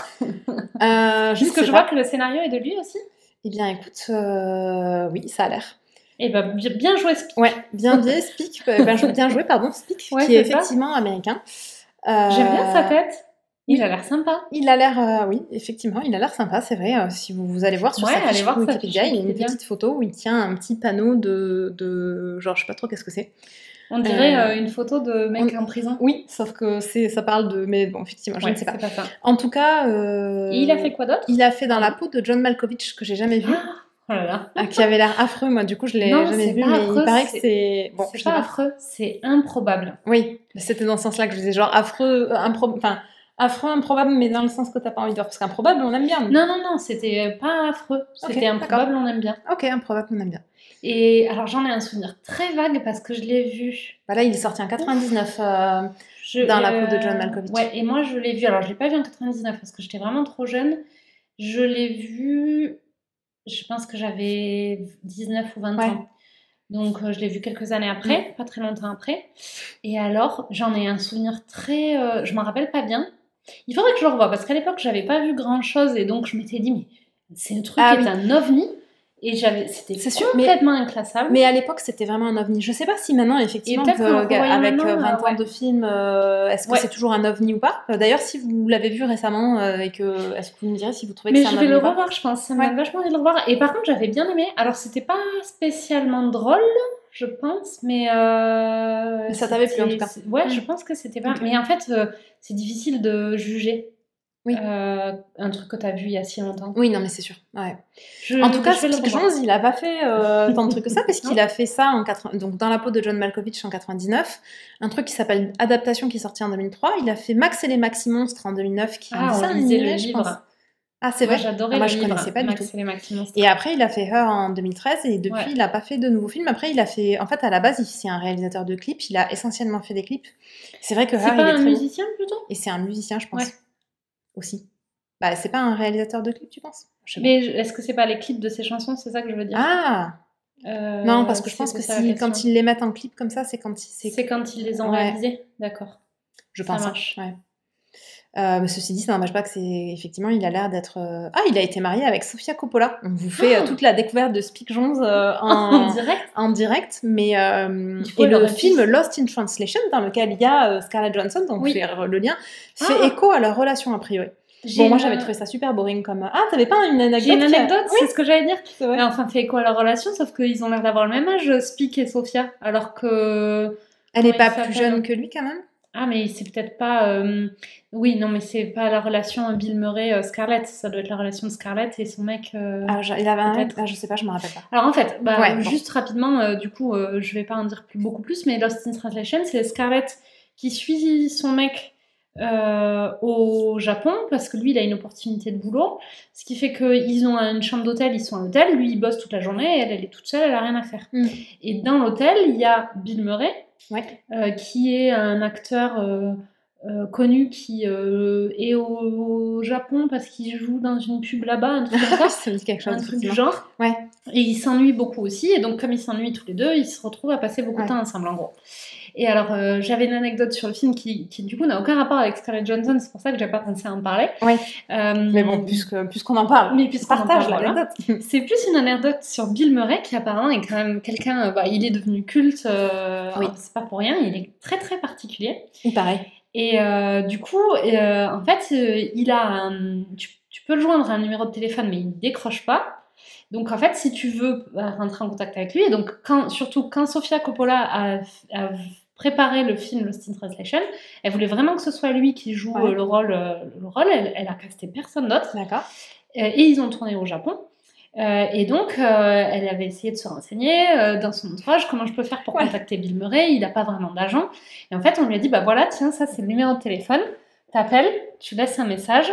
euh, *laughs* Juste que je vois que le scénario est de lui aussi Eh bien, écoute, oui, ça a l'air. Eh ben, bien joué, Speak. Ouais, bien *laughs* dit, Speak. ben, bien joué, pardon, Speak, qui est, effectivement américain. J'aime bien sa tête. Il a l'air sympa. Il a l'air, euh, oui, effectivement, il a l'air sympa, c'est vrai. Euh, si vous, vous, allez voir sur sa fiche Wikipédia, il y a une petite photo où il tient un petit panneau de, de genre, je sais pas trop qu'est-ce que c'est. On dirait euh, une photo de mec en prison. Oui, sauf que c'est, ça parle de, mais bon, effectivement, je ne sais pas. pas ça. En tout cas, Et il a fait quoi d'autre? Il a fait dans la peau de John Malkovich que j'ai jamais vu. Ah, oh là là. Ah, qui avait l'air affreux, moi du coup je l'ai jamais vu, mais il paraît que c'est. Bon, c'est pas affreux, c'est improbable. Oui, c'était dans ce sens-là que je disais genre affreux, improbable. Enfin, affreux, improbable, mais dans le sens que t'as pas envie de voir. Parce qu'improbable, on aime bien. Non, non, non, c'était pas affreux. C'était improbable, on aime bien. Ok, improbable, on aime bien. Et alors, j'en ai un souvenir très vague parce que je l'ai vu. Bah là, il est sorti en 99 euh, dans la peau de John Malkovich. Ouais, et moi, je l'ai vu. Alors, je l'ai pas vu en 99 parce que j'étais vraiment trop jeune. Je l'ai vu. Je pense que j'avais 19 ou 20 ans. Donc, euh, je l'ai vu quelques années après, pas très longtemps après. Et alors, j'en ai un souvenir très. Euh, je m'en rappelle pas bien. Il faudrait que je le revoie parce qu'à l'époque, j'avais pas vu grand chose et donc je m'étais dit, mais c'est le truc ah qui est un ovni. Et j'avais, c'était complètement inclassable. Mais à l'époque, c'était vraiment un ovni. Je sais pas si maintenant, effectivement, avec 20 euh, ans de film, euh, est-ce que c'est toujours un ovni ou pas? D'ailleurs, si vous l'avez vu récemment euh, et que, est-ce que vous me direz si vous trouvez que c'est un ovni Mais je vais le revoir, je pense. Ça m'a vachement envie de le revoir. Et par contre, j'avais bien aimé. Alors, c'était pas spécialement drôle, je pense, mais. mais ça t'avait plu en tout cas. Ouais, je pense que c'était pas. Mais en fait, c'est difficile de juger. Oui. Euh, un truc que tu as vu il y a si longtemps. Oui, non, mais c'est sûr. Ouais. en tout cas, Spike Jones, il n'a pas fait euh, tant de trucs que ça, *laughs* parce qu'il a fait ça en 80... donc, dans la peau de John Malkovich en 99, un truc qui s'appelle Adaptation qui est sorti en 2003. Il a fait Max et les Maxi Monstres en 2009, qui ah, est un le je pense. Ah, c'est vrai J'adorais ah, Moi, je connaissais pas du tout. Et, après, il a fait Her en 2013 et depuis, il n'a pas fait de nouveaux films. Après, il a fait. En fait, à la base, c'est un réalisateur de clips. Il a essentiellement fait des clips. C'est vrai que Her, il est un musicien plutôt? Et c'est un musicien, je pense. Aussi. Bah, c'est pas un réalisateur de clips, tu penses? Mais est-ce que c'est pas les clips de ses chansons C'est ça que je veux dire? Ah euh, Non, parce que je pense que si, quand ils les mettent en clip comme ça, c'est quand ils. C'est quand ils les ont réalisés D'accord. Je pense. Ça hein. marche. Ouais. Euh, ceci dit, ça n'empêche pas que c'est effectivement, il a l'air d'être. Euh, ah, il a été marié avec Sofia Coppola. On vous fait euh, oh toute la découverte de Speak Jones *laughs* en... en, direct. En direct, mais et le film Lost in Translation, dans lequel il y a Scarlett Johansson, donc oui. le lien, fait ah. écho à leur relation a priori. Bon, moi j'avais trouvé ça super boring comme. Ah, t'avais pas une anecdote? J'ai une anecdote, c'est ce que j'allais dire. Mais enfin, fait quoi leur relation Sauf qu'ils ont l'air d'avoir le même âge, Speak et Sophia, alors que. Elle est pas plus jeune que lui quand même? Ah, mais c'est peut-être pas. Euh, oui, non, mais c'est pas la relation Bill Murray-Scarlett, ça doit être la relation de Scarlett et son mec. Euh, ah, il avait un ah, je sais pas, je me rappelle pas. Alors en fait, bah, juste rapidement, euh, du coup, je vais pas en dire plus, beaucoup plus, mais Lost in Translation, c'est Scarlett qui suit son mec euh, au Japon parce que lui il a une opportunité de boulot. Ce qui fait qu'ils ont une chambre d'hôtel ils sont à l'hôtel. Lui il bosse toute la journée elle elle est toute seule elle a rien à faire. Mm. et dans l'hôtel il y a Bill Murray euh, qui est un acteur euh, connu qui est au, Japon parce qu'il joue dans une pub là-bas un truc comme ça. *laughs* Ça me dit quelque chose un truc du genre. Ouais. Et ils s'ennuient beaucoup aussi. Et donc, comme ils s'ennuient tous les deux, ils se retrouvent à passer beaucoup de temps ensemble, en gros. Et alors, euh, j'avais une anecdote sur le film qui, qui du coup, n'a aucun rapport avec Scarlett Johansson. C'est pour ça que j'ai pas pensé à en parler. Oui. Euh, Mais bon, puisqu'on en parle, mais puisqu'on partage voilà. l'anecdote. *laughs* C'est plus une anecdote sur Bill Murray qui apparemment est quand même quelqu'un. euh, bah, il est devenu culte. euh, Oui. C'est pas pour rien. Il est très très particulier. Il paraît. Et du coup, en fait, il a un- tu, tu peux le joindre à un numéro de téléphone, mais il ne décroche pas. Donc, en fait, si tu veux rentrer en contact avec lui, et donc quand, surtout quand Sofia Coppola a, a préparé le film Lost in Translation, elle voulait vraiment que ce soit lui qui joue Ouais. euh, le rôle. euh, le rôle. Elle, elle a casté personne d'autre. D'accord. Euh, et ils ont tourné au Japon. Euh, et donc, euh, elle avait essayé de se renseigner euh, dans son entourage comment je peux faire pour Ouais. contacter Bill Murray. Il n'a pas vraiment d'agent. Et en fait, on lui a dit bah voilà, tiens, ça c'est le numéro de téléphone. T'appelles, tu laisses un message.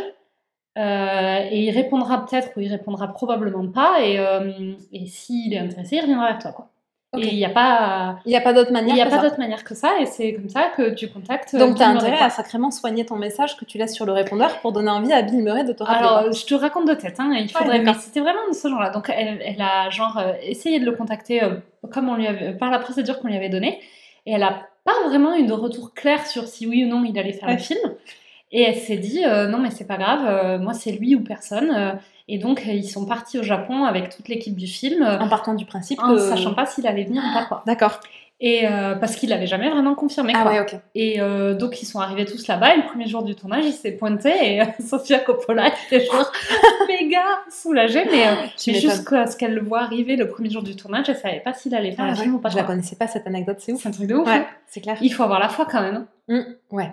Euh, et il répondra peut-être ou il répondra probablement pas. Et, euh, et s'il est intéressé, il reviendra vers toi. Quoi. Et il n'y a pas, Il n'y a pas d'autre il manière y a que pas ça. d'autre manière que ça. Et c'est comme ça que tu contactes. euh, Donc, tu as intérêt à sacrément soigner ton message que tu laisses sur le répondeur pour donner envie à Bill Murray de te rappeler. Alors, je te raconte de tête, hein, il faudrait, mais d'accord. c'était vraiment de ce genre-là. Donc, elle, elle a genre euh, essayé de le contacter comme on lui avait, par la procédure qu'on lui avait donnée, et elle a pas vraiment eu de retour clair sur si oui ou non il allait faire Ouais. le film. Et elle s'est dit euh, non mais c'est pas grave, euh, moi c'est lui ou personne. euh, et donc ils sont partis au Japon avec toute l'équipe du film, en partant du principe en que... sachant pas s'il allait venir ou pas quoi. D'accord. Et euh, parce qu'il l'avait jamais vraiment confirmé. Ah quoi. ouais, ok. Et euh, donc ils sont arrivés tous là-bas et le premier jour du tournage il s'est pointé et *laughs* Sofia Coppola était genre *laughs* méga soulagée mais, euh, mais jusqu'à ce qu'elle le voit arriver le premier jour du tournage elle savait pas s'il allait faire Ah le ouais. film ou pas. Je la connaissais pas cette anecdote, c'est ouf. C'est un truc de ouf. Ouais, hein. c'est clair. Il faut avoir la foi quand même. hein. Mm, ouais.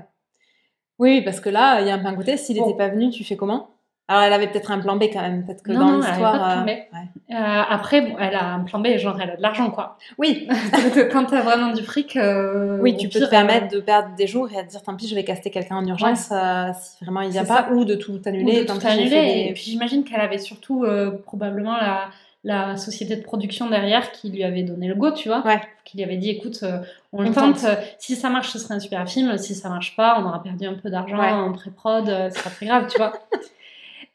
Oui, parce que là, il y a un côté, s'il Bon. n'était pas venu, tu fais comment? Alors, elle avait peut-être un plan B quand même, peut-être que Non, dans non, elle avait l'histoire. pas de plan euh, B. ouais. Euh, après bon, elle a un plan B genre elle a de l'argent quoi. Oui, *laughs* Donc, Quand t'as vraiment du fric. euh, oui, tu peux pire, te permettre de perdre des jours et à te dire, tant pis, je vais caster quelqu'un en urgence euh, si vraiment il vient pas, ça. ou de tout ou annuler. de tant tout annuler. des- Et puis j'imagine qu'elle avait surtout euh, probablement la, la société de production derrière qui lui avait donné le go, tu vois. Ouais. Qui lui avait dit écoute, euh, on le tente. tente. euh, si ça marche, ce serait un super film. Si ça marche pas, on aura perdu un peu d'argent Ouais. en pré-prod. euh, c'est pas très grave, tu vois. *laughs*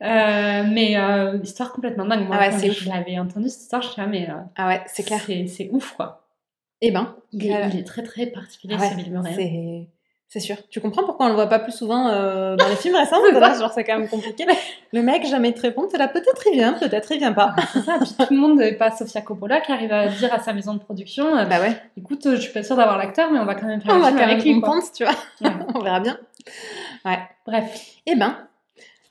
Euh, mais euh, histoire complètement dingue. Moi, Ah ouais, je l'avais entendu cette histoire, je suis mais euh, Ah ouais, c'est clair. c'est ouf, quoi. Eh ben, Il est, il est très très particulier, ah ouais, ce Bill Murray. C'est... Sûr. Tu comprends pourquoi on le voit pas plus souvent euh, dans les films récents *laughs* Genre, c'est quand même compliqué. *laughs* Le mec, jamais te répond. T'es là, peut-être il vient, peut-être il vient pas. *laughs* C'est ça. Puis tout le monde n'est pas Sofia Coppola qui arrive à dire à sa maison de production euh, bah ouais. écoute, euh, je suis pas sûre d'avoir l'acteur, mais on va quand même faire On un va film quand avec lui. on tente, tu vois. Ouais. on verra bien. Bref. Eh ben,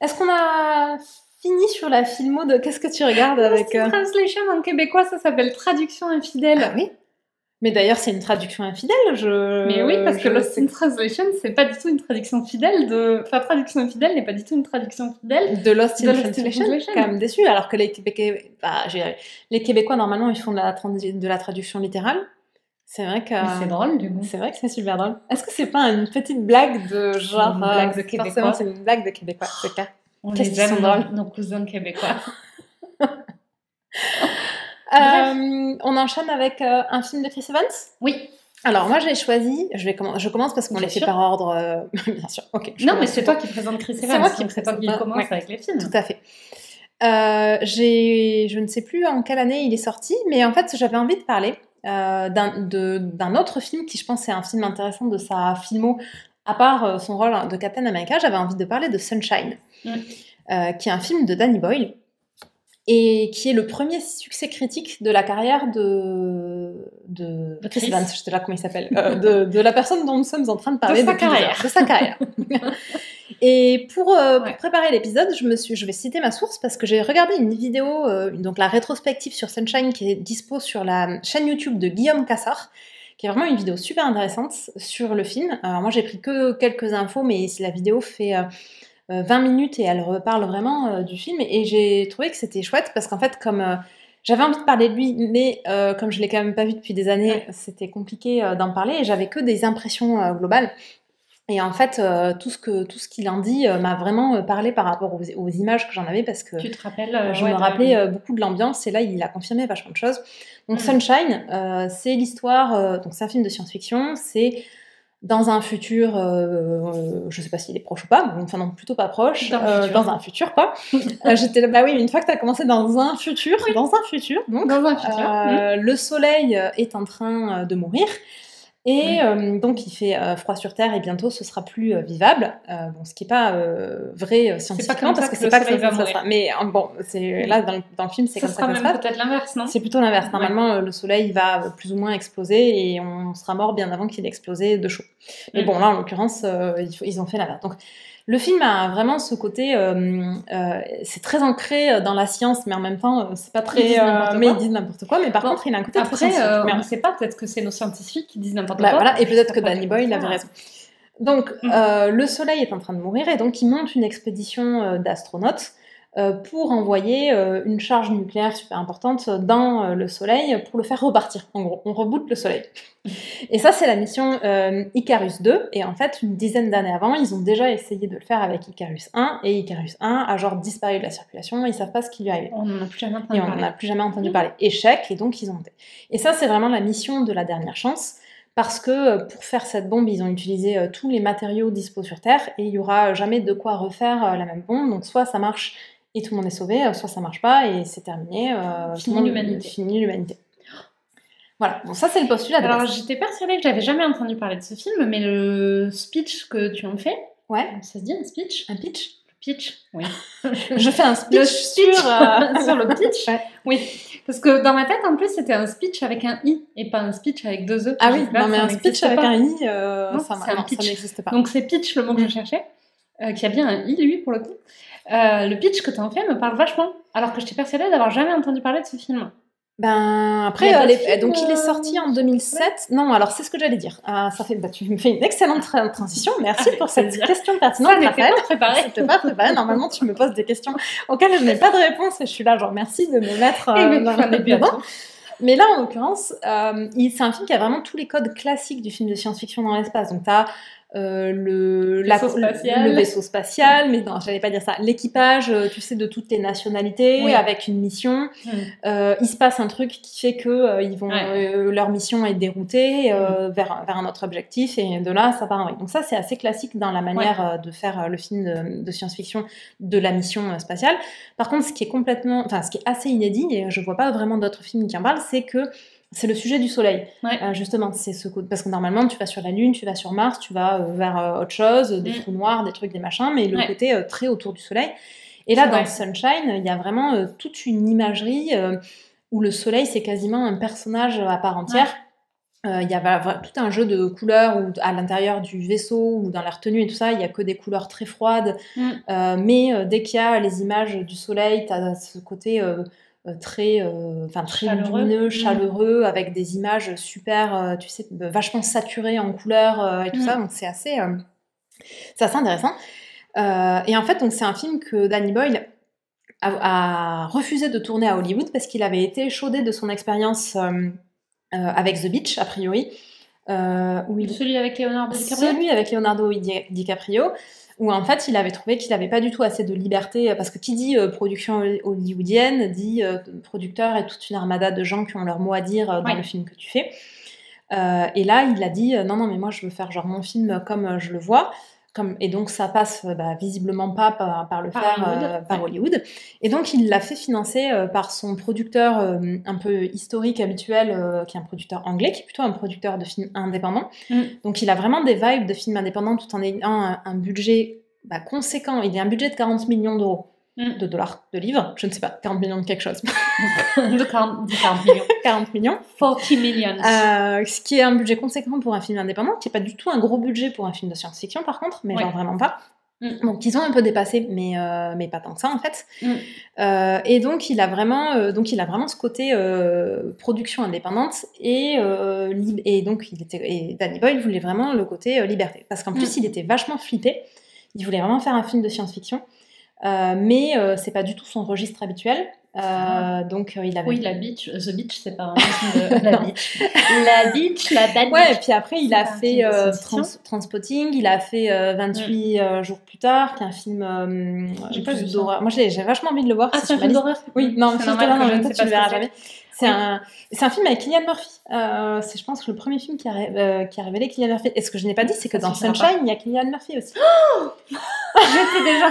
est-ce qu'on a fini sur la filmo de qu'est-ce que tu regardes avec... Lost in euh, Translation en québécois, ça s'appelle traduction infidèle. Ah oui. Mais d'ailleurs, c'est une traduction infidèle. Je... Mais oui, parce que Lost in Translation, c'est pas du tout une traduction fidèle de. Enfin, traduction infidèle n'est pas du tout une traduction fidèle. de Lost in de Lost in Translation, Translation. quand même déçu, alors que les Québécois, bah, les Québécois normalement ils font de la, trans- de la traduction littérale. C'est vrai que c'est drôle, du coup. c'est vrai que c'est super drôle. Est-ce que c'est pas une petite blague de genre Une blague de euh, Québécois. Forcément, c'est une blague de Québécois, c'est clair. On les aime, nos cousins québécois. *laughs* Euh, on enchaîne avec euh, un film de Chris Evans? Oui. Alors moi j'ai choisi, je vais commen- je commence parce qu'on les fait par ordre, euh, *laughs* bien sûr. Ok. Non, mais c'est toi qui présente Chris C'est Evans. moi qui c'est présente, qui commence ouais. avec les films. Tout à fait. Euh, j'ai, je ne sais plus en quelle année il est sorti, mais en fait, j'avais envie de parler euh, d'un, autre film qui, je pense, est un film intéressant de sa filmo, à part son rôle de Captain America. J'avais envie de parler de Sunshine, Mm. qui est un film de Danny Boyle et qui est le premier succès critique de la carrière de, de, De Chris. Evans, je sais là comment il s'appelle, *laughs* euh, de, de la personne dont nous sommes en train de parler sa depuis deux carrière. de sa carrière. *laughs* Et pour, euh, pour préparer l'épisode, je, me suis, je vais citer ma source parce que j'ai regardé une vidéo, euh, donc la rétrospective sur Sunshine qui est dispo sur la chaîne YouTube de Guillaume Cassard, qui est vraiment une vidéo super intéressante sur le film. Alors moi j'ai pris que quelques infos, mais la vidéo fait 20 minutes et elle reparle vraiment euh, du film. Et j'ai trouvé que c'était chouette parce qu'en fait, comme euh, j'avais envie de parler de lui, mais euh, comme je l'ai quand même pas vu depuis des années, Ouais. c'était compliqué euh, d'en parler et j'avais que des impressions euh, globales. Et en fait, euh, tout ce que tout ce qu'il en dit euh, m'a vraiment euh, parlé par rapport aux, aux images que j'en avais parce que Tu te rappelles euh, je ouais, me rappelais euh, beaucoup de l'ambiance et là il a confirmé vachement de choses. Donc. Sunshine, euh, c'est l'histoire, euh, donc c'est un film de science-fiction, c'est dans un futur, euh, je sais pas s'il est proche ou pas, mais enfin non, plutôt pas proche, Dans euh, futur. dans un futur quoi. *laughs* Euh, J'étais là, bah oui, mais une fois que tu as commencé dans un futur, dans un futur, donc Dans un futur. euh, le soleil euh, est en train euh, de mourir. Et euh, donc il fait euh, froid sur Terre et bientôt ce sera plus euh, vivable. Bon, ce qui n'est pas vrai scientifiquement comme parce que que c'est pas que soleil ça, ça sera. Mais bon, c'est là dans le, dans le film c'est comme ça sera que ça se même peut-être l'inverse, non? C'est plutôt l'inverse. Normalement, le soleil va plus ou moins exploser et on sera mort bien avant qu'il ait explosé de chaud. Mais Mm. bon, là, en l'occurrence, ils, ils ont fait l'inverse. Donc, le film a vraiment ce côté, euh, euh, c'est très ancré euh, dans la science, mais en même temps, c'est pas très. Ils mais ils disent n'importe quoi. Mais par Bon, contre, il a un côté très Après, euh, Mais on ne sait pas, peut-être que c'est nos scientifiques qui disent n'importe bah, quoi. voilà, et peut-être que Danny Boyle comme avait raison. Donc, Mm. le Soleil est en train de mourir et donc il monte une expédition d'astronautes pour envoyer euh, une charge nucléaire super importante dans euh, le Soleil pour le faire repartir. En gros, on reboot le Soleil. *laughs* Et ça, c'est la mission euh, Icarus 2. Et en fait, une dizaine d'années avant, ils ont déjà essayé de le faire avec Icarus 1. Et Icarus 1 a genre disparu de la circulation. Ils savent pas ce qui lui est arrivé. On n'en a plus jamais entendu Et on n'en parler. a plus jamais entendu parler. Échec, et donc ils ont. Et ça, c'est vraiment la mission de la dernière chance, parce que euh, pour faire cette bombe, ils ont utilisé euh, tous les matériaux dispo sur Terre, et il y aura jamais de quoi refaire euh, la même bombe. Donc soit ça marche et tout le monde est sauvé, euh, soit ça marche pas et c'est terminé. euh, Fini l'humanité. Fini l'humanité. Voilà, bon ça c'est le postulat de Alors, j'étais persuadée que j'avais jamais entendu parler de ce film, mais le speech que tu en fais, Ouais, ça se dit un speech? Un pitch. Pitch Oui. *laughs* Je fais un speech, Le speech sur... euh, *laughs* sur le pitch? Ouais. Oui. Parce que dans ma tête, en plus, c'était un speech avec un i et pas un speech avec deux e. Ah oui, non mais un speech avec pas. un i, euh, Non, ça, n'existe pas. Donc c'est pitch le mot que je cherchais, euh, qui a bien un i lui pour le coup. Euh, le pitch que tu en fais me parle vachement, alors que je t'ai persuadée d'avoir jamais entendu parler de ce film. Ben après, euh, les- donc il est euh, sorti en 2007. Non, alors c'est ce que j'allais dire. Ah, ça fait, bah, tu me fais une excellente tra- transition. Merci Avec pour cette plaisir. question Ça pertinente, n'était Raphaël. pas préparé. C'était pas préparé. Normalement, tu me poses des questions auxquelles je n'ai pas de réponse et je suis là, genre merci de me mettre Et euh, dans- bien. dedans. Mais là, en l'occurrence, euh, c'est un film qui a vraiment tous les codes classiques du film de science-fiction dans l'espace. Donc, tu as le, la- Vaisseau spatial. le vaisseau spatial, mais non, j'allais pas dire ça. L'équipage, euh, tu sais, de toutes les nationalités, Oui. avec une mission. Hmm. Euh, il se passe un truc qui fait que euh, ils vont, Ouais. euh, leur mission est déroutée euh, vers, vers un autre objectif et de là ça part en vrille. Donc ça c'est assez classique dans la manière euh, de faire euh, le film de, de science-fiction de la mission euh, spatiale. Par contre ce qui est complètement, enfin ce qui est assez inédit et je vois pas vraiment d'autres films qui en parlent, c'est que c'est le sujet du soleil. Ouais. Euh, justement, c'est ce coup- parce que normalement tu vas sur la Lune, tu vas sur Mars, tu vas euh, vers euh, autre chose, des Mm. trous noirs, des trucs, des machins, mais le Ouais. côté très autour du soleil. Et là, dans. Sunshine, il y a vraiment toute une imagerie où le soleil, c'est quasiment un personnage à part entière. Il y a tout un jeu de couleurs où, à l'intérieur du vaisseau ou dans la retenue et tout ça, il y a que des couleurs très froides. Mm. Mais dès qu'il y a les images du soleil, tu as ce côté très, euh, enfin, très Chaleureux. lumineux, Mm. chaleureux, avec des images super, euh, tu sais, vachement saturées en couleurs euh, et tout Mm. ça. Donc c'est assez, euh, c'est assez intéressant. Euh, et en fait, donc c'est un film que Danny Boyle a, a refusé de tourner à Hollywood parce qu'il avait été chaudé de son expérience euh, euh, avec The Beach, a priori, euh, où il Celui avec Leonardo DiCaprio? celui avec Leonardo Di- DiCaprio, où en fait il avait trouvé qu'il n'avait pas du tout assez de liberté, parce que qui dit euh, production hollywoodienne dit euh, producteur et toute une armada de gens qui ont leur mot à dire euh, dans le film que tu fais. Euh, et là, il a dit euh, non, non, mais moi je veux faire genre mon film comme euh, je le vois. Comme, et donc ça passe euh, bah, visiblement pas par, par le Par faire Hollywood, euh, par. Hollywood. Et donc il l'a fait financer euh, par son producteur euh, un peu historique, habituel, qui est un producteur anglais, qui est plutôt un producteur de films indépendants. Mm. Donc il a vraiment des vibes de films indépendants tout en ayant un, un budget bah, conséquent. Il a un budget de 40 millions d'euros. De dollars, de livres, je ne sais pas, 40 millions de quelque chose. *laughs* de 40, de 40 millions. *laughs* 40 millions. 40 millions. Euh, ce qui est un budget conséquent pour un film indépendant, qui n'est pas du tout un gros budget pour un film de science-fiction par contre, mais genre vraiment pas. Mm. Donc ils ont un peu dépassé, mais, euh, mais pas tant que ça en fait. Mm. Euh, et donc il a vraiment, donc il a vraiment ce côté production indépendante et, et donc il était, et Danny Boyle voulait vraiment le côté liberté, parce qu'en plus Mm. il était vachement flippé. Il voulait vraiment faire un film de science-fiction, mais euh, c'est pas du tout son registre habituel. Euh, Ah. Donc euh, il avait Oui, la beach, The Beach, c'est pas un *laughs* film de la beach. La beach, la bad Ouais, et puis après, il a fait film euh. Trans- Transpotting, il a fait euh, 28 euh, jours plus tard, qui est un film euh, J'ai pas plus vu ça. d'horreur. Moi, j'ai vachement envie de le voir. Ah, c'est un film d'horreur Oui, non, C'est temps, sais tu le verras jamais. C'est un, un film avec Killian Murphy. Euh, c'est, je pense, le premier film qui a, euh, qui a révélé Killian Murphy. Et ce que je n'ai pas dit, c'est que dans Sunshine, il y a Killian Murphy aussi. *gasps* J'étais déjà.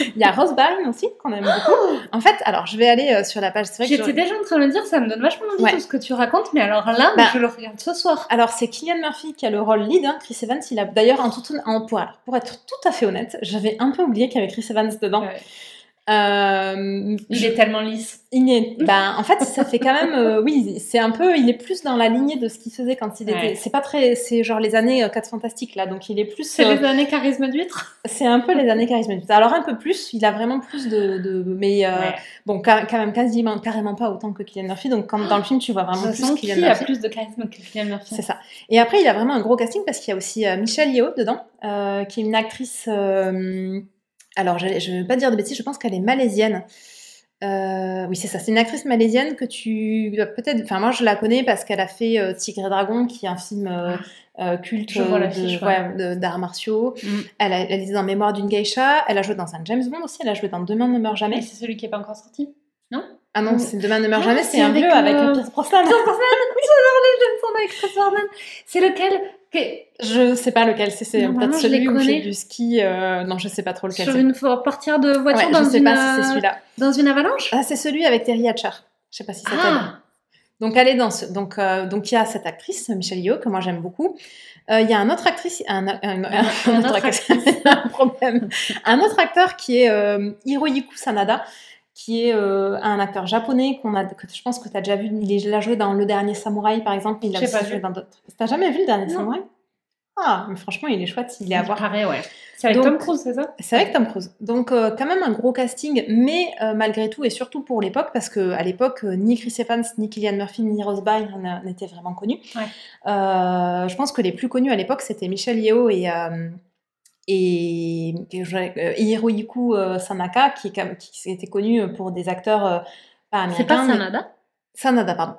Il y a Rose Byrne aussi, qu'on aime beaucoup. *gasps* En fait, alors, je vais aller euh, sur la page. J'étais je- déjà en train de le dire, ça me donne vachement envie Ouais. tout ce que tu racontes, mais alors là, Bah. je le regarde ce soir. Alors, c'est Killian Murphy qui a le rôle lead. hein. Chris Evans, il a d'ailleurs en tout, en, pour, alors, pour être tout à fait honnête, j'avais un peu oublié qu'il y avait Chris Evans dedans. Ouais. Euh, Il je- est tellement lisse. il est, ben, en fait, ça fait quand même, euh, oui, c'est un peu, il est plus dans la lignée de ce qu'il faisait quand il était. Ouais. C'est pas très, c'est genre les années 4 fantastiques là, donc il est plus. C'est euh, les années charisme d'huître? c'est un peu les années charismatiques. Alors un peu plus, il a vraiment plus de, de mais euh, Ouais. bon, quand même quasiment, carrément pas autant que Kylian Murphy. Donc quand dans le film, tu vois vraiment plus Kylian qui a Murphy. plus de charisme que Kylian Murphy? C'est ça. Et après, il a vraiment un gros casting parce qu'il y a aussi euh, Michelle Yeoh dedans, euh, qui est une actrice. Alors, je ne vais pas dire de bêtises, je pense qu'elle est malaisienne. Euh, oui, c'est ça. C'est une actrice malaisienne que tu dois peut-être. Enfin, moi, je la connais parce qu'elle a fait euh, Tigre et Dragon, qui est un film euh, culte ouais. d'arts martiaux. Mm. Elle, a, elle est dans Mémoire d'une geisha. Elle a joué dans un James Bond aussi. Elle a joué dans Demain ne meurt jamais. Mais c'est celui qui est pas encore sorti. Ah non, Mm. c'est Demain ne meurt Ah, jamais. c'est un bleu avec Pierce Brosnan. Pierce Brosnan, *laughs* j'adore les James Bond avec Chris Brosnan. C'est lequel? que- Je sais pas lequel c'est. C'est peut-être celui où connais. du ski. euh, Non, je sais pas trop lequel Sur c'est. une partir de voiture Ouais, dans, je sais une, pas si c'est euh, celui-là. dans une avalanche? Ah, c'est celui avec Terry Hatcher. Je sais pas si ça t'aide. Ah Donc elle est dans ce... donc euh, donc il y a cette actrice Michelle Yeoh que moi j'aime beaucoup. Euh, Il y a un autre actrice, un, un- un- un *laughs* Un autre autre actrice, *laughs* un problème, un autre acteur qui est Hiroyuki Sanada, qui est euh, un acteur japonais qu'on a, que je pense que tu as déjà vu. Il, a joué dans Le Dernier Samouraï par exemple. Il a aussi joué dans d'autres. T'as jamais vu Le Dernier Non. Samouraï? Ah, mais franchement il est chouette. Il est à voir. Ouais. C'est avec Donc- Tom Cruise, c'est ça? C'est avec Tom Cruise. Donc euh, quand même un gros casting, mais euh, malgré tout, et surtout pour l'époque, parce que à l'époque, euh, ni Chris Evans, ni Killian Murphy, ni Rose Byrne n'étaient vraiment connus. Ouais. Je pense que les plus connus à l'époque, c'était Michelle Yeoh et... euh, et euh, Hiroyuki euh, Sanaka, qui, était connu pour des acteurs euh, pas américains. C'est pas mais- Sanada? Sanada, pardon.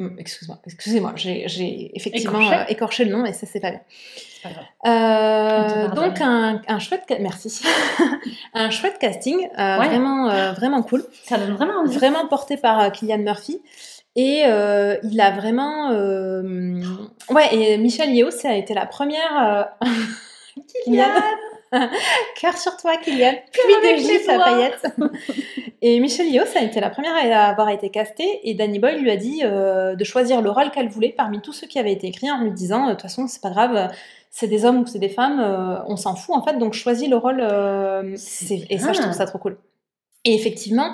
Hum, Excuse-moi, excusez-moi, j'ai effectivement Écorché? euh, écorché le nom et ça c'est pas bien. Pas grave. Euh, donc un, un chouette merci *laughs* un chouette casting euh, Ouais. vraiment euh, vraiment cool Ça donne vraiment envie. vraiment porté par euh, Killian Murphy et euh, il a vraiment euh, ouais et Michelle Yeoh ça a été la première *laughs* Kylian. *laughs* Cœur sur toi Kylian. Puis de gifs à paillettes et Michelle Yeoh ça a été la première à avoir été castée et Danny Boyle lui a dit euh, de choisir le rôle qu'elle voulait parmi tous ceux qui avaient été écrits en lui disant de toute façon c'est pas grave c'est des hommes ou c'est des femmes, euh, on s'en fout en fait, donc choisis le rôle. euh, c'est- et ça, je trouve ça trop cool. Et effectivement,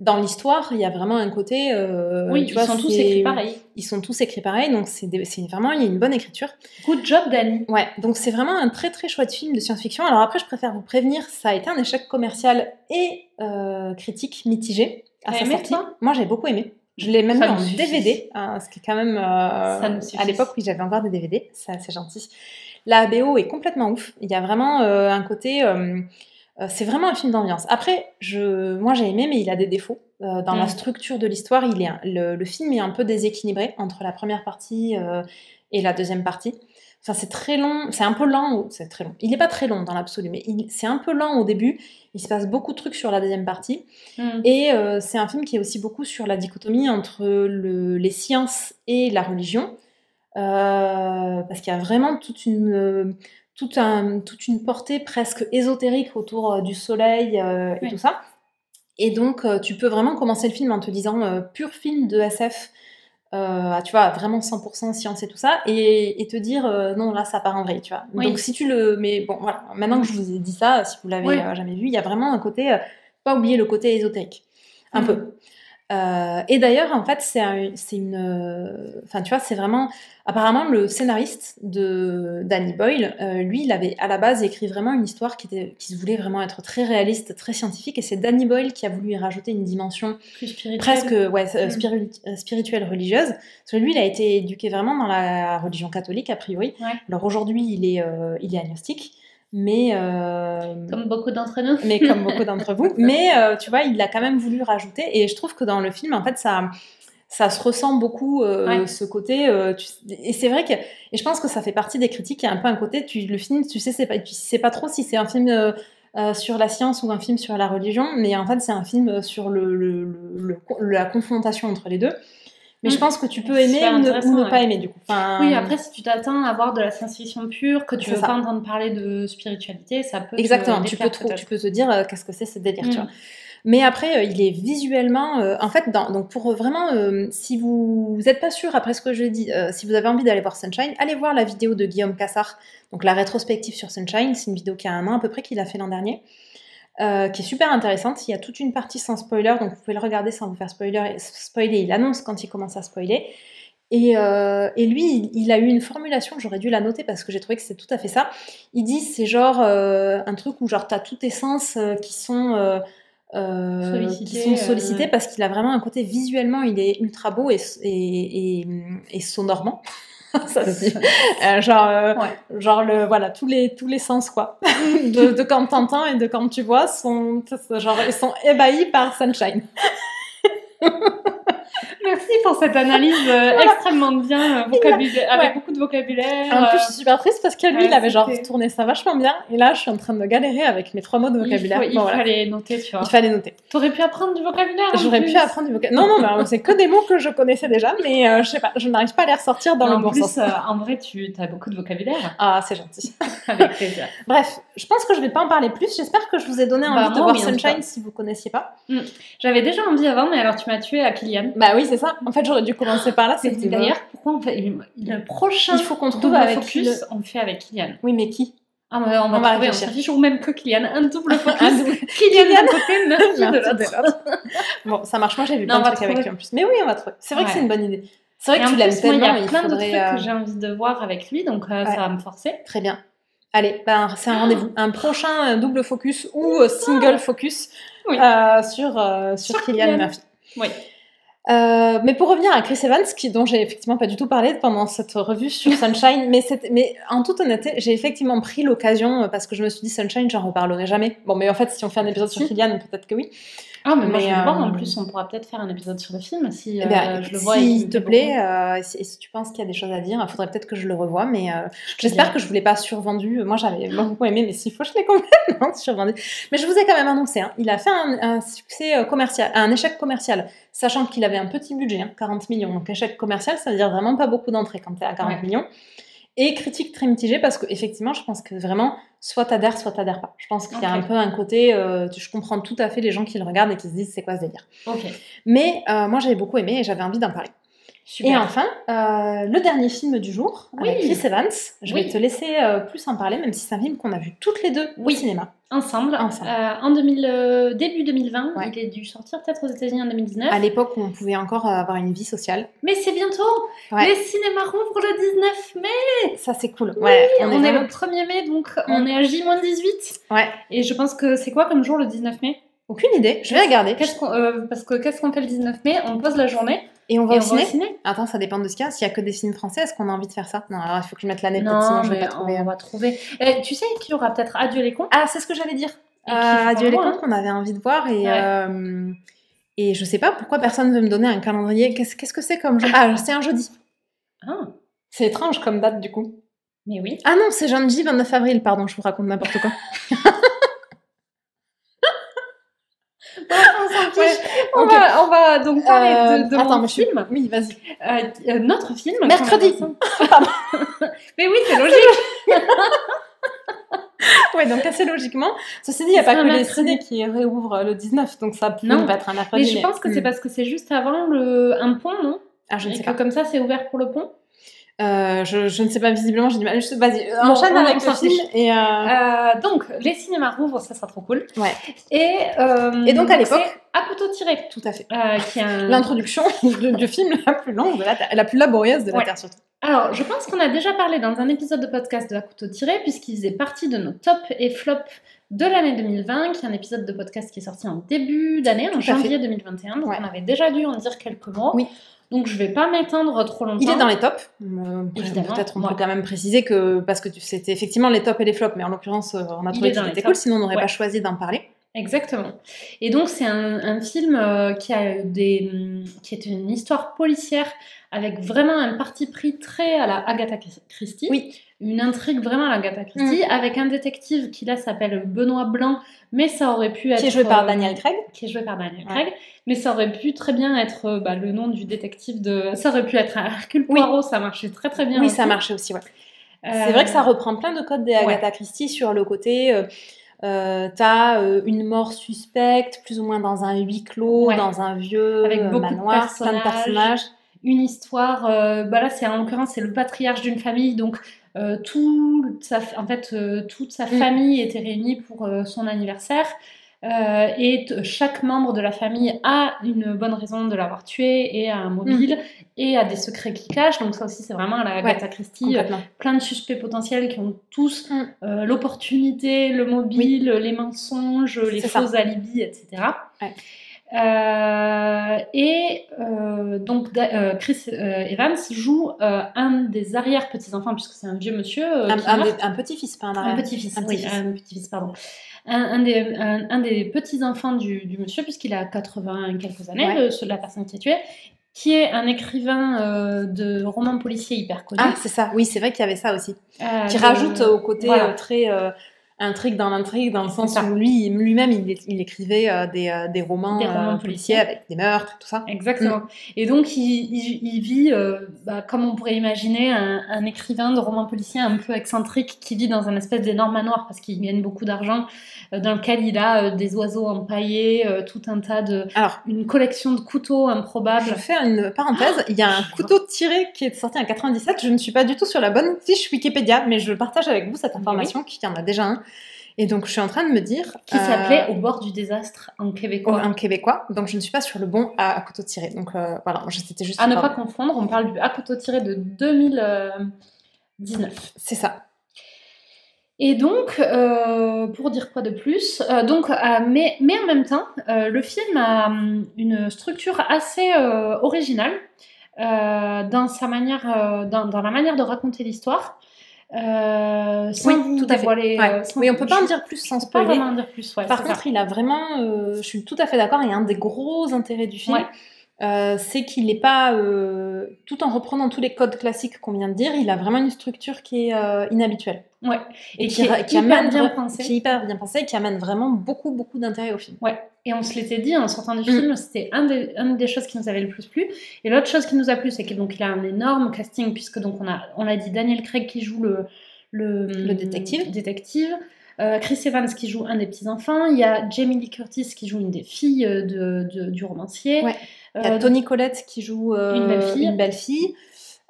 dans l'histoire, il y a vraiment un côté. euh, Oui, tu ils vois, sont tous écrits pareil. Ils sont tous écrits pareil, donc c'est des- vraiment, il y a une bonne écriture. Good job, Danny. Ouais, donc c'est vraiment un très très chouette film de science-fiction. Alors après, je préfère vous prévenir, ça a été un échec commercial et euh, critique mitigé à sa sortie. Moi, j'ai beaucoup aimé. Je l'ai même Ça me en suffit. DVD, hein, ce qui est quand même. euh, Ça me suffit. à l'époque, oui, j'avais encore des DVD, c'est assez gentil. La BO est complètement ouf. Il y a vraiment euh, un côté. Euh, c'est vraiment un film d'ambiance. Après, je, moi j'ai aimé, mais il a des défauts. Euh, dans la Mm. structure de l'histoire, il est un- le, le film est un peu déséquilibré entre la première partie euh, et la deuxième partie. Enfin, c'est très long, c'est un peu lent, c'est très long. Il n'est pas très long dans l'absolu, mais il- c'est un peu lent au début. Il se passe beaucoup de trucs sur la deuxième partie. Mm. Et euh, c'est un film qui est aussi beaucoup sur la dichotomie entre le- les sciences et la religion. Parce qu'il y a vraiment toute une, un- toute une portée presque ésotérique autour euh, du soleil euh, et tout ça. Et donc, euh, tu peux vraiment commencer le film en te disant euh, pur film de SF, tu vois, vraiment 100% science et tout ça, et, et te dire non, là, ça part en vrai, tu vois. Oui. Donc, si tu le. Mais bon, voilà, maintenant que je vous ai dit ça, si vous l'avez Oui. jamais vu, il y a vraiment un côté. pas oublier le côté ésotérique. Un Mhm. peu. Euh, et d'ailleurs, en fait, c'est un- c'est une. euh, Enfin, tu vois, c'est vraiment. Apparemment, le scénariste de Danny Boyle, euh, lui, il avait à la base écrit vraiment une histoire qui, était, qui voulait vraiment être très réaliste, très scientifique, et c'est Danny Boyle qui a voulu y rajouter une dimension Plus spirituel. presque ouais, Mm. spiritu- spirituelle religieuse. Parce que lui, il a été éduqué vraiment dans la religion catholique, a priori. Ouais. Alors aujourd'hui, il, est, euh, il est agnostique, mais. euh, Comme beaucoup d'entre nous. mais comme beaucoup d'entre vous. *laughs* Mais euh, tu vois, il l'a quand même voulu rajouter. Et je trouve que dans le film, en fait, ça, ça se ressent beaucoup, euh, Ouais. ce côté. euh, tu- et c'est vrai que. Et je pense que ça fait partie des critiques. Il y a un peu un côté, tu, le film, tu sais, c'est pas, tu sais pas trop si c'est un film. euh, sur la science ou un film sur la religion, mais en fait, c'est un film sur le- le- le- la confrontation entre les deux. Mais je Mm. pense que tu peux aimer ou ne, ou ouais. pas aimer du coup. Enfin, Oui, après, si tu t'attends à avoir de la science-fiction pure, que tu veux ça. pas entendre parler de spiritualité, ça peut te Exactement, tu peux, déplaire, trop- peut-être. tu peux te dire euh, qu'est-ce que c'est ce délire, tu Mm. vois. Mais après, euh, il est visuellement, euh, en fait, dans- donc pour vraiment, euh, si vous n'êtes pas sûr après ce que je dis, si vous avez envie d'aller voir Sunshine, allez voir la vidéo de Guillaume Cassard, donc la rétrospective sur Sunshine. C'est une vidéo qui a un an à peu près qu'il a fait l'an dernier, euh, qui est super intéressante. Il y a toute une partie sans spoiler, donc vous pouvez le regarder sans vous faire spoiler. Spoiler, il annonce quand il commence à spoiler. Et, euh, et lui, il, il a eu une formulation, j'aurais dû la noter parce que j'ai trouvé que c'est tout à fait ça. Il dit c'est genre euh, un truc où genre t'as tous tes sens qui sont Sollicités, qui sont sollicités parce qu'il a vraiment un côté visuellement il est ultra beau et, et, et, et sonorement. *laughs* ça se dit. Euh, genre, euh, Ouais. genre le, voilà, tous les, tous les sens quoi. *laughs* de, de quand t'entends et de quand tu vois sont, genre, ils sont ébahis par Sunshine. *laughs* Merci pour cette analyse euh, extrêmement bien, euh, vocabulaire, avec ouais. beaucoup de vocabulaire. En plus, euh, je suis super triste parce que lui, ouais, il avait genre tourné ça vachement bien. Et là, je suis en train de galérer avec mes trois mots de il, vocabulaire. faut- il Bon, voilà. fallait noter, tu vois. Il fallait noter. T'aurais pu apprendre du vocabulaire. J'aurais pu apprendre du vocabulaire. Non, non, mais euh, c'est que des mots que je connaissais déjà, mais euh, je sais pas, je n'arrive pas à les ressortir dans en le bon plus, sens. euh, en vrai, tu as beaucoup de vocabulaire. Ah, c'est gentil. *laughs* Avec plaisir. Bref, je pense que je vais pas en parler plus. J'espère que je vous ai donné Bah, envie de moi, voir Sunshine si vous connaissiez pas. J'avais déjà envie avant, mais alors tu m'as tué à Kylian. Bah oui, c'est ça. En fait, j'aurais dû commencer par là. C'est c'était- d'ailleurs pourquoi on fait le prochain il faut qu'on trouve double avec focus, on fait avec Kylian. Oui, mais qui? Ah, mais on va On va trouver, réfléchir. ou même que Kylian, un double *laughs* focus. Un double- Kylian d'un côté, *laughs* Murphy de l'autre. Bon, ça marche. Moi, j'ai vu Non, plein de trucs avec lui en plus. Mais oui, on va trouver. C'est vrai que Ouais. c'est une bonne idée. C'est vrai Et que tu l'aimes tellement. il y a plein de trucs euh, que j'ai envie de voir avec lui, donc euh, ça va me forcer. Très bien. Allez, ben, c'est un rendez-vous. Un prochain euh, double focus ou euh, single focus Oui. euh, sur, euh, sur, Sur Kylian Kylian. Murphy. Oui. Euh, mais pour revenir à Chris Evans, qui, dont j'ai effectivement pas du tout parlé pendant cette revue sur *laughs* Sunshine, mais, mais en toute honnêteté, j'ai effectivement pris l'occasion euh, parce que je me suis dit Sunshine, j'en reparlerai jamais. Bon, mais en fait, si on fait un épisode sur. Kylian, peut-être que oui. Ah, mais, moi, Mais, je le voir. En euh, plus, on pourra peut-être faire un épisode sur le film si Eh euh, ben, je le vois. et qu'il S'il te plaît euh, et si, si tu penses qu'il y a des choses à dire, il faudrait peut-être que je le revoie, mais euh, J'espère que je vous l'ai pas survendu. Moi, j'avais beaucoup aimé, mais s'il faut, je l'ai complètement *laughs* survendu. Mais je vous ai quand même annoncé, hein, il a fait un, un succès commercial, un échec commercial, sachant qu'il avait un petit budget, hein, 40 millions. Donc, échec commercial, ça veut dire vraiment pas beaucoup d'entrées quand tu es à 40 Ouais. millions. Et critique très mitigée parce qu'effectivement, je pense que vraiment, soit t'adhères, soit t'adhères pas. Je pense qu'il y a un peu un côté, euh, je comprends tout à fait les gens qui le regardent et qui se disent c'est quoi ce délire? Ok, Mais euh, moi, j'avais beaucoup aimé et j'avais envie d'en parler. Super. Et enfin, euh, le dernier film du jour, Oui. avec Chris Evans. Je vais te laisser euh, plus en parler, même si c'est un film qu'on a vu toutes les deux Oui. au cinéma. Ensemble, Ensemble. euh, en 2000, euh, début 2020, Ouais. il est dû sortir peut-être aux États-Unis en 2019. À l'époque où on pouvait encore avoir une vie sociale. Mais c'est bientôt Ouais. Les cinémas rouvrent le 19 mai Ça, c'est cool. ouais, On, on, est, est, le vraiment- 1er mai, donc on est à J-18. Ouais. Et je pense que c'est quoi comme jour le 19 mai? Aucune idée. Je vais regarder. Euh, Parce que qu'est-ce qu'on fait le 19 mai? On pose la journée Et on va et au on va au ciné. Attends, ça dépend de ce qu'il y a. S'il y a que des films français, est-ce qu'on a envie de faire ça? Non, alors il faut que je mette l'année, peut-être, sinon Non, je vais pas trouver. on va trouver. Eh, tu sais qu'il y aura peut-être Adieu les cons? Ah, c'est ce que j'allais dire. Euh, Adieu les cons qu'on avait envie de voir et. Ouais. euh, Et je sais pas pourquoi personne veut me donner un calendrier. Qu'est-ce qu'est-ce que c'est comme jour Ah, c'est un jeudi. Ah, C'est étrange comme date du coup. mais oui. Ah non, c'est jeudi 29 avril, pardon, je vous raconte n'importe quoi. *laughs* on s'en fiche. Ouais, On, va, on va donc parler de, de Euh, attends, mon mais je suis- film. Oui, vas-y. Euh, euh, notre film. Mercredi. *laughs* mais oui, c'est logique. *laughs* Ouais, donc assez logiquement. Ceci dit, il n'y a pas que les ciné qui réouvrent le 19, donc ça peut Non. ne pas être un Mais mercredi. je pense que c'est hmm. parce que c'est juste avant le... un pont, non? Ah, je ne sais que pas. comme ça, c'est ouvert pour le pont? Euh, je, je ne sais pas, visiblement, j'ai du mal. Vas-y, Bon, enchaîne avec le film. Et, euh, Euh, donc, les cinémas rouvrent, ça sera trop cool. Ouais. Et, Et donc, à l'époque- À couteau tiré, Tout à fait. un- *laughs* L'introduction *laughs* du, du film la plus longue, de la, Terre- la plus laborieuse de la Ouais. Terre surtout. Alors, je pense qu'on a déjà parlé dans un épisode de podcast de À couteau tiré, puisqu'il faisait partie de nos top et flop de l'année 2020, qui est un épisode de podcast qui est sorti en début d'année, en janvier 2021. Donc, Ouais. on avait déjà dû en dire quelques mots. Oui. Donc, je vais pas m'étendre trop longtemps. Il est dans les tops. Euh, Évidemment, Peut-être on peut quand même préciser que, parce que tu- c'était effectivement les tops et les flops, mais en l'occurrence, euh, on a trouvé est dans qu'il les était tops. cool, sinon on n'aurait Ouais. pas choisi d'en parler. Exactement. Et donc c'est un, un film euh, qui a des, qui est une histoire policière avec vraiment un parti pris très à la Agatha Christie. Oui. Une intrigue vraiment à la Agatha Christie, avec un détective qui là s'appelle Benoît Blanc, mais ça aurait pu être. Qui est joué par euh, Daniel Craig. Qui est joué par Daniel Craig, mais ça aurait pu très bien être euh, bah, le nom du détective de. Ça aurait pu être Hercule Oui. Poirot, ça marchait très très bien. Oui, aussi. ça marchait aussi, ouais. Euh, C'est vrai que ça reprend plein de codes des Agatha Christie sur le côté. Euh, euh, T'as euh, une mort suspecte, plus ou moins dans un huis clos, Ouais. dans un vieux Avec euh, beaucoup de manoir, plein de personnages. personnages. une histoire. euh, bah là, c'est en l'occurrence c'est le patriarche d'une famille, donc euh, toute sa, en fait, euh, toute sa Mm. famille était réunie pour euh, son anniversaire. Et chaque membre de la famille a une bonne raison de l'avoir tué et a un mobile et a des secrets qui cachent. Donc ça aussi c'est vraiment à la Mm. Ouais, Agatha Christie, plein de suspects potentiels qui ont tous Mm. l'opportunité, le mobile, les mensonges, les ça. faux alibis, etc. Ouais. Euh, et euh, donc euh, Chris Evans joue un des arrière petits enfants puisque c'est un vieux monsieur Un, des- un petit-fils, pas un un arrière. petit-fils, un oui, petit-fils. un pardon. Un, des, un, des petits-enfants du, du monsieur, puisqu'il a 80 et quelques années, Ouais. le- la personne qui est tuée, qui est un écrivain euh, de romans policiers hyper connu. Ah, c'est ça. Oui, c'est vrai qu'il y avait ça aussi. Euh, Qui rajoute au côté voilà. très intrigue dans l'intrigue, dans le sens où lui, lui-même, il, écrivait euh, des, euh, des romans, Des romans euh, policiers. avec des meurtres, tout ça. Exactement. Et donc, il, il- il vit, bah, comme on pourrait imaginer, un, un écrivain de romans policiers un peu excentrique qui vit dans un espèce d'énorme manoir parce qu'il gagne beaucoup d'argent, dans lequel il a des oiseaux empaillés, tout un tas de. Alors, une collection de couteaux improbables. je fais une parenthèse. Il y a un couteau tiré qui est sorti en 97. Je ne suis pas du tout sur la bonne fiche Wikipédia, mais je partage avec vous cette information, qu'il y en a déjà un. Et donc, je suis en train de me dire. Qui euh, s'appelait Au bord du désastre en québécois. un québécois, donc je ne suis pas sur le bon à, à couteau tiré. Donc euh, voilà, c'était juste. À ne pas confondre, on parle du à couteau tiré de 2019. C'est ça. Et donc, euh, pour dire quoi de plus Euh, Donc, euh, mais, mais en même temps, euh, le film a hum, une structure assez euh, originale euh, dans sa manière, euh, dans, dans la manière de raconter l'histoire. Euh, sans Oui, tout à fait. dévoiler. Ouais. euh, sans- Oui, on peut pas en dire plus sans pas spoiler. vraiment en dire plus. ouais, Par contre, ça. il a vraiment, euh, je suis tout à fait d'accord, il y a un des gros intérêts du film, Ouais. Euh, c'est qu'il n'est pas, euh, tout en reprenant tous les codes classiques qu'on vient de dire, il a vraiment une structure qui est euh, inhabituelle. Ouais. Et, Et qui, qui est qui hyper amène bien vra- pensé. Qui est hyper bien pensé et qui amène vraiment beaucoup, beaucoup d'intérêt au film. Ouais, et on se l'était dit en sortant du Mm. film, c'était un des, une des choses qui nous avait le plus plu. Et l'autre chose qui nous a plu, c'est qu'il a un énorme casting puisque donc on a on l'a dit Daniel Craig qui joue le le, Le détective. détective. Euh, Chris Evans qui joue un des petits enfants, il y a Jamie Lee Curtis qui joue une des filles de, de- du romancier. Ouais. Il y a Euh, Tony Collette qui joue euh, une belle fille. une belle fille.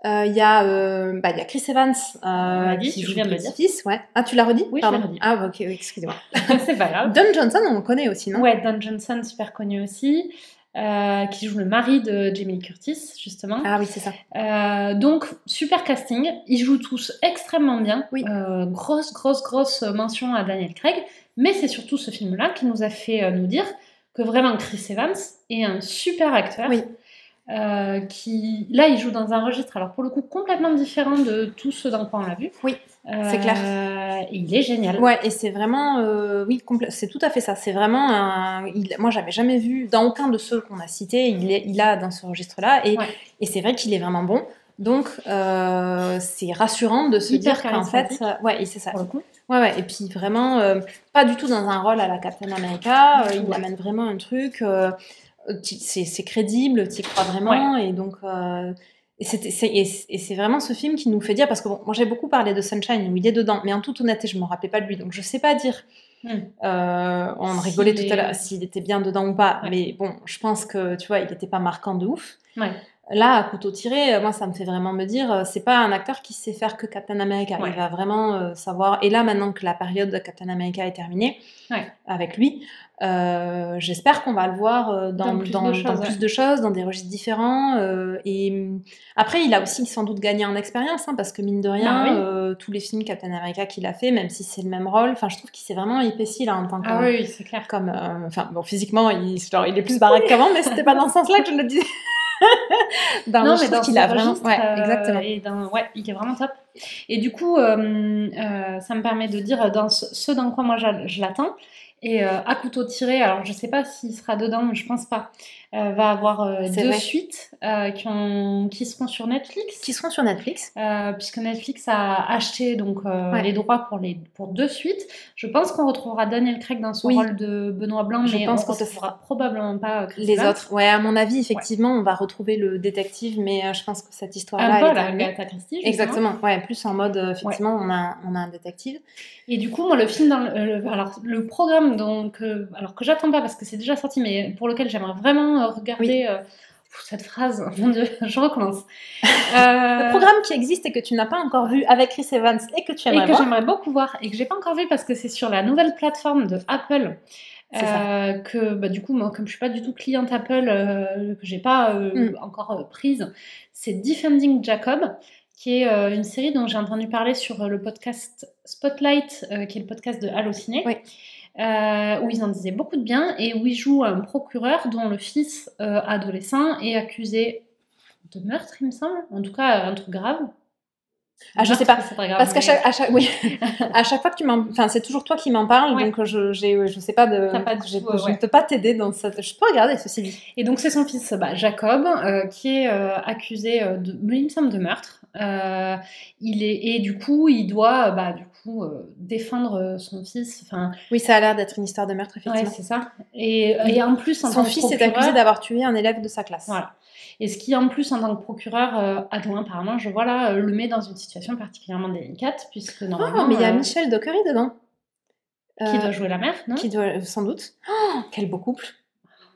Euh, Il y, a, euh, bah, y a Chris Evans euh, dit, qui je joue viens de le dire. petit-fils. Ouais. Ah, tu l'as redit? Oui, je l'ai redit. Ah, ok, excusez-moi. *laughs* c'est pas grave. Don Johnson, on le connaît aussi, non? Ouais, Don Johnson, super connu aussi, qui joue le mari de Jamie Curtis, justement. Ah oui, c'est ça. Donc, super casting. Ils jouent tous extrêmement bien. Oui. Grosse, grosse, grosse mention à Daniel Craig. Mais c'est surtout ce film-là qui nous a fait nous dire que vraiment Chris Evans est un super acteur. Oui. Euh, qui là il joue dans un registre alors pour le coup complètement différent de tout ce dans quoi on l'a vu Oui, c'est Euh, clair. et il est génial Ouais, et c'est vraiment, euh, oui, c'est tout à fait ça. C'est vraiment un. il- moi, j'avais jamais vu dans aucun de ceux qu'on a cités, il, est, il a dans ce registre-là, et, Ouais. et c'est vrai qu'il est vraiment bon. Donc, euh, c'est rassurant de se Hyper dire qu'en fait, euh, ouais, c'est ça. pour le coup Ouais, ouais, et puis vraiment, euh, pas du tout dans un rôle à la Captain America. euh, il Ouais. amène vraiment un truc. c'est crédible, tu y crois vraiment, et donc. et c'est vraiment ce film qui nous fait dire, parce que bon, moi j'ai beaucoup parlé de Sunshine où il est dedans, mais en toute honnêteté, je me rappelais pas de lui, donc je sais pas dire. Hmm. Euh, on rigolait tout à l'heure s'il était bien dedans ou pas, Ouais. mais bon, je pense que tu vois, il était pas marquant de ouf. Ouais. Là, à couteau tiré, euh, moi, ça me fait vraiment me dire, euh, c'est pas un acteur qui sait faire que Captain America. Ouais. Il va vraiment euh, savoir. Et là, maintenant que la période de Captain America est terminée, Ouais. avec lui, euh, j'espère qu'on va le voir dans, Dans plus dans- de dans choses, plus ouais. de choses, dans des registres différents. euh, et hum, après, il a aussi sans doute gagné en expérience, hein, parce que mine de rien, Bah oui. tous les films Captain America qu'il a fait, même si c'est le même rôle, enfin, je trouve qu'il s'est vraiment épaissi là en tant que. ah oui, c'est clair Comme, enfin, bon, physiquement, il, genre, il est plus baraque qu'avant, mais c'était pas dans ce sens-là que je le disais. *laughs* *laughs* Dans- non, mais dans qu'il a vraiment. Ouais, euh, exactement. et dans- ouais, il est vraiment top. Et du coup, euh, euh, ça me permet de dire dans ce, ce dans quoi moi je, je l'attends. Et à couteau tiré, alors je sais pas s'il sera dedans, mais je pense pas, euh, va avoir euh, deux vrai. suites euh, qui, ont, qui seront sur Netflix. Qui seront sur Netflix. Puisque Netflix a acheté donc Ouais. les droits pour les pour deux suites. Je pense qu'on retrouvera Daniel Craig dans son Oui. rôle de Benoît Blanc, Je mais pense on ce retrouvera probablement pas Chris Les autres. Ouais, à mon avis, effectivement, on va retrouver le détective, mais je pense que cette histoire-là, Un peu est la Christie. Exactement, ouais, plus en mode, effectivement, on, a, on a un détective. Et du coup, moi, le film, dans le, alors le programme, donc, alors que j'attends pas parce que c'est déjà sorti, mais pour lequel j'aimerais vraiment regarder euh, cette phrase. *laughs* Mon Dieu, je recommence. *laughs* Euh, Le programme qui existe et que tu n'as pas encore vu avec Chris Evans et que tu et aimerais que voir. j'aimerais beaucoup voir et que j'ai pas encore vu parce que c'est sur la nouvelle plateforme de Apple. Euh, que bah, du coup moi comme je suis pas du tout cliente Apple euh, que j'ai pas euh, Mm. encore euh, prise c'est Defending Jacob qui est euh, une série dont j'ai entendu parler sur euh, le podcast Spotlight euh, qui est le podcast de Allociné Oui. Euh, où ils en disaient beaucoup de bien et où il joue un procureur dont le fils euh, adolescent est accusé de meurtre il me semble en tout cas un truc grave Ah, je Meurtre, sais pas. c'est très grave, Parce qu'à chaque, à chaque, oui, *laughs* à chaque fois que tu m'en, enfin, c'est toujours toi qui m'en parles, Ouais. donc je, j'ai, je sais pas de, pas tout, euh, je ouais. ne peux pas t'aider dans cette. Je peux regarder ceci dit. Et donc c'est son fils bah, Jacob euh, qui est euh, accusé euh, de, il me semble de meurtre. Euh, il est et du coup il doit euh, bah, du coup euh, défendre euh, son fils. Enfin Oui, ça a l'air d'être une histoire de meurtre ouais effectivement. c'est ça. Et, et en plus en Son fils est accusé d'avoir tué un élève de sa classe. Voilà. Et ce qui en plus en tant que procureur euh, adjoint apparemment je vois là euh, le met dans une situation particulièrement délicate puisque normalement Oh, mais il y a euh, Michel Dockery dedans. qui Euh, doit jouer la mère non? qui doit, sans doute. Oh, quel beau couple.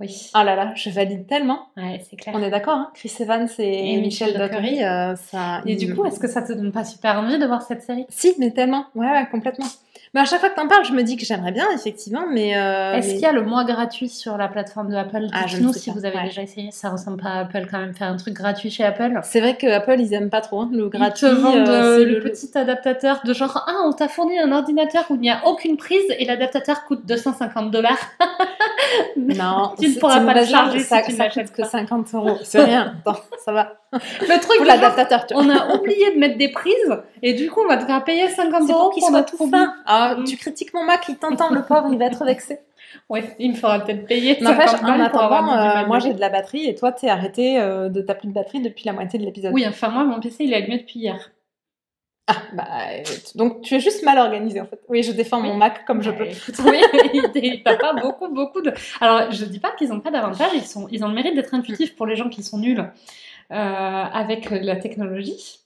Oui. Oh là là, je valide tellement. Ouais c'est clair. On est d'accord, hein Chris Evans et, Et Michel Michel Dockery, euh, ça. Et du coup est-ce que ça te donne pas super envie de voir cette série? Si, mais tellement. Ouais, ouais, complètement. Mais à chaque fois que t'en parles, je me dis que j'aimerais bien, effectivement, mais. euh, Est-ce mais- qu'il y a le mois gratuit sur la plateforme de Apple Ah, je sais si pas, vous avez ouais. déjà essayé. Ça ressemble pas à Apple quand même, faire un truc gratuit chez Apple. C'est vrai que Apple, ils aiment pas trop hein, le gratuit. Ils te vendent euh, euh, le, petit adaptateur de genre Ah, on t'a fourni un ordinateur où il n'y a aucune prise et l'adaptateur coûte 250 dollars. Non, *laughs* Tu ne pourras pas le charger si ça, tu ne ça coûte que pas. 50 euros. C'est rien. Attends, ça va. Le truc l'adaptateur, on a oublié de mettre des prises et du coup on va te faire payer 50 C'est euros pour qu'il soit tout fin. Ah, Mm. tu critiques mon Mac, il t'entend, le pauvre, il va être vexé. *laughs* Ouais, il me faudra peut-être payer 50 *laughs* N'empêche, en avoir attendant, euh, moi j'ai de la batterie et toi t'es arrêté euh, de ta plus de batterie depuis la moitié de l'épisode. Oui, enfin moi mon PC il est allumé depuis hier. Ah, bah, donc tu es juste mal organisé en fait. Oui, je défends mon Oui. Mac comme je peux. oui, *laughs* il- t'as pas beaucoup, beaucoup de. Alors, je dis pas qu'ils ont pas d'avantage, ils, sont... ils ont le mérite d'être intuitifs pour les gens qui sont nuls avec la technologie.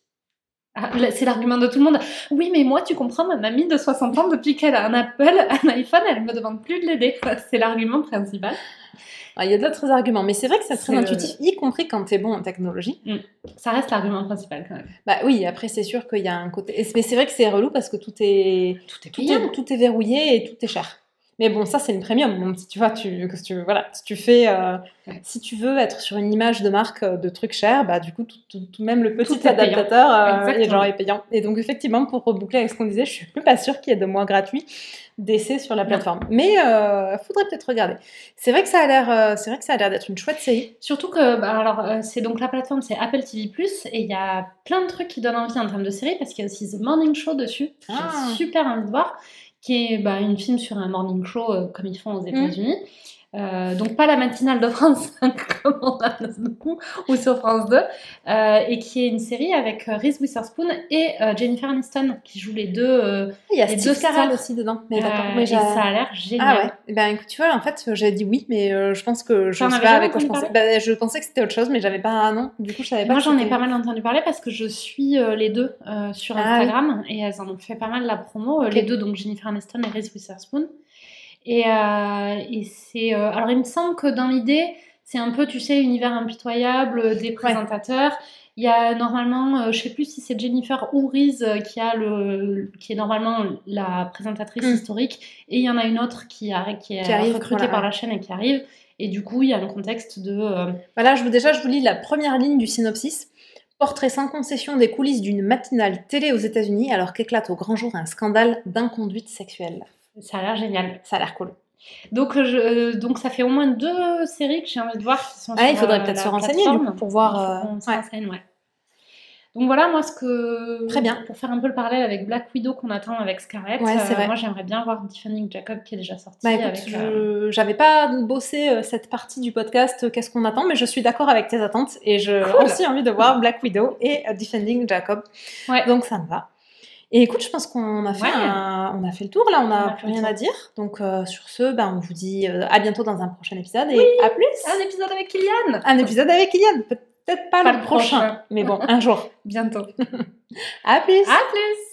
Ah, c'est l'argument de tout le monde. Oui, mais moi, tu comprends, ma mamie de 60 ans, depuis qu'elle a un Apple, *laughs* un iPhone, elle me demande plus de l'aider. C'est l'argument principal. Ah, Il y a d'autres arguments, mais c'est vrai que c'est très le- intuitif, y compris quand t'es bon en technologie. Ça reste l'argument principal quand même. Bah oui, après c'est sûr qu'il y a un côté. Mais c'est vrai que c'est relou parce que tout est Tout est tout est, tout est verrouillé et tout est cher. Mais bon, ça c'est une premium. Bon, si tu vois, tu, que tu, voilà, si tu fais, euh, Ouais. si tu veux être sur une image de marque euh, de trucs chers, bah du coup, tout, tout- tout- même le petit Tout est payant. adaptateur euh, est, genre, est payant. Et donc effectivement, pour reboucler avec ce qu'on disait, je suis plus pas sûre qu'il y ait de mois gratuits d'essai sur la Non. plateforme. Mais euh, faudrait peut-être regarder. C'est vrai que ça a l'air, euh, c'est vrai que ça a l'air d'être une chouette série. Surtout que, bah, alors, c'est donc la plateforme, c'est Apple TV+, et il y a plein de trucs qui donnent envie en termes de séries, parce qu'il y a aussi The Morning Show dessus, que Ah. j'ai super envie de voir, qui est bah, une film sur un morning show, euh, comme ils font aux États-Unis. Euh, donc pas la matinale de France *laughs* 5 comme on a beaucoup, ou sur France 2, euh, et qui est une série avec euh, Reese Witherspoon et euh, Jennifer Aniston, qui jouent les deux, Il y a Les Steve deux Carell aussi dedans. Mais d'accord. Mais et j'ai- ça a l'air génial. Ah ouais. Eh Ben écoute, tu vois, en fait, j'ai dit oui, mais je pense que je T'en sais pas avec quoi je pensais. Ben, je pensais que c'était autre chose, mais j'avais pas un nom. Du coup, je savais pas. Moi, j'en ai pas mal entendu parler parce que je suis les deux sur Ah Instagram et elles en ont fait pas mal la promo. Les deux, donc Jennifer Aniston et Reese Witherspoon. Et, euh, et c'est. euh, alors, il me semble que dans l'idée, c'est un peu, tu sais, univers impitoyable euh, des présentateurs. Il y a normalement, euh, je sais plus si c'est Jennifer ou euh, qui, a le, qui est normalement la présentatrice Mm. historique, et il y en a une autre qui, a, qui est Qui arrive, recrutée voilà, par la chaîne et qui arrive. Et du coup, il y a un contexte de. euh, Voilà, je déjà, je vous lis la première ligne du synopsis. Portrait sans concession des coulisses d'une matinale télé aux États-Unis alors qu'éclate au grand jour un scandale d'inconduite sexuelle. Ça a l'air génial. Ça a l'air cool. Donc, je, donc ça fait au moins deux séries que j'ai envie de voir qui sont Ah, il sur, faudrait euh, peut-être se renseigner, plateforme. du coup, pour voir, Il euh, qu'on se ouais. renseigne, ouais. Donc voilà, moi, ce que. Très bien. Pour faire un peu le parallèle avec Black Widow qu'on attend avec Scarlett, Ouais, euh, vrai. moi, j'aimerais bien voir Defending Jacob qui est déjà sorti. Bah écoute, euh, je- j'avais pas bossé euh, cette partie du podcast, qu'est-ce qu'on attend, mais je suis d'accord avec tes attentes et j'ai Cool. aussi envie de voir Black Widow et Defending Jacob. Ouais. Donc ça me va. Et écoute, je pense qu'on a fait, Ouais. un- on a fait le tour là, on n'a plus rien à dire. Donc euh, sur ce, ben, on vous dit euh, à bientôt dans un prochain épisode et à plus. Un épisode avec Kylian Un épisode avec Kylian, peut-être pas, le prochain, prochain. mais bon, un jour. *laughs* Bientôt. *laughs* À plus. À plus